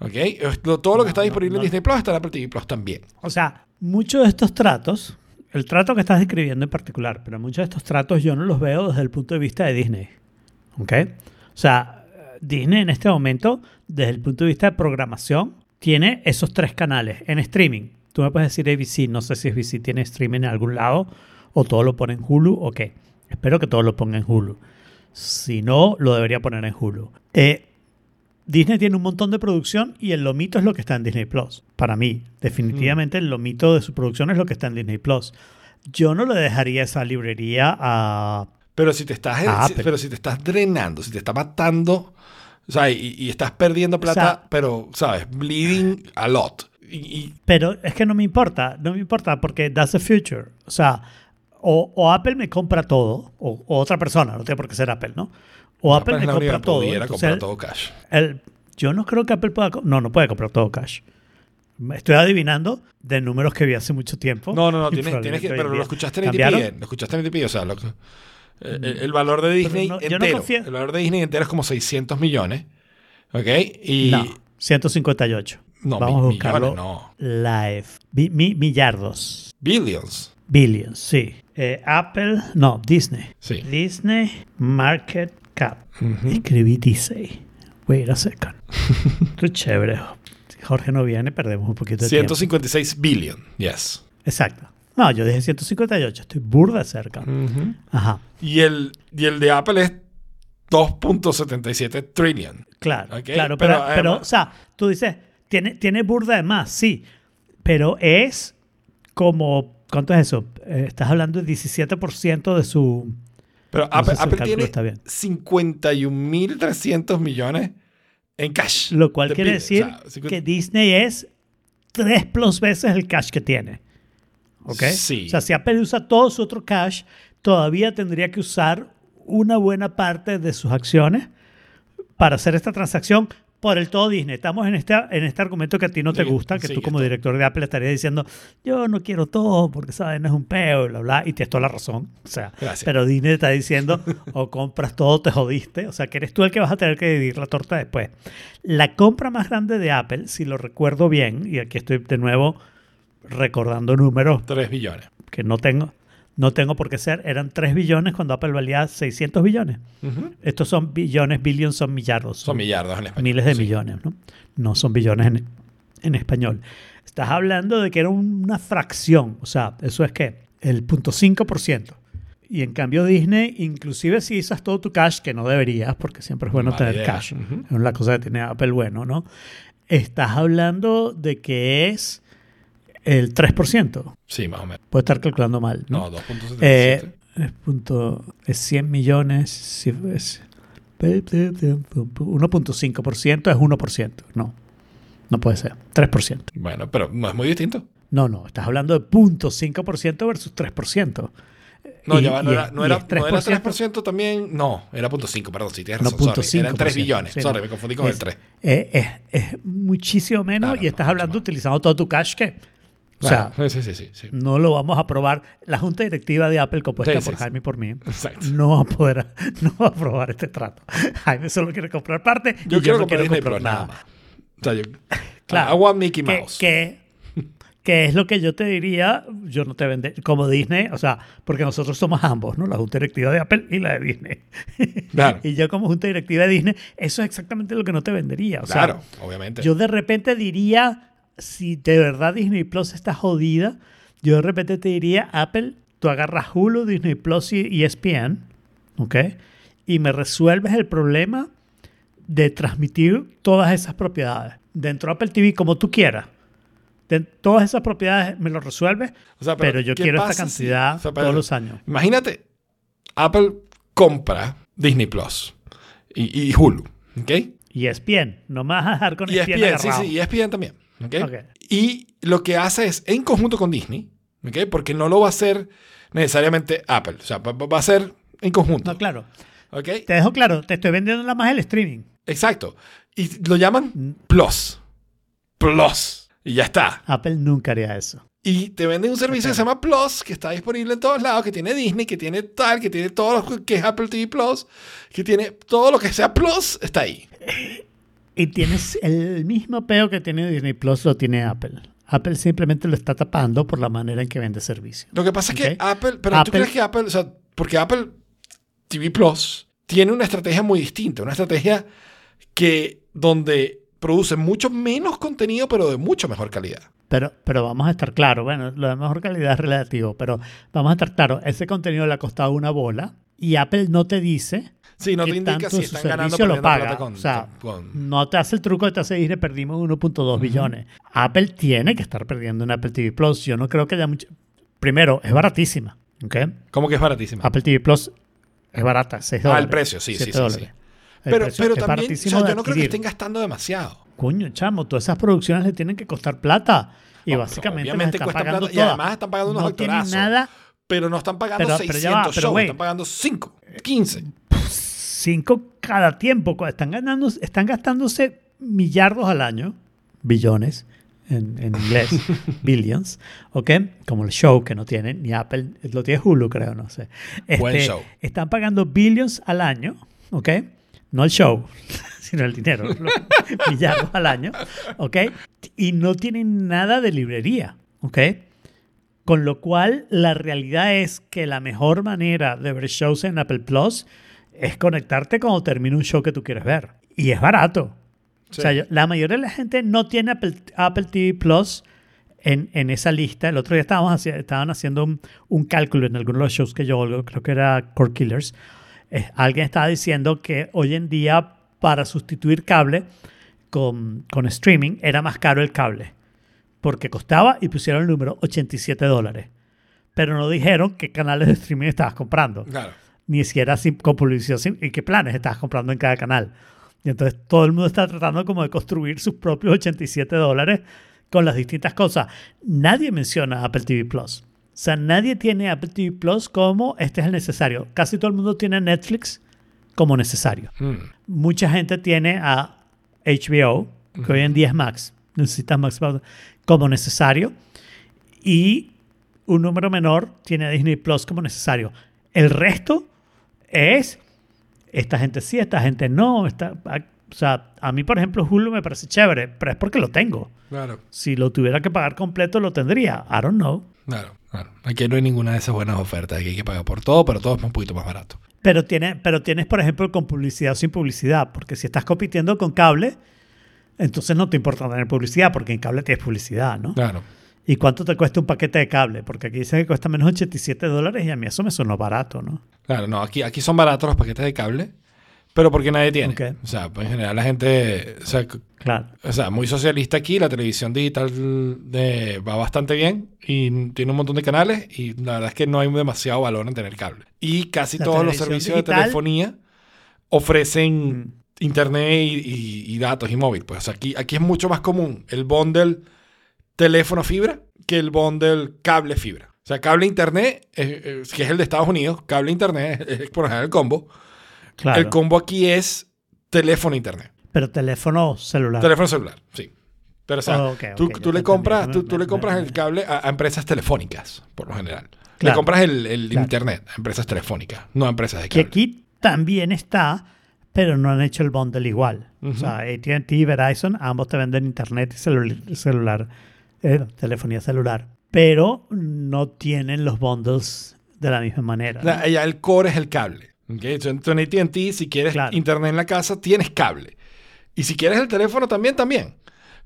¿ok? Todo lo que está disponible en Disney Plus en Apple TV Plus también. O sea, muchos de estos tratos, el trato que estás describiendo en particular, pero muchos de estos tratos yo no los veo desde el punto de vista de Disney. ¿Ok? O sea, Disney en este momento, desde el punto de vista de programación, tiene esos tres canales en streaming. Tú me puedes decir ABC, no sé si ABC tiene streaming en algún lado o todo lo pone en Hulu o qué. Espero que todo lo ponga en Hulu. Si no, lo debería poner en Hulu. Eh, Disney tiene un montón de producción y el lomito es lo que está en Disney Plus. Para mí, definitivamente el lomito de su producción es lo que está en Disney Plus. Yo no le dejaría esa librería a. Pero si te estás, A si- Apple. pero si te estás drenando, si te está matando, o sea, y, y estás perdiendo plata, sea- pero, ¿sabes? Bleeding a lot. Y, y- Pero es que no me importa, no me importa porque that's the future. O sea, o, o Apple me compra todo, o, o otra persona, no tiene por qué ser Apple, ¿no? O Apple compra todo. pudiera entonces comprar todo cash. el- yo no creo que Apple pueda. No, no puede comprar todo cash. Estoy adivinando de números que vi hace mucho tiempo. No, no, no, tienes, tienes que, pero lo escuchaste en. ATP, lo escuchaste en ATP, o sea, lo eh, el, el valor de Disney no- yo no entero, confío. el valor de Disney entero es como 600 millones, ¿ok? Y No, 158. No, Vamos mi- a buscarlo. millones, no. Live. Bi- mi- millardos. billions, Billions, sí. Eh, Apple, no, Disney. sí. Disney Market Cap. Ujú. Escribí Disney. Wait a second. Esto es chévere. Si Jorge no viene, perdemos un poquito de tiempo. 156 billion, yes. Exacto. No, yo dije 158. Estoy burda cerca. Ujú. Ajá. Y el, y el de Apple es 2.77 trillion. Claro, Ok, claro, pero pero, pero, además- o sea, tú dices, tiene, tiene burda de más, sí, pero es como, ¿cuánto es eso? Eh, estás hablando del 17% de su... Pero No Apple, Apple tiene está bien. 51.300 millones en cash. Lo cual quiere decir O sea, 50 que Disney es tres plus veces el cash que tiene. ¿Ok? Sí. O sea, si Apple usa todo su otro cash, todavía tendría que usar una buena parte de sus acciones para hacer esta transacción por el todo Disney. Estamos en este, en este argumento que a ti no te Sí, gusta, que sí, tú como director de Apple estarías diciendo, yo no quiero todo porque, ¿sabes? No es un peo, bla, bla, y tienes toda la razón. O sea, Gracias. pero Disney está diciendo, o compras todo, te jodiste. O sea, que eres tú el que vas a tener que dividir la torta después. La compra más grande de Apple, si lo recuerdo bien, y aquí estoy de nuevo recordando números 3 billones. que no tengo, No tengo por qué ser. Eran 3 billones cuando Apple valía 600 billones. Ujú. Estos son billones, billions son millardos. Son millardos en español. miles de sí. millones, ¿no? No son billones en, en español. Estás hablando de que era una fracción, o sea, eso es que el 0.5%. Y en cambio Disney, inclusive si usas todo tu cash, que no deberías, porque siempre es bueno tener idea. cash, es la cosa que tiene Apple bueno, ¿no? Estás hablando de que es el 3%. Sí, más o menos. Puedo estar calculando mal, ¿no? No, 2.77. Eh, es, punto, es 100 millones. si es- 1.5% es 1%. No, no puede ser. 3%. Bueno, pero no es muy distinto. No, no, estás hablando de 0.5% versus 3%. No, Y- ya no y era, es- no era, es no era 3%. 3% también. No, era 0.5, perdón, sí, tienes No, razón. sorry. 0.5%. Eran 3 billones. Sí, sorry, no. me confundí con es, el 3. eh, Es, es muchísimo menos Claro, y estás no, hablando utilizando todo tu cash que, o sea, sí, sí, sí, sí. no lo vamos a aprobar. La junta directiva de Apple, compuesta por. Jaime y por mí, Exacto. no va a poder no va a aprobar este trato. Jaime solo quiere comprar parte y Yo yo, quiero no comprar quiero comprar nada nada. más. O sea, yo. Claro. Want Mickey Mouse. que, que es lo que yo te diría, yo no te vendé como Disney, o sea, porque nosotros somos ambos, ¿no? La junta directiva de Apple y la de Disney. Claro. y yo como junta directiva de Disney, eso es exactamente lo que no te vendería. O sea, claro, obviamente. yo de repente diría, si de verdad Disney Plus está jodida, yo de repente te diría, Apple, tú agarras Hulu, Disney Plus y E ESPN, ¿ok? Y me resuelves el problema de transmitir todas esas propiedades dentro de Apple TV como tú quieras. De todas esas propiedades me lo resuelves, O sea, pero, yo ¿qué quiero esta si- cantidad o sea, pero- todos los años. Imagínate, Apple compra Disney Plus y, y Hulu, ¿ok? Y ESPN, no me vas a dejar con E Y ESPN, ESPN, sí, ESPN también, Y lo que hace es, en conjunto con Disney. Porque no lo va a hacer necesariamente Apple, o sea, va, a ser en conjunto, No, claro. ¿ok? Te dejo claro, te estoy vendiendo nada más el streaming. Exacto. Y lo llaman Mm. Plus. Plus. Y ya está. Apple nunca haría eso. Y te venden un servicio que se llama Plus, que está disponible en todos lados, que tiene Disney, que tiene tal, que tiene todo lo que es Apple TV Plus, que tiene todo lo que sea Plus, está ahí. Y tienes el mismo peo que tiene Disney Plus, lo tiene Apple. Apple simplemente lo está tapando por la manera en que vende servicio. Lo que pasa es que. Apple, pero tú crees que Apple, o sea, porque Apple TV Plus tiene una estrategia muy distinta, una estrategia que donde produce mucho menos contenido, pero de mucho mejor calidad. Pero, pero vamos a estar claros, bueno, lo de mejor calidad es relativo, pero vamos a estar claros, ese contenido le ha costado una bola y Apple no te dice Sí, no te indica tanto si están ganando lo paga. plata con, o sea, con- no te hace el truco de te hace Disney, perdimos 1.2 billones. Apple tiene que estar perdiendo en Apple TV Plus. Yo no creo que haya mucho... Primero, es baratísima, ¿ok? ¿Cómo que es baratísima? Apple TV Plus es barata, 6 Ah, dólares. el precio, sí, sí, 7 sí, Pero, pero es también, o sea, yo no creo que estén gastando demasiado. Coño, chamo, todas esas producciones le tienen que costar plata. Y básicamente obviamente están cuesta pagando plata y además están pagando unos No tienen nada, Pero no están pagando Pero- 600 pero va, pero shows, están pagando 5, 15. Cinco cada tiempo. Están, ganando, están gastándose millardos al año, billones en, en inglés, billions, ¿ok? Como el show que no tiene, ni Apple, lo tiene Hulu, creo, no sé. Buen Este, show. Están pagando billions al año, ¿ok? No el show, sino el dinero, millardos al año, ¿ok? Y no tienen nada de librería, ¿ok? Con lo cual, la realidad es que la mejor manera de ver shows en Apple Plus es conectarte cuando termina un show que tú quieres ver. Y es barato. Sí. O sea, yo- la mayoría de la gente no tiene Apple, Apple TV Plus en, en esa lista. El otro día estábamos estaban haciendo un, un cálculo en algunos de los shows que yo oigo, creo que era Core Killers. Eh, alguien estaba diciendo que hoy en día para sustituir cable con, con streaming era más caro el cable. Porque costaba y pusieron el número 87 dólares. Pero no dijeron qué canales de streaming estabas comprando Claro. Ni siquiera sin, con publicidad y qué planes estabas comprando en cada canal. Y entonces todo el mundo está tratando como de construir sus propios 87 dólares con las distintas cosas. Nadie menciona Apple TV Plus. O sea, nadie tiene Apple TV Plus como este es el necesario. Casi todo el mundo tiene Netflix como necesario. Mm. Mucha gente tiene a HBO, que hoy en día es Max. Necesitas Max como necesario. Y un número menor tiene a Disney Plus como necesario. El resto es esta gente sí, esta gente no. Esta, o sea, a mí, por ejemplo, Hulu me parece chévere, pero es porque lo tengo. Claro. Si lo tuviera que pagar completo, lo tendría. I don't know. Claro. Claro. Aquí no hay ninguna de esas buenas ofertas. Aquí hay que pagar por todo, pero todo es un poquito más barato. Pero, tiene, pero tienes, por ejemplo, con publicidad o sin publicidad, porque si estás compitiendo con cable, entonces no te importa tener publicidad, porque en cable tienes publicidad, ¿no? Claro. ¿Y cuánto te cuesta un paquete de cable? Porque aquí dicen que cuesta menos 87 dólares y a mí eso me sonó barato, ¿no? Claro, no, aquí, aquí son baratos los paquetes de cable, pero porque nadie tiene. Ok. O sea, pues en general la gente, o sea, Claro. o sea, muy socialista aquí, la televisión digital de- va bastante bien y tiene un montón de canales y la verdad es que no hay demasiado valor en tener cable. Y casi La todos los servicios de telefonía ofrecen Mm. internet y, y- y datos y móvil. Pues aquí, aquí es mucho más común el bundle teléfono fibra que el bundle cable fibra. O sea, cable internet, eh, eh, que es el de Estados Unidos, cable internet es, por ejemplo el combo. Claro. El combo aquí es teléfono internet. pero teléfono celular. Teléfono celular, sí. Pero o sea, Oh, tú, le compras, tú, tú Me- le compras me- el cable a, a empresas telefónicas, por lo general. Le compras el, el Claro. internet a empresas telefónicas, no a empresas de que cable. aquí también está, pero no han hecho el bundle igual. O sea, AT&T y Verizon, ambos te venden internet y celu- celular, eh, telefonía celular, pero no tienen los bundles de la misma manera. El core es el cable. en AT&T, si quieres Claro. internet en la casa, tienes cable. Y si quieres el teléfono también, también.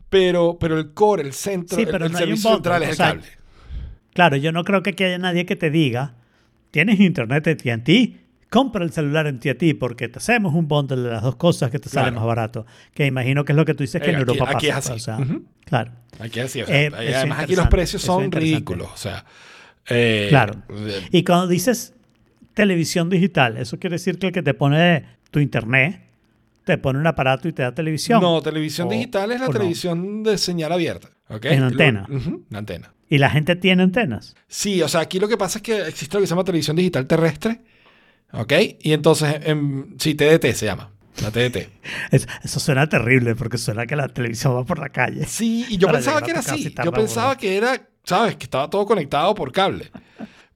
Pero, pero el core, el centro, Sí, el- pero el, no hay un servicio central es o el cable. Claro, yo no creo que haya nadie que te diga, tienes internet en AT&T, compra el celular en AT&T porque te hacemos un bundle de las dos cosas que te sale más barato. Que imagino que es lo que tú dices que Eh, en aquí- Europa aquí pasa. es así. o sea, Ujú. Claro. Aquí es así. o sea, Eh, además aquí los precios son ridículos. O sea, eh, Claro. eh, Y cuando dices televisión digital, eso quiere decir que el que te pone tu internet te pone un aparato y te da televisión. No, televisión O- digital es la no. televisión de señal abierta. ¿ok? En Lo- antena. Ujú, la antena. Y la gente tiene antenas. Sí, o sea, aquí lo que pasa es que existe lo que se llama televisión digital terrestre. ¿Ok? Y entonces, em, sí, TDT se llama. La TDT. Es- eso suena terrible porque suena que la televisión va por la calle. Sí, y yo pensaba que era así. Yo pensaba que era, ¿sabes? Que estaba todo conectado por cable.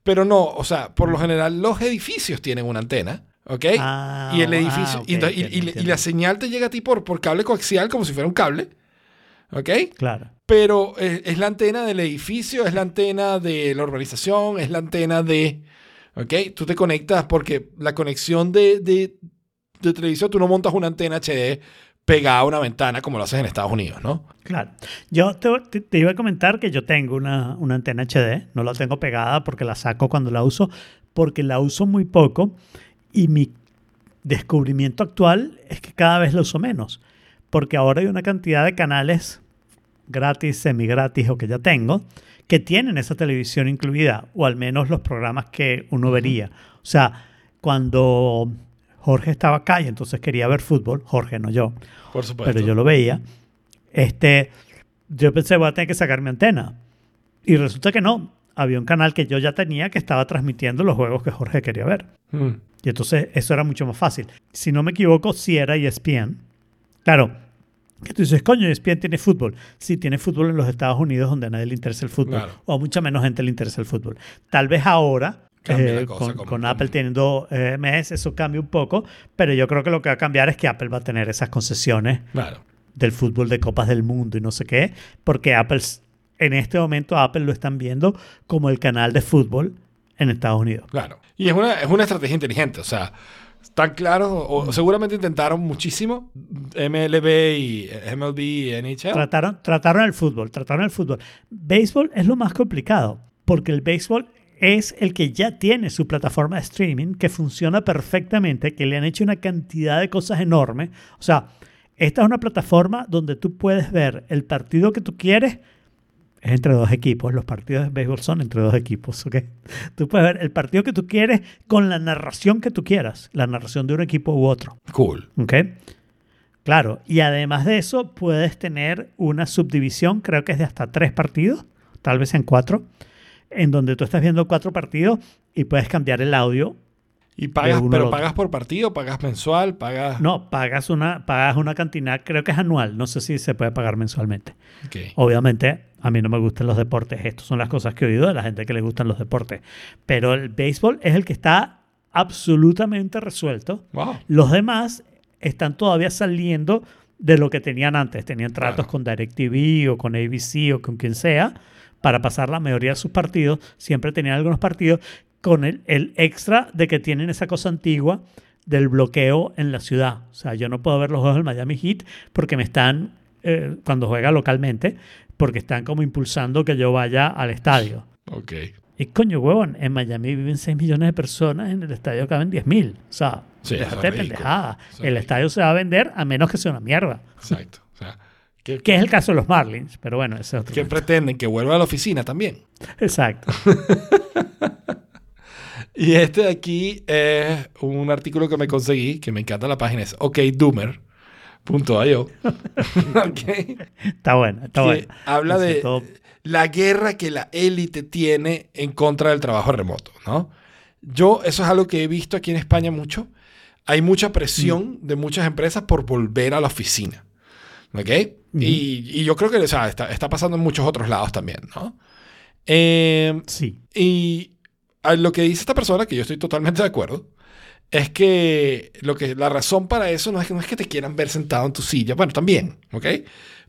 Pero no, o sea, por lo general los edificios tienen una antena. ¿Ok? Ah, y el ah, edificio. y, ok, y- y- entiendo, y entiendo. la señal te llega a ti por, por cable coaxial como si fuera un cable. ¿Ok? Claro. Pero es, es la antena del edificio, es la antena de la urbanización, es la antena de... ¿Ok? Tú te conectas porque la conexión de, de, televisión, tú no montas una antena HD pegada a una ventana como lo haces en Estados Unidos, ¿no? Claro. Yo te, iba a comentar que yo tengo una, una antena HD. No la tengo pegada porque la saco cuando la uso, porque la uso muy poco y mi descubrimiento actual es que cada vez la uso menos. Porque ahora hay una cantidad de canales gratis, semi gratis o que ya tengo, que tienen esa televisión incluida, o al menos los programas que uno vería. O sea, cuando Jorge estaba acá y entonces quería ver fútbol, Jorge, no yo, Por supuesto. pero yo lo veía, este, yo pensé, voy a tener que sacar mi antena. Y resulta que no. Había un canal que yo ya tenía que estaba transmitiendo los juegos que Jorge quería ver. Mm. Y entonces eso era mucho más fácil. Si no me equivoco, si era E ESPN. Claro, que tú dices, coño, ESPN tiene fútbol. Sí, tiene fútbol en los Estados Unidos donde a nadie le interesa el fútbol. Claro. O a mucha menos gente le interesa el fútbol. Tal vez ahora, eh, cosa con, como- con como- Apple teniendo eh, MS, eso cambia un poco. Pero yo creo que lo que va a cambiar es que Apple va a tener esas concesiones Claro. del fútbol de Copas del Mundo y no sé qué, porque Apple, en este momento Apple lo están viendo como el canal de fútbol en Estados Unidos. Claro. Y es una, es una estrategia inteligente. O sea, están claros, o seguramente intentaron muchísimo MLB y MLB y NHL. Trataron, trataron el fútbol, trataron el fútbol. Béisbol es lo más complicado, porque el béisbol es el que ya tiene su plataforma de streaming que funciona perfectamente, que le han hecho una cantidad de cosas enormes. O sea, esta es una plataforma donde tú puedes ver el partido que tú quieres. Es entre dos equipos. Los partidos de béisbol son entre dos equipos, ¿ok? Tú puedes ver el partido que tú quieres con la narración que tú quieras. La narración de un equipo u otro. Cool. ¿Ok? Claro, y además de eso puedes tener una subdivisión, creo que es de hasta tres partidos, tal vez en cuatro, en donde tú estás viendo cuatro partidos y puedes cambiar el audio. Y pagas, pero pagas por partido, pagas mensual, pagas... No, pagas una, pagas una cantidad, creo que es anual, no sé si se puede pagar mensualmente. Obviamente, a mí no me gustan los deportes, estas son las cosas que he oído de la gente que le gustan los deportes, pero el béisbol es el que está absolutamente resuelto. Wow. Los demás están todavía saliendo de lo que tenían antes. Tenían tratos Claro. con DirecTV o con ABC o con quien sea, para pasar la mayoría de sus partidos. Siempre tenían algunos partidos con el, el extra de que tienen esa cosa antigua del bloqueo en la ciudad. O sea, yo no puedo ver los juegos del Miami Heat porque me están, eh, cuando juega localmente, porque están como impulsando que yo vaya al estadio. Ok. Y coño, huevón, en Miami viven 6 millones de personas, en el estadio caben 10 mil. O sea, Sí, déjate de pendejada. Es El estadio se va a vender a menos que sea una mierda. Exacto. O sea, ¿qué, Que es el caso de los Marlins, pero bueno, ese es otro. qué pretenden? ¿Que vuelva a la oficina también? Exacto. Y este de aquí es un artículo que me conseguí, que me encanta la página, es okdoomer.io. ok. Está bueno, está bueno. habla de todo- la guerra que la élite tiene en contra del trabajo remoto, ¿no? Yo, eso es algo que he visto aquí en España mucho. Hay mucha presión de muchas empresas por volver a la oficina, ¿ok? y, y yo creo que o sea, está, está pasando en muchos otros lados también, ¿no? Eh, Sí. y a lo que dice esta persona, que yo estoy totalmente de acuerdo, es que, lo que la razón para eso no es, que, no es que te quieran ver sentado en tu silla, bueno, también, ¿ok?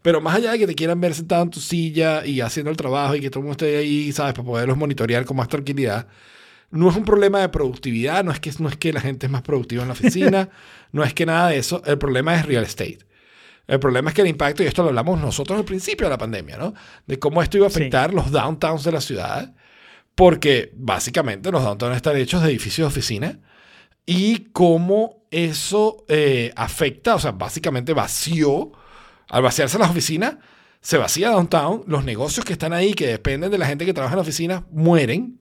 Pero más allá de que te quieran ver sentado en tu silla y haciendo el trabajo y que todo el mundo esté ahí, ¿sabes? Para poderlos monitorear con más tranquilidad, no es un problema de productividad, no es que, no es que la gente es más productiva en la oficina, no es que nada de eso, el problema es real estate. El problema es que el impacto, y esto lo hablamos nosotros al principio de la pandemia, ¿no? De cómo esto iba a Sí. afectar los downtowns de la ciudad, porque básicamente los downtowns están hechos de edificios de oficina y cómo eso eh, afecta, o sea, básicamente vació, al vaciarse las oficinas, se vacía downtown, los negocios que están ahí, que dependen de la gente que trabaja en la oficina, mueren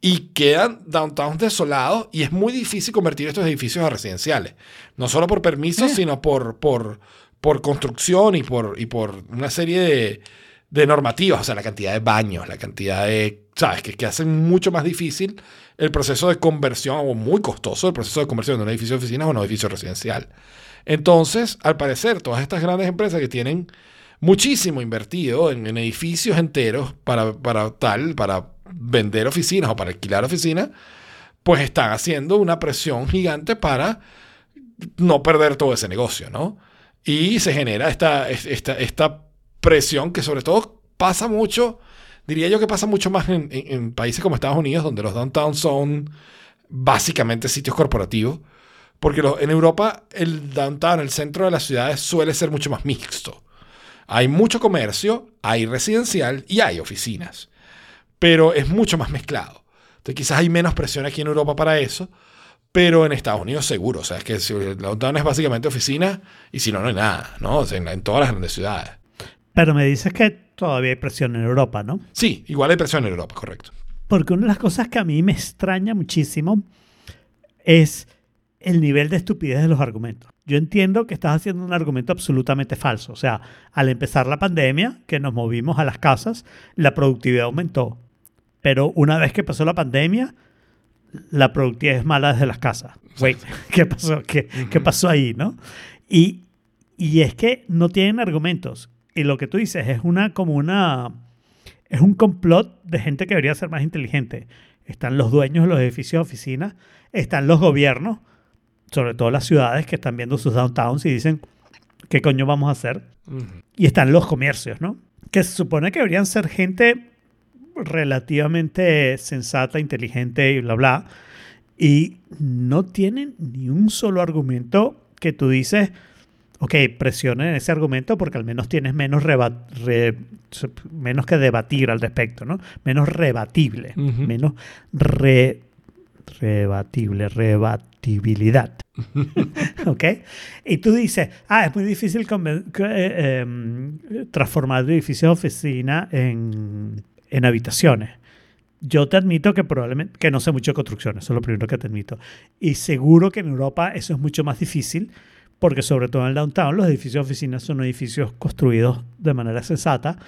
y quedan downtowns desolados y es muy difícil convertir estos edificios a residenciales. No solo por permisos, Eh. sino por, por, por construcción y por, y por una serie de, de normativas, o sea, la cantidad de baños, la cantidad de, ¿sabes? Que, que hacen mucho más difícil el proceso de conversión, o muy costoso el proceso de conversión de un edificio de oficinas a un edificio residencial. Entonces, al parecer, todas estas grandes empresas que tienen muchísimo invertido en, en edificios enteros para, para tal, para vender oficinas o para alquilar oficinas, pues están haciendo una presión gigante para no perder todo ese negocio, ¿no? Y se genera esta, esta, esta presión que sobre todo pasa mucho, diría yo que pasa mucho más en, países como Estados Unidos, donde los downtowns son básicamente sitios corporativos, porque en Europa el downtown, el centro de las ciudades suele ser mucho más mixto. Hay mucho comercio, hay residencial y hay oficinas, pero es mucho más mezclado. Entonces quizás hay menos presión aquí en Europa para eso, pero en Estados Unidos seguro. O sea, es que el downtown es básicamente oficina y si no, no hay nada, ¿no? En todas las grandes ciudades. Pero me dices que todavía hay presión en Europa, ¿no? Sí, igual hay presión en Europa, correcto. Porque una de las cosas que a mí me extraña muchísimo es el nivel de estupidez de los argumentos. Yo entiendo que estás haciendo un argumento absolutamente falso. O sea, al empezar la pandemia, que nos movimos a las casas, la productividad aumentó. Pero una vez que pasó la pandemia, la productividad es mala desde las casas. Wait, ¿qué pasó? ¿Qué, qué pasó ahí, no? Y, y es que no tienen argumentos. Y lo que tú dices es una como una es un complot de gente que debería ser más inteligente. Están los dueños de los edificios de oficinas, están los gobiernos, sobre todo las ciudades que están viendo sus downtowns y dicen, ¿qué coño vamos a hacer? Y están los comercios, ¿no? Que se supone que deberían ser gente relativamente sensata, inteligente y bla, bla. Y no tienen ni un solo argumento que tú dices, ok, presionen ese argumento porque al menos tienes menos, re- menos que debatir al respecto, ¿no? Menos rebatible, menos re- rebatible, rebatibilidad. ¿Ok? Y tú dices, ah, es muy difícil eh, em, transformar edificios de oficina en, en habitaciones. Yo te admito que probablemente, que no sé mucho de construcción, eso es lo primero que te admito. Y seguro que en Europa eso es mucho más difícil, porque sobre todo en el downtown los edificios de oficinas son edificios construidos de manera sensata,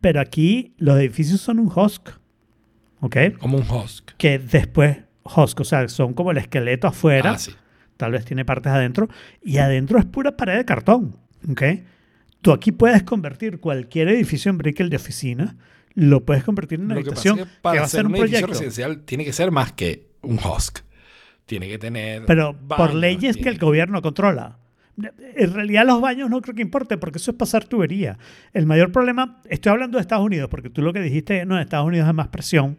pero aquí los edificios son un husk, ¿ok? Como un husk. Que después, husk, o sea, son como el esqueleto afuera, Ah, sí. tal vez tiene partes adentro, y adentro es pura pared de cartón, ¿ok? Tú aquí puedes convertir cualquier edificio en brickell de oficina, lo puedes convertir en una Lo que pasa habitación es que que para va a ser un un edificio proyecto. residencial tiene que ser más que un husk. Tiene que tener. Pero por baños, leyes que tiene- el gobierno controla. En realidad los baños no creo que importe porque eso es pasar tubería. El mayor problema, estoy hablando de Estados Unidos porque tú lo que dijiste, no, en Estados Unidos hay más presión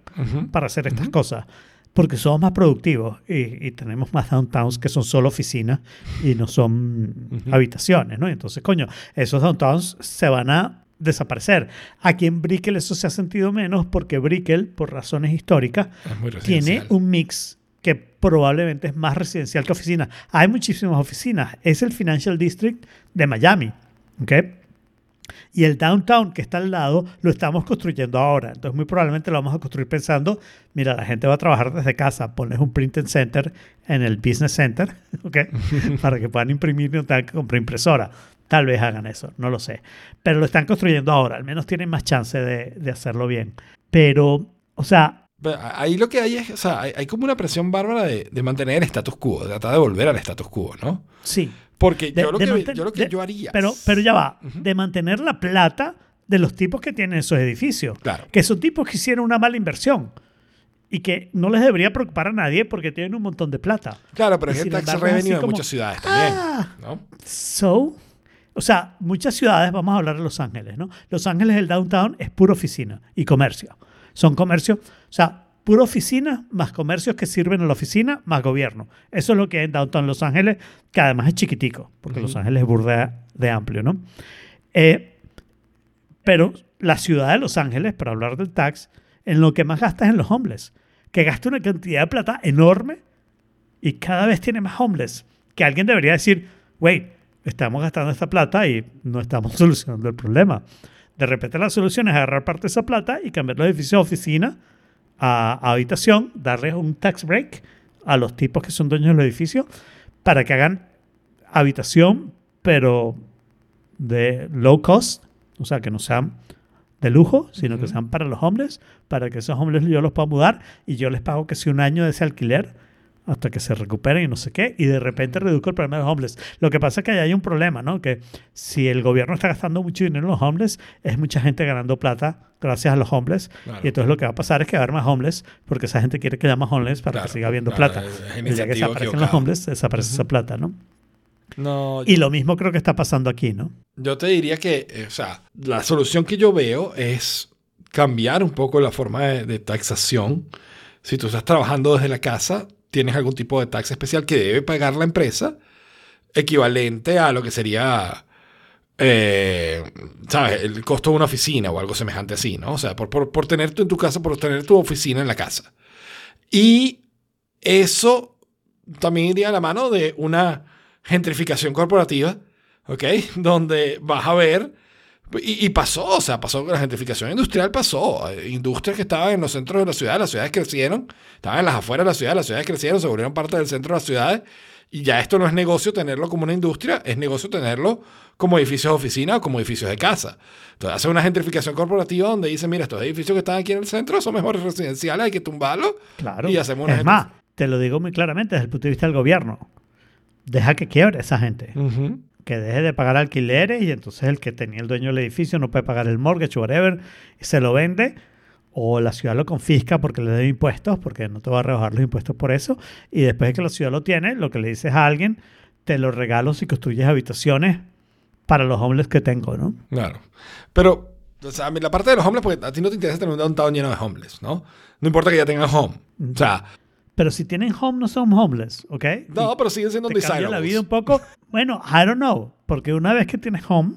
para hacer estas cosas. Porque somos más productivos y, y tenemos más downtowns que son solo oficinas y no son habitaciones, ¿no? Entonces, coño, esos downtowns se van a desaparecer. Aquí en Brickell eso se ha sentido menos porque Brickell, por razones históricas, tiene un mix que probablemente es más residencial que oficina. Hay muchísimas oficinas. Es el Financial District de Miami. ¿ok? Y el downtown que está al lado lo estamos construyendo ahora. Entonces muy probablemente lo vamos a construir pensando, mira, la gente va a trabajar desde casa, ponles un printing center en el business center, ¿ok? Para que puedan imprimir y no tengan que comprar impresora. Tal vez hagan eso, no lo sé. Pero lo están construyendo ahora, al menos tienen más chance de, de hacerlo bien. Pero, o sea, Ahí lo que hay es, o sea, hay, hay como una presión bárbara de, de mantener el status quo, de tratar de volver al status quo, ¿no? sí, Porque De- yo, lo que, manten- yo lo que de- yo haría. Pero, pero ya va, de mantener la plata de los tipos que tienen esos edificios. Claro. Que son tipos que hicieron una mala inversión y que no les debería preocupar a nadie porque tienen un montón de plata. Claro, pero es el tax revenue de muchas ciudades también, "Ah". ¿no? So, o sea, muchas ciudades, vamos a hablar de Los Ángeles, ¿no? Los Ángeles, el downtown es pura oficina y comercio. Son comercios, o sea, pura oficina más comercios que sirven a la oficina más gobierno. Eso es lo que hay en downtown Los Ángeles, que además es chiquitico, porque Los Ángeles es burda de amplio, ¿no? Eh, pero la ciudad de Los Ángeles, para hablar del tax, en lo que más gasta es en los homeless, que gasta una cantidad de plata enorme y cada vez tiene más homeless. Que alguien debería decir, wait, estamos gastando esta plata y no estamos solucionando el problema. De repente la solución es agarrar parte de esa plata y cambiar los edificios de oficina a, a habitación, darles un tax break a los tipos que son dueños del edificio para que hagan habitación, pero de low cost, o sea, que no sean de lujo, sino que sean para los hombres, para que esos hombres yo los pueda mudar y yo les pago que si un año de ese alquiler hasta que se recuperen y no sé qué, y de repente reduzco el problema de los homeless. Lo que pasa es que ahí hay un problema, ¿no? Que si el gobierno está gastando mucho dinero en los homeless, es mucha gente ganando plata gracias a los homeless, Claro. y entonces lo que va a pasar es que va a haber más homeless, porque esa gente quiere que haya más homeless para Claro, que siga habiendo claro, plata. El día que desaparecen los homeless, desaparece esa plata, ¿no? No, Y lo mismo creo que está pasando aquí, ¿no? Yo te diría que, eh, o sea, la solución que yo veo es cambiar un poco la forma de, de taxación. Si tú estás trabajando desde la casa, tienes algún tipo de taxa especial que debe pagar la empresa, equivalente a lo que sería, eh, ¿sabes? El costo de una oficina o algo semejante así, ¿no? O sea, por, por, por tener tú en tu casa, por tener tu oficina en la casa. Y eso también iría a la mano de una gentrificación corporativa, ¿ok? Donde vas a ver, y, y pasó, o sea, pasó, la gentrificación industrial pasó, Eh, industrias que estaban en los centros de la ciudad, las ciudades crecieron, estaban en las afueras de la ciudad, las ciudades crecieron, se volvieron parte del centro de las ciudades, y ya esto no es negocio tenerlo como una industria, es negocio tenerlo como edificios de oficina o como edificios de casa. Entonces hace una gentrificación corporativa donde dice, mira, estos edificios que están aquí en el centro son mejores residenciales, hay que tumbarlos. Claro. Y hacemos una es más, te lo digo muy claramente desde el punto de vista del gobierno. Deja que quiebre esa gente. Ujú. Que deje de pagar alquileres y entonces el que tenía el dueño del edificio no puede pagar el mortgage whatever se lo vende. O la ciudad lo confisca porque le debe impuestos, porque no te va a rebajar los impuestos por eso. Y después de que la ciudad lo tiene, lo que le dices a alguien, te lo regalo si construyes habitaciones para los homeless que tengo, ¿no? Claro. Pero, o sea, la parte de los homeless, porque a ti no te interesa tener un downtown lleno de homeless, ¿no? No importa que ya tengan home. O sea, Pero si tienen home, no son homeless, ¿ok? no, pero siguen siendo te cambia la desirables. vida un poco. Bueno, I don't know, porque una vez que tienes home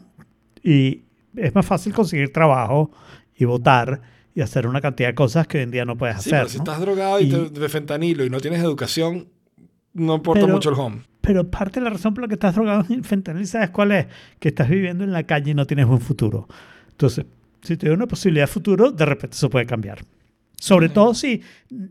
y es más fácil conseguir trabajo y votar y hacer una cantidad de cosas que hoy en día no puedes Sí, hacer. pero si ¿no? estás drogado y, Y- te- de fentanilo y no tienes educación, no importa Pero- mucho el home. Pero parte de la razón por la que estás drogado en fentanil, ¿sabes cuál es? Que estás viviendo en la calle y no tienes buen futuro. Entonces, si te da una posibilidad de futuro, de repente eso puede cambiar. Sobre todo si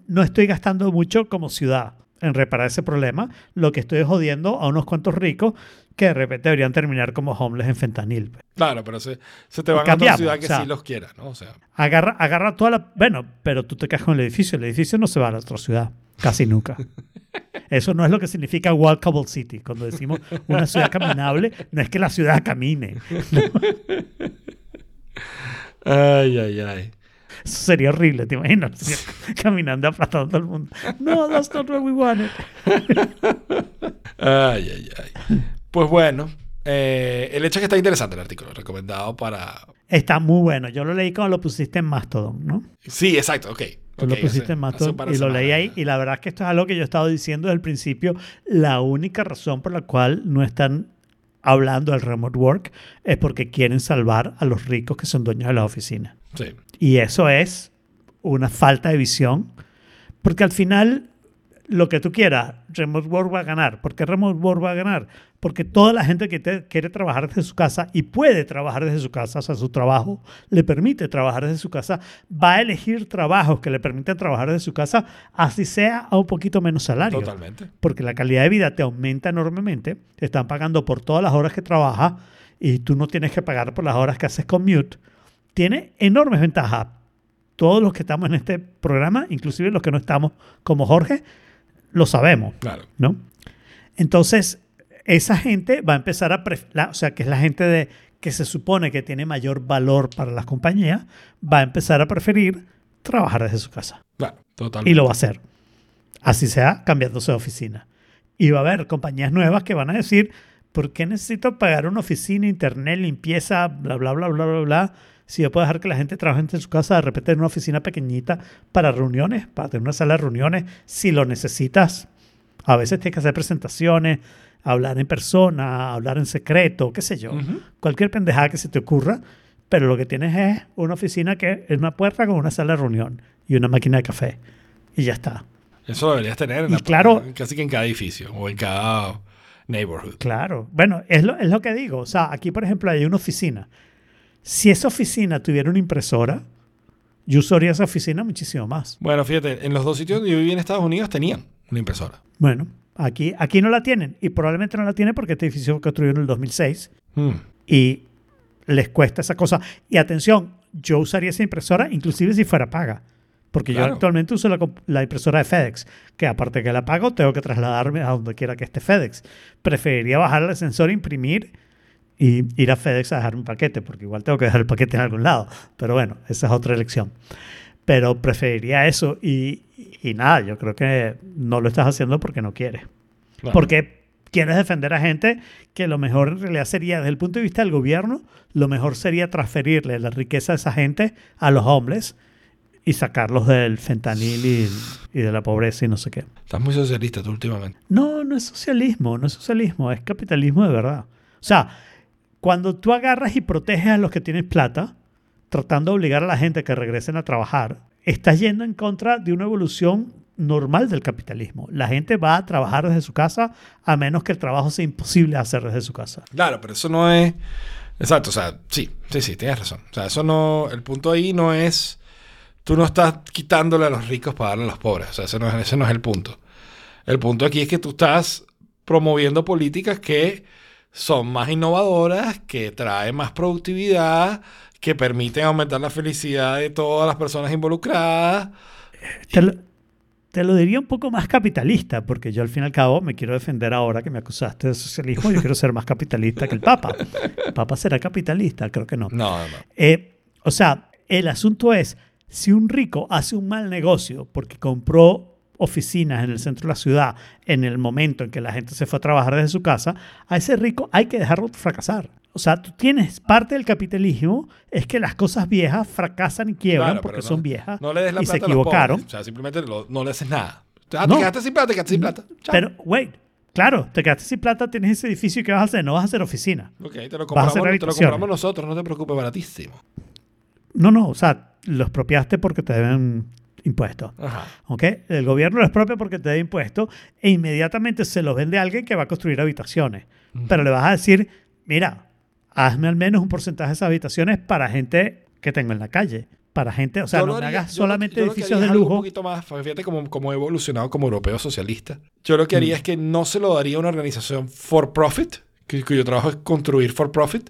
no estoy gastando mucho como ciudad en reparar ese problema, lo que estoy jodiendo a unos cuantos ricos que de repente deberían terminar como homeless en fentanil. pues. Claro, pero se, se te van a cambiamos, ciudad que o sea- sí los quiera, ¿no? O sea, Agarra, agarra toda la... Bueno, pero tú te quedas con el edificio. El edificio no se va a la otra ciudad. Casi nunca. Eso no es lo que significa walkable city. Cuando decimos una ciudad caminable, no es que la ciudad camine. ay, ay, ay. Eso sería horrible, ¿te imaginas? Caminando aplastando a todo el mundo. No, that's not what we wanted. Ay, ay, ay. Pues bueno, eh, el hecho es que está interesante el artículo, recomendado para... Está muy bueno. Yo lo leí cuando lo pusiste en Mastodon, ¿no? Sí, exacto, ok. Tú lo Ok, pusiste hace- en Mastodon y lo leí ahí. Y la verdad es que esto es algo que yo he estado diciendo desde el principio. La única razón por la cual no están hablando del remote work es porque quieren salvar a los ricos que son dueños de las oficinas. Sí, Y eso es una falta de visión. Porque al final, lo que tú quieras, Remote Work va a ganar. ¿Por qué Remote Work va a ganar? Porque toda la gente que te- quiere trabajar desde su casa y puede trabajar desde su casa, o sea, su trabajo le permite trabajar desde su casa, va a elegir trabajos que le permiten trabajar desde su casa, así sea a un poquito menos salario totalmente. porque la calidad de vida te aumenta enormemente, te están pagando por todas las horas que trabajas y tú no tienes que pagar por las horas que haces commute, tiene enormes ventajas. Todos los que estamos en este programa, inclusive los que no estamos como Jorge, lo sabemos, Claro. ¿no? Entonces, esa gente va a empezar a, la- o sea, que es la gente de, que se supone que tiene mayor valor para las compañías, va a empezar a preferir trabajar desde su casa. Claro, totalmente. Y lo va a hacer. Así sea, cambiándose de oficina. Y va a haber compañías nuevas que van a decir, ¿por qué necesito pagar una oficina, internet, limpieza, bla, bla, bla, bla, bla, bla? Si yo puedo dejar que la gente trabaje en su casa, de repente en una oficina pequeñita para reuniones, para tener una sala de reuniones, si lo necesitas. A veces tienes que hacer presentaciones, hablar en persona, hablar en secreto, qué sé yo. Cualquier pendejada que se te ocurra, pero lo que tienes es una oficina que es una puerta con una sala de reunión y una máquina de café. Y ya está. Eso lo deberías tener en Y la- claro- casi que en cada edificio o en cada neighborhood. Claro. Bueno, es lo, es lo que digo. O sea, aquí, por ejemplo, hay una oficina. Si esa oficina tuviera una impresora, yo usaría esa oficina muchísimo más. Bueno, fíjate, en los dos sitios donde yo viví en Estados Unidos tenían una impresora. Bueno, aquí, aquí no la tienen. Y probablemente no la tienen porque este edificio fue construido en el 2006 Mm. y les cuesta esa cosa. Y atención, yo usaría esa impresora inclusive si fuera paga. Porque yo actualmente uso la, la impresora de FedEx, que aparte que la pago, tengo que trasladarme a donde quiera que esté FedEx. Preferiría bajar el ascensor, imprimir y ir a FedEx a dejar un paquete, porque igual tengo que dejar el paquete en algún lado. Pero bueno, esa es otra elección. Pero preferiría eso y, y nada, yo creo que no lo estás haciendo porque no quieres. Claro. Porque quieres defender a gente que lo mejor en realidad sería, desde el punto de vista del gobierno, lo mejor sería transferirle la riqueza de esa gente a los hombres y sacarlos del fentanil y, y de la pobreza y no sé qué. Estás muy socialista tú últimamente. No, no es socialismo, no es socialismo, es capitalismo de verdad. O sea, cuando tú agarras y proteges a los que tienen plata, tratando de obligar a la gente a que regresen a trabajar, estás yendo en contra de una evolución normal del capitalismo. La gente va a trabajar desde su casa a menos que el trabajo sea imposible hacer desde su casa. Claro, pero eso no es. Exacto, o sea, sí, sí, sí, tienes razón. O sea, eso no. El punto ahí no es. Tú no estás quitándole a los ricos para darle a los pobres. O sea, no es, ese no es el punto. El punto aquí es que tú estás promoviendo políticas que son más innovadoras, que traen más productividad, que permiten aumentar la felicidad de todas las personas involucradas. Te lo, te lo diría un poco más capitalista, porque yo al fin y al cabo me quiero defender ahora que me acusaste de socialismo. Yo quiero ser más capitalista que el Papa. ¿El Papa será capitalista? Creo que no. No, no, no. Eh, o sea, el asunto es, si un rico hace un mal negocio porque compró oficinas en el centro de la ciudad en el momento en que la gente se fue a trabajar desde su casa, a ese rico hay que dejarlo fracasar. O sea, tú tienes parte del capitalismo es que las cosas viejas fracasan y quiebran Claro, porque no- son viejas No le des la y se plata los equivocaron. O sea, simplemente lo- no le haces nada. Ah, te quedaste sin plata, te quedaste sin plata. Chao. Pero, wait, claro, te quedaste sin plata, tienes ese edificio y ¿qué vas a hacer? No vas a hacer oficina. Ok, te lo, compramos, te lo compramos nosotros, no te preocupes, baratísimo. No, no, o sea, los expropiaste porque te deben impuestos. Ajá. ¿ok? El gobierno los expropia porque te da impuestos e inmediatamente se los vende a alguien que va a construir habitaciones. Pero le vas a decir, mira, hazme al menos un porcentaje de esas habitaciones para gente que tengo en la calle. Para gente, o sea, Yo no me haría- hagas solamente yo lo que edificios haría de algo Un lujo. poquito más, fíjate cómo, cómo he evolucionado como europeo socialista. Yo lo que haría Mm. es que no se lo daría a una organización for profit, que, cuyo trabajo es construir for profit,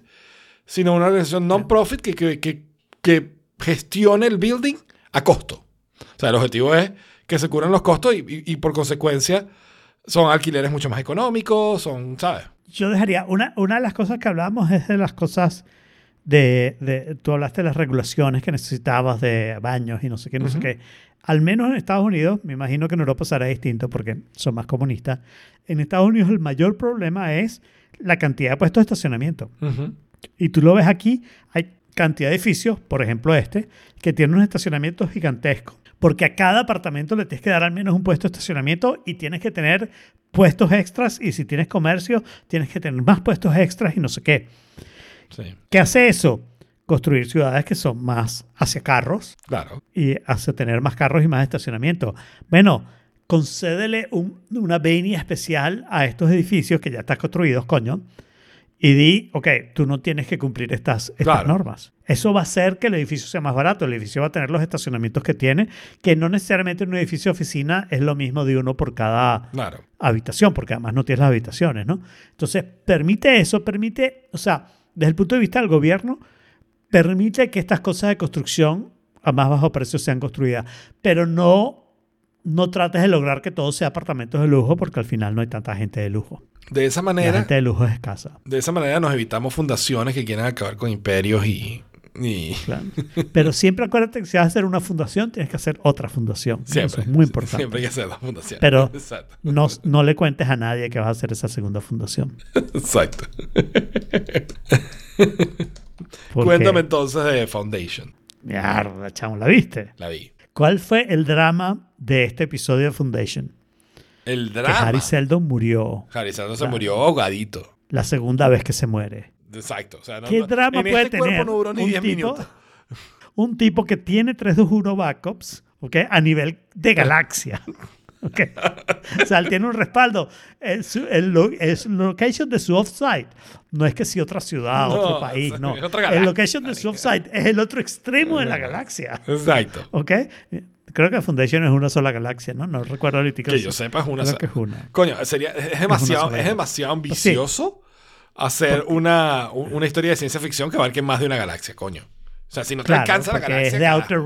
sino a una organización non-profit que, que, que, que gestione el building a costo. O sea, el objetivo es que se cubran los costos y, y- y por consecuencia son alquileres mucho más económicos, son, ¿sabes? Yo dejaría, una, una de las cosas que hablábamos es de las cosas de, de- tú hablaste de las regulaciones que necesitabas de baños y no sé qué, no sé Ujú. qué. Al menos en Estados Unidos, me imagino que en Europa será distinto porque son más comunistas. En Estados Unidos el mayor problema es la cantidad de puestos de estacionamiento. Ujú. Y tú lo ves aquí, hay cantidad de edificios, por ejemplo este, que tienen un estacionamiento gigantesco. Porque a cada apartamento le tienes que dar al menos un puesto de estacionamiento y tienes que tener puestos extras y si tienes comercio, tienes que tener más puestos extras y no sé qué. Sí, ¿Qué hace eso? Construir ciudades que son más hacia carros claro. y hacia tener más carros y más estacionamiento. Bueno, concédele un- una venia especial a estos edificios que ya están construidos, coño, y di, ok, tú no tienes que cumplir estas, estas Claro. normas. Eso va a hacer que el edificio sea más barato. El edificio va a tener los estacionamientos que tiene, que no necesariamente en un edificio de oficina es lo mismo de uno por cada Claro. habitación, porque además no tienes las habitaciones, ¿no? Entonces, permite eso, permite, o sea, desde el punto de vista del gobierno, permite que estas cosas de construcción a más bajo precio sean construidas, pero no, no trates de lograr que todo sea apartamentos de lujo, porque al final no hay tanta gente de lujo. De esa La manera, gente de lujo es escasa. de esa manera nos evitamos fundaciones que quieran acabar con imperios y, y claro. Pero siempre acuérdate que si vas a hacer una fundación, tienes que hacer otra fundación. siempre. Eso es muy importante. Siempre hay que hacer las fundaciones. Pero- Exacto. No, no le cuentes a nadie que vas a hacer esa segunda fundación. Exacto. porque- Cuéntame entonces de Foundation. Mierda, chamo, ¿la viste? La vi. ¿Cuál fue el drama de este episodio de Foundation? El Que drama. Harry Seldon murió Harry Seldon se Claro. murió ahogadito. la segunda vez que se muere. Exacto. O sea, no- ¿Qué no- drama en puede este cuerpo tener no duró ni un 10 tipo, minutos. un tipo que tiene 321 backups ¿ok? a nivel de galaxia? ¿ok? O sea, él tiene un respaldo. El, el location de su offsite no es que si otra ciudad, No, otro país, no. el location de su offsite es el otro extremo de la galaxia. Exacto. ¿Ok? Creo que Foundation es una sola galaxia, ¿no? No recuerdo ahorita. Que yo sepa es una sola. que es una. Coño, sería, es demasiado, es demasiado ambicioso hacer una, un- una historia de ciencia ficción que abarque más de una galaxia, coño. O sea, si no te Claro, alcanza la galaxia. es de. Outer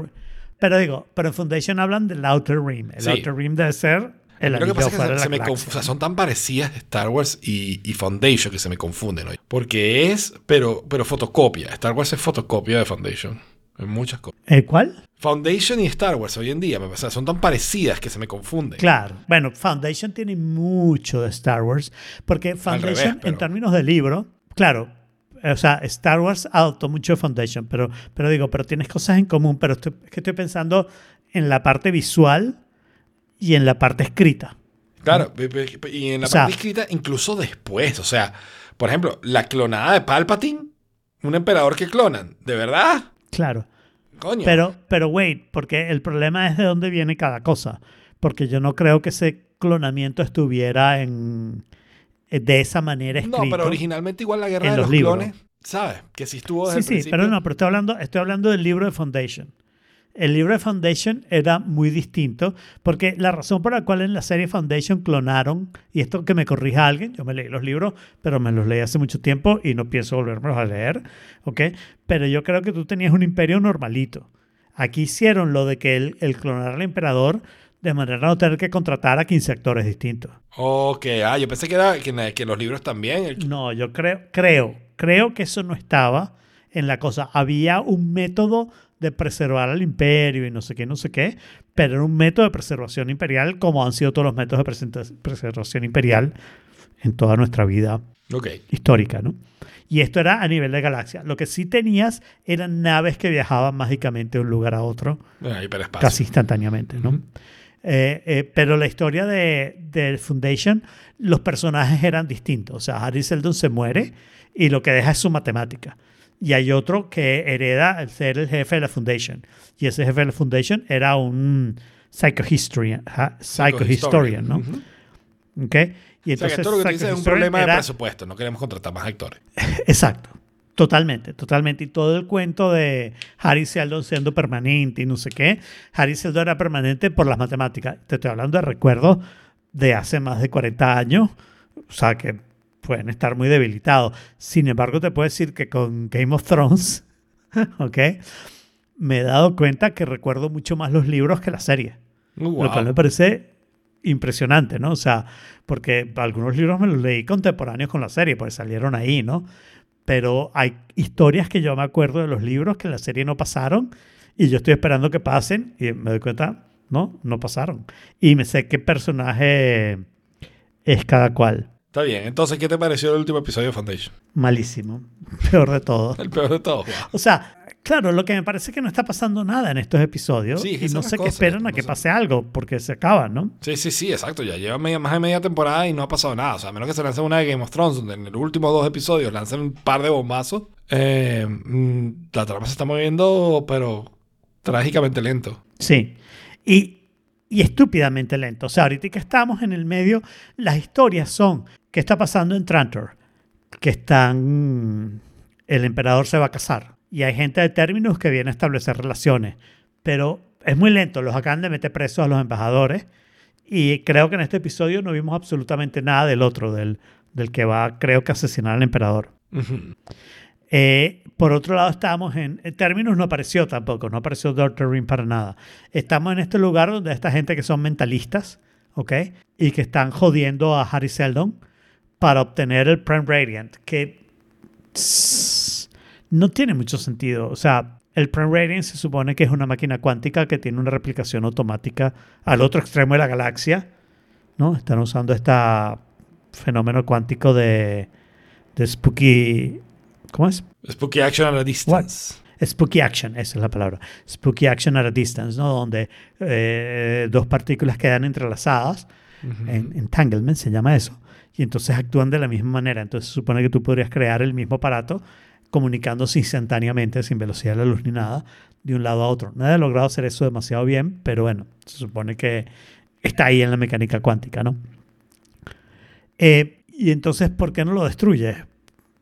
Pero digo, pero en Foundation hablan del Outer Rim. El Sí. Outer Rim debe ser el Lo que pasa es que se, me o sea, son tan parecidas Star Wars y, y Foundation que se me confunden hoy. Porque es, pero, pero fotocopia. Star Wars es fotocopia de Foundation. En muchas cosas. ¿El cuál? Foundation y Star Wars hoy en día, o sea, son tan parecidas que se me confunden. Claro. Bueno, Foundation tiene mucho de Star Wars. Porque Foundation, revés, pero- en términos de libro, claro. O sea, Star Wars adoptó mucho de Foundation, pero, pero digo, pero tienes cosas en común. Pero estoy, es que estoy pensando en la parte visual y en la parte escrita. Claro, y en la O sea- parte escrita, incluso después. O sea, por ejemplo, la clonada de Palpatine, un emperador que clonan, ¿de verdad? Claro. Coño. Pero, pero wait, porque el problema es de dónde viene cada cosa. Porque yo no creo que ese clonamiento estuviera en eh, de esa manera escrito. no, pero originalmente igual la guerra de los los, clones, ¿sabes? Que sí estuvo desde Sí, el sí, principio. pero no, pero estoy hablando, estoy hablando del libro de Foundation. El libro de Foundation era muy distinto porque la razón por la cual en la serie Foundation clonaron, y esto que me corrija alguien, yo me leí los libros, pero me los leí hace mucho tiempo y no pienso volvérmelos a leer, ¿ok? Pero yo creo que tú tenías un imperio normalito. Aquí hicieron lo de que el, el clonar al emperador de manera a no tener que contratar a 15 actores distintos. Ok, ah, yo pensé que era que, los libros también. el- No, yo creo, creo, creo que eso no estaba en la cosa. Había un método de preservar al imperio y no sé qué, no sé qué, pero era un método de preservación imperial como han sido todos los métodos de preservación imperial en toda nuestra vida Ok. histórica, ¿no? Y esto era a nivel de galaxia. Lo que sí tenías eran naves que viajaban mágicamente de un lugar a otro Ah, casi instantáneamente, ¿no? Eh, eh, pero la historia de, de Foundation, los personajes eran distintos. O sea, Harry Seldon se muere y lo que deja es su matemática. Y hay otro que hereda el ser el jefe de la Foundation. Y ese jefe de la Foundation era un psychohistorian, psychohistorian ¿no? Ujú. ¿Ok? Y O sea, que entonces todo lo que tú dices es un problema de era- presupuesto. No queremos contratar más actores. Exacto. Totalmente, totalmente. Y todo el cuento de Harry Seldon siendo permanente y no sé qué. Harry Seldon era permanente por las matemáticas. Te estoy hablando de recuerdos de hace más de 40 años. O sea, que pueden estar muy debilitados. Sin embargo, te puedo decir que con Game of Thrones, ¿ok? Me he dado cuenta que recuerdo mucho más los libros que la serie. Uh, Lo cual me parece impresionante, ¿no? O sea, porque algunos libros me los leí contemporáneos con la serie, porque salieron ahí, ¿no? pero hay historias que yo me acuerdo de los libros que en la serie no pasaron y yo estoy esperando que pasen y me doy cuenta, no, no pasaron. Y me sé qué personaje es cada cual. Está bien. Entonces, ¿qué te pareció el último episodio de Foundation? Malísimo. Peor de todo. El peor de todo. O sea, claro, lo que me parece es que no está pasando nada en estos episodios. Sí, y no sé qué esperan a que pase algo, porque se acaban, ¿no? Sí, sí, sí, exacto. Ya lleva media- más de media temporada y no ha pasado nada. O sea, a menos que se lance una de Game of Thrones, donde en los últimos dos episodios lancen un par de bombazos. eh, mm, la trama se está moviendo, pero trágicamente lento. Sí. Y, y estúpidamente lento. O sea, ahorita que estamos en el medio, las historias son qué está pasando en Trantor, que están... El emperador se va a casar. Y hay gente de términos que viene a establecer relaciones. Pero es muy lento. Los acaban de meter presos a los embajadores. Y creo que en este episodio no vimos absolutamente nada del otro, del, del que va, creo que, asesinar al emperador. Eh, por otro lado, estamos en, términos, no apareció tampoco, no apareció Dr. Ring para nada. Estamos en este lugar donde esta gente que son mentalistas, ¿ok? Y que están jodiendo a Harry Seldon para obtener el Prime Radiant, que no tiene mucho sentido. O sea, el Prime Radiant se supone que es una máquina cuántica que tiene una replicación automática al otro extremo de la galaxia, ¿no? Están usando este fenómeno cuántico de Spooky... ¿Cómo es? Spooky Action at a Distance. Spooky Action, esa es la palabra. Spooky Action at a Distance, ¿no? Donde eh, dos partículas quedan entrelazadas. en, entanglement se llama eso. Y entonces actúan de la misma manera. Entonces se supone que tú podrías crear el mismo aparato comunicándose instantáneamente, sin velocidad de la luz ni nada, de un lado a otro. Nadie ha logrado hacer eso demasiado bien, pero bueno, se supone que está ahí en la mecánica cuántica, ¿no? Eh, y entonces, ¿por qué no lo destruyes?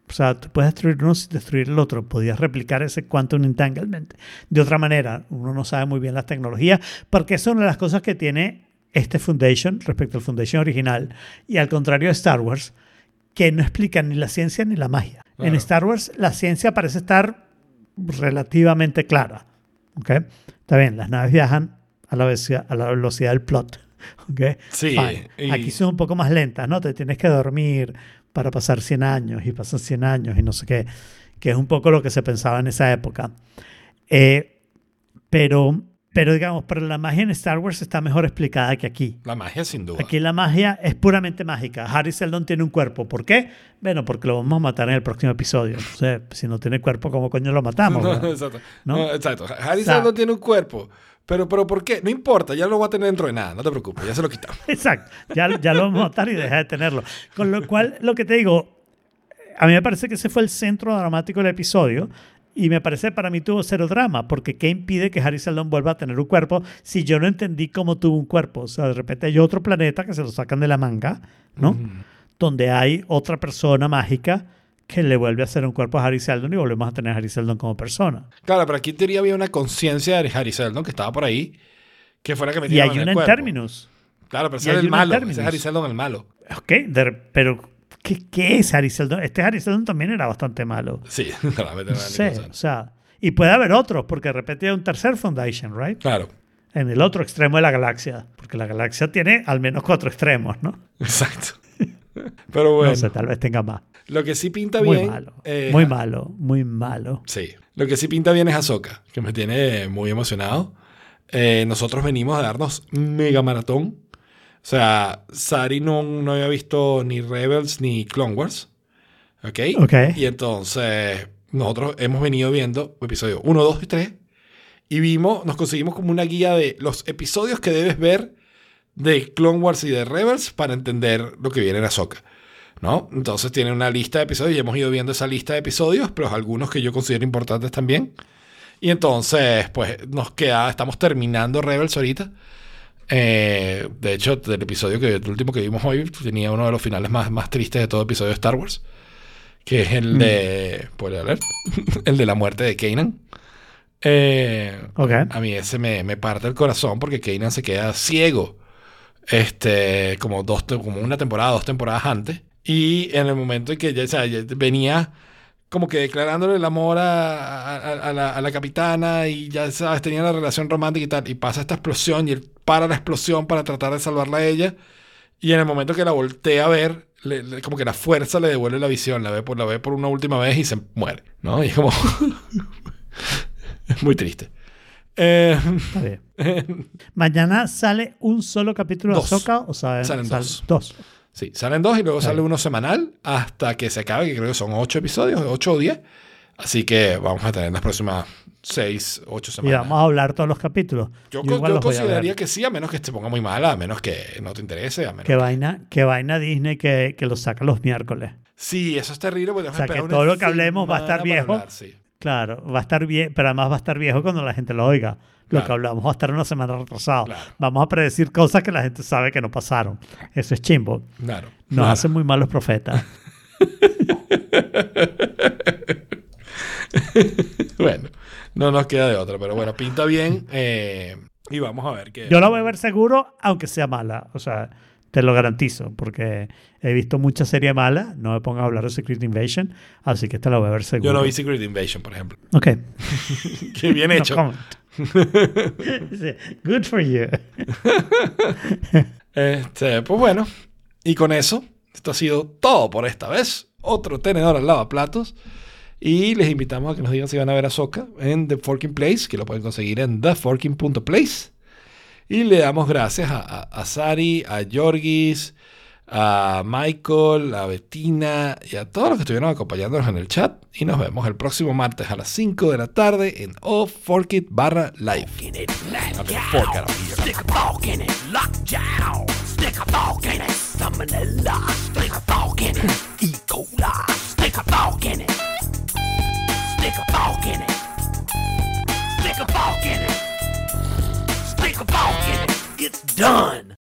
O sea, tú puedes destruir uno sin destruir el otro. Podías replicar ese quantum entanglement de otra manera. Uno no sabe muy bien las tecnologías, porque es una de las cosas que tiene este Foundation respecto al Foundation original. Y al contrario de Star Wars, que no explican ni la ciencia ni la magia. En Claro. Star Wars, la ciencia parece estar relativamente clara. ¿ok? Está bien, las naves viajan a la velocidad, a la velocidad del plot. ¿ok? Sí, y- Aquí son un poco más lentas, ¿no? Te tienes que dormir para pasar 100 años y pasan 100 años y no sé qué, que es un poco lo que se pensaba en esa época. Eh, pero, pero digamos, pero la magia en Star Wars está mejor explicada que aquí. La magia, sin duda. Aquí la magia es puramente mágica. Harry Seldon tiene un cuerpo. ¿Por qué? Bueno, porque lo vamos a matar en el próximo episodio. Entonces, si no tiene cuerpo, ¿cómo coño lo matamos? No, exacto. ¿No? No, exacto. Harry O sea- Seldon tiene un cuerpo. Pero, pero ¿por qué? No importa, ya lo va a tener dentro de nada, no te preocupes, ya se lo quitamos. Exacto, ya, ya lo vamos a matar y deja de tenerlo. Con lo cual, lo que te digo, a mí me parece que ese fue el centro dramático del episodio y me parece para mí tuvo cero drama, porque ¿qué impide que Harry Seldon vuelva a tener un cuerpo si yo no entendí cómo tuvo un cuerpo? O sea, de repente hay otro planeta que se lo sacan de la manga, ¿no? Donde hay otra persona mágica que le vuelve a hacer un cuerpo a Harry Seldon y volvemos a tener a Harry Seldon como persona. Claro, pero aquí en teoría había una conciencia de Harry Seldon que estaba por ahí, que fuera que Y metieron hay en una el en términos. Claro, pero y ese es el malo, ese es Harry Seldon el malo. Ok, de- pero ¿qué, ¿qué es Harry Seldon? Este Harry Seldon también era bastante malo. Sí, claramente No sé, o sea, y puede haber otros, porque de repente hay un tercer Foundation, ¿right? Claro, En el otro extremo de la galaxia, porque la galaxia tiene al menos cuatro extremos, ¿no? exacto. Pero bueno, No sé, tal vez tenga más. Lo que sí pinta Muy bien. malo, eh, muy malo, muy malo. Sí. Lo que sí pinta bien es Ahsoka, que me tiene muy emocionado. Eh, nosotros venimos a darnos mega maratón. O sea, Sari no, no había visto ni Rebels ni Clone Wars. ¿Ok? Ok. Y entonces nosotros hemos venido viendo episodios 1, 2 y 3. Y vimos, nos conseguimos como una guía de los episodios que debes ver de Clone Wars y de Rebels para entender lo que viene en Ahsoka. ¿No? Entonces tiene una lista de episodios y hemos ido viendo esa lista de episodios, pero algunos que yo considero importantes también. Y entonces, pues nos queda, estamos terminando Rebels ahorita. Eh, de hecho, del episodio que el último que vimos hoy tenía uno de los finales más, más tristes de todo episodio de Star Wars, que es el de, ¿puede leer? el de la muerte de Kanan. Eh, Ok. a mí ese me, me parte el corazón porque Kanan se queda ciego. Este, como dos, como una temporada, dos temporadas antes. Y en el momento en que ya, o sea, venía como que declarándole el amor a, a- a la, a la capitana y ya sabes, tenía la relación romántica y tal. Y pasa esta explosión y él para la explosión para tratar de salvarla a ella. Y en el momento que la voltea a ver, le- le- como que la fuerza le devuelve la visión, la ve por, la ve por una última vez y se muere, ¿no? Y es como... es muy triste. Eh, Está bien. Mañana sale un solo capítulo de Ahsoka o salen, Salen sal- dos. dos. Sí, salen dos y luego sale uno semanal hasta que se acabe, que creo que son ocho episodios, ocho o diez. Así que vamos a tener las próximas seis, ocho Y semanas. vamos a hablar todos los capítulos. Yo, Yo los consideraría que sí, a menos que te ponga muy mala, a menos que no te interese, a menos Qué vaina, qué vaina Disney que, que lo saca los miércoles. Sí, eso es terrible. Porque O sea, tenemos que esperar todo lo que hablemos va a estar viejo. hablar, sí. Claro, va a estar bien, pero además va a estar viejo cuando la gente lo oiga. Lo Claro. que hablamos va a estar una semana retrasado. Claro. Vamos a predecir cosas que la gente sabe que no pasaron. Eso es chimbo. Claro. Nos Claro. hacen muy mal los profetas. Bueno, no nos queda de otra, pero bueno, pinta bien. eh, y vamos a ver qué. Yo la voy a ver seguro, aunque sea mala. O sea, te lo garantizo, porque he visto muchas series malas. No me pongas a hablar de Secret Invasion, así que esta la voy a ver seguro. Yo no vi Secret Invasion, por ejemplo. Ok. Qué bien No hecho. Sí, Good for you. Este, pues bueno, y con eso, esto ha sido todo por esta vez. Otro tenedor al lavaplatos. Y les invitamos a que nos digan si van a ver a Soca en The Forking Place, que lo pueden conseguir en theforking.place. Y le damos gracias a, Sari, a Jorgis, a Michael, a Bettina y a todos los que estuvieron acompañándonos en el chat. Y nos vemos el próximo martes a las 5 de la tarde en Off Forkit barra live. Stick a fork in it. it's done.